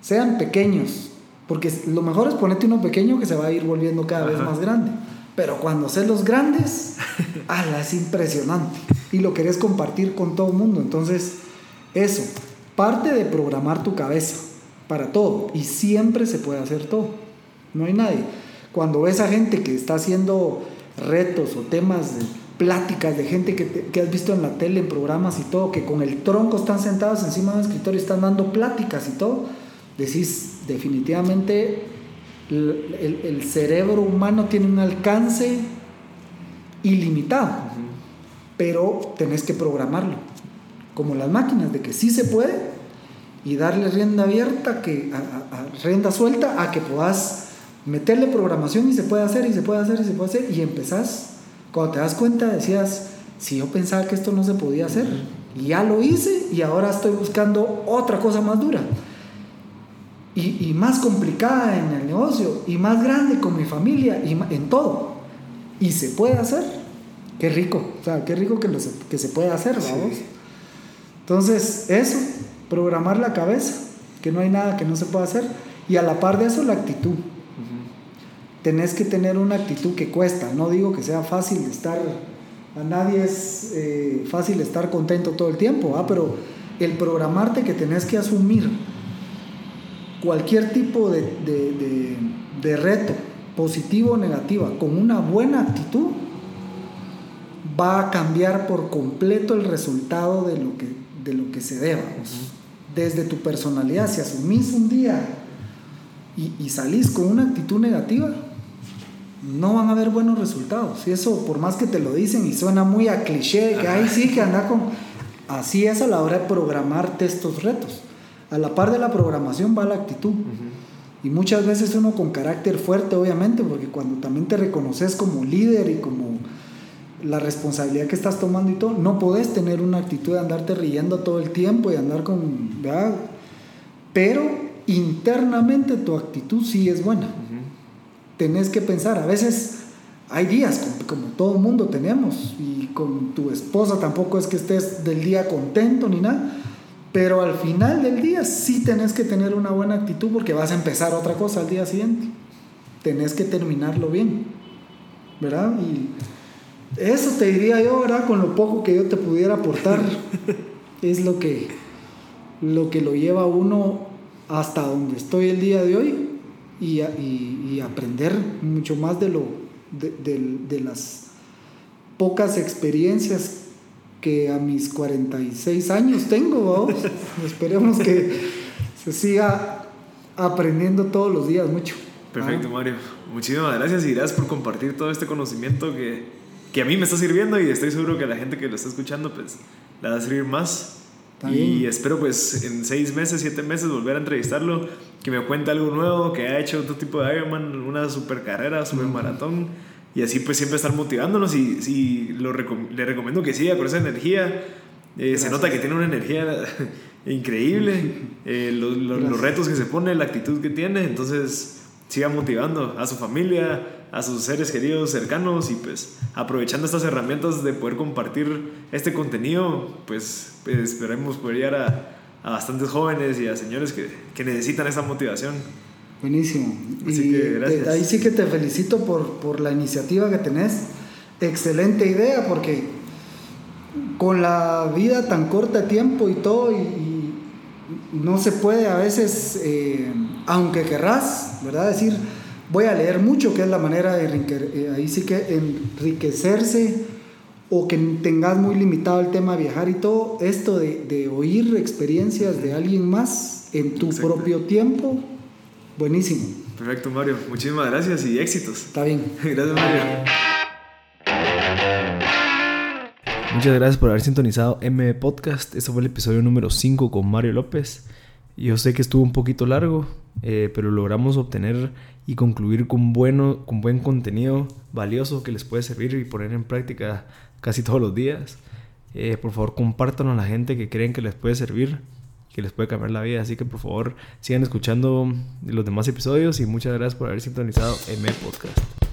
sean pequeños, porque lo mejor es ponerte uno pequeño que se va a ir volviendo cada vez más grande. Pero cuando sé los grandes, ala, es impresionante. Y lo querés compartir con todo el mundo. Entonces, eso, parte de programar tu cabeza para todo. Y siempre se puede hacer todo. No hay nadie. Cuando ves a gente que está haciendo retos o temas de pláticas de gente que, que, has visto en la tele, en programas y todo, que con el tronco están sentados encima de un escritorio y están dando pláticas y todo, decís, definitivamente el, cerebro humano tiene un alcance ilimitado, pero tenés que programarlo, como las máquinas, de que sí se puede y darle rienda abierta, que, a, rienda suelta a que puedas meterle programación y se puede hacer y se puede hacer y se puede hacer y empezás, cuando te das cuenta decías, si yo pensaba que esto no se podía hacer, ya lo hice y ahora estoy buscando otra cosa más dura y, más complicada en el negocio y más grande con mi familia y en todo. Y se puede hacer. Qué rico, o sea, qué rico que, lo se, que se puede hacer, vamos. Entonces, eso, programar la cabeza, que no hay nada que no se pueda hacer. Y a la par de eso, la actitud. Tenés que tener una actitud que cuesta. No digo que sea fácil estar, a nadie es eh, fácil estar contento todo el tiempo, pero el programarte que tenés que asumir cualquier tipo de, reto, positivo o negativo, con una buena actitud, va a cambiar por completo el resultado de lo que, de lo que se deba. Desde tu personalidad, si asumís un día y, salís con una actitud negativa, no van a haber buenos resultados. Y eso, por más que te lo dicen y suena muy a cliché, que ahí sí que anda con... Así es a la hora de programarte estos retos. A la par de la programación va la actitud. Y muchas veces uno con carácter fuerte, obviamente, porque cuando también te reconoces como líder y como la responsabilidad que estás tomando y todo, no podés tener una actitud de andarte riendo todo el tiempo y andar con... ¿verdad? Pero internamente tu actitud sí es buena. Tenés que pensar, a veces hay días, como, como todo mundo tenemos, y con tu esposa tampoco es que estés del día contento ni nada, pero al final del día sí tenés que tener una buena actitud porque vas a empezar otra cosa al día siguiente. Tenés que terminarlo bien. ¿Verdad? Y eso te diría yo, ¿verdad? Con lo poco que yo te pudiera aportar, es lo que, lo que lo lleva a uno hasta donde estoy el día de hoy y, y, aprender mucho más de, lo, de, de las pocas experiencias que a mis 46 años tengo, vamos. Esperemos que se siga aprendiendo todos los días mucho. Perfecto, Mario. Muchísimas gracias y gracias por compartir todo este conocimiento que, que a mí me está sirviendo y estoy seguro que a la gente que lo está escuchando pues le va a servir más. Y espero pues en seis meses, siete meses volver a entrevistarlo, que me cuente algo nuevo, que haya hecho otro tipo de Ironman, una super carrera, super maratón. Y así pues siempre estar motivándonos y, y lo le recomiendo que siga con esa energía. Eh, se nota que tiene una energía increíble, eh, los, los retos que se pone, la actitud que tiene, entonces siga motivando a su familia, a sus seres queridos cercanos y pues aprovechando estas herramientas de poder compartir este contenido, pues, pues esperemos poder llegar a, a, bastantes jóvenes y a señores que, que necesitan esa motivación. Buenísimo. y gracias. ahí sí que te felicito por, por la iniciativa que tenés. Excelente idea porque con la vida tan corta de tiempo y todo, y, no se puede a veces, eh, aunque querrás, ¿verdad? Decir, voy a leer mucho, que es la manera de eh, ahí sí que enriquecerse o que tengas muy limitado el tema de viajar y todo, esto de, de oír experiencias de alguien más en tu propio tiempo, buenísimo. Perfecto, Mario. Muchísimas gracias y éxitos. Está bien. gracias, Mario. Muchas gracias por haber sintonizado M Podcast. Este fue el episodio número 5 con Mario López. Yo sé que estuvo un poquito largo, eh, pero logramos obtener y concluir con, bueno, con buen contenido valioso que les puede servir y poner en práctica casi todos los días. Eh, por favor, compártanlo a la gente que creen que les puede servir, que les puede cambiar la vida. Así que por favor, sigan escuchando los demás episodios y muchas gracias por haber sintonizado M Podcast.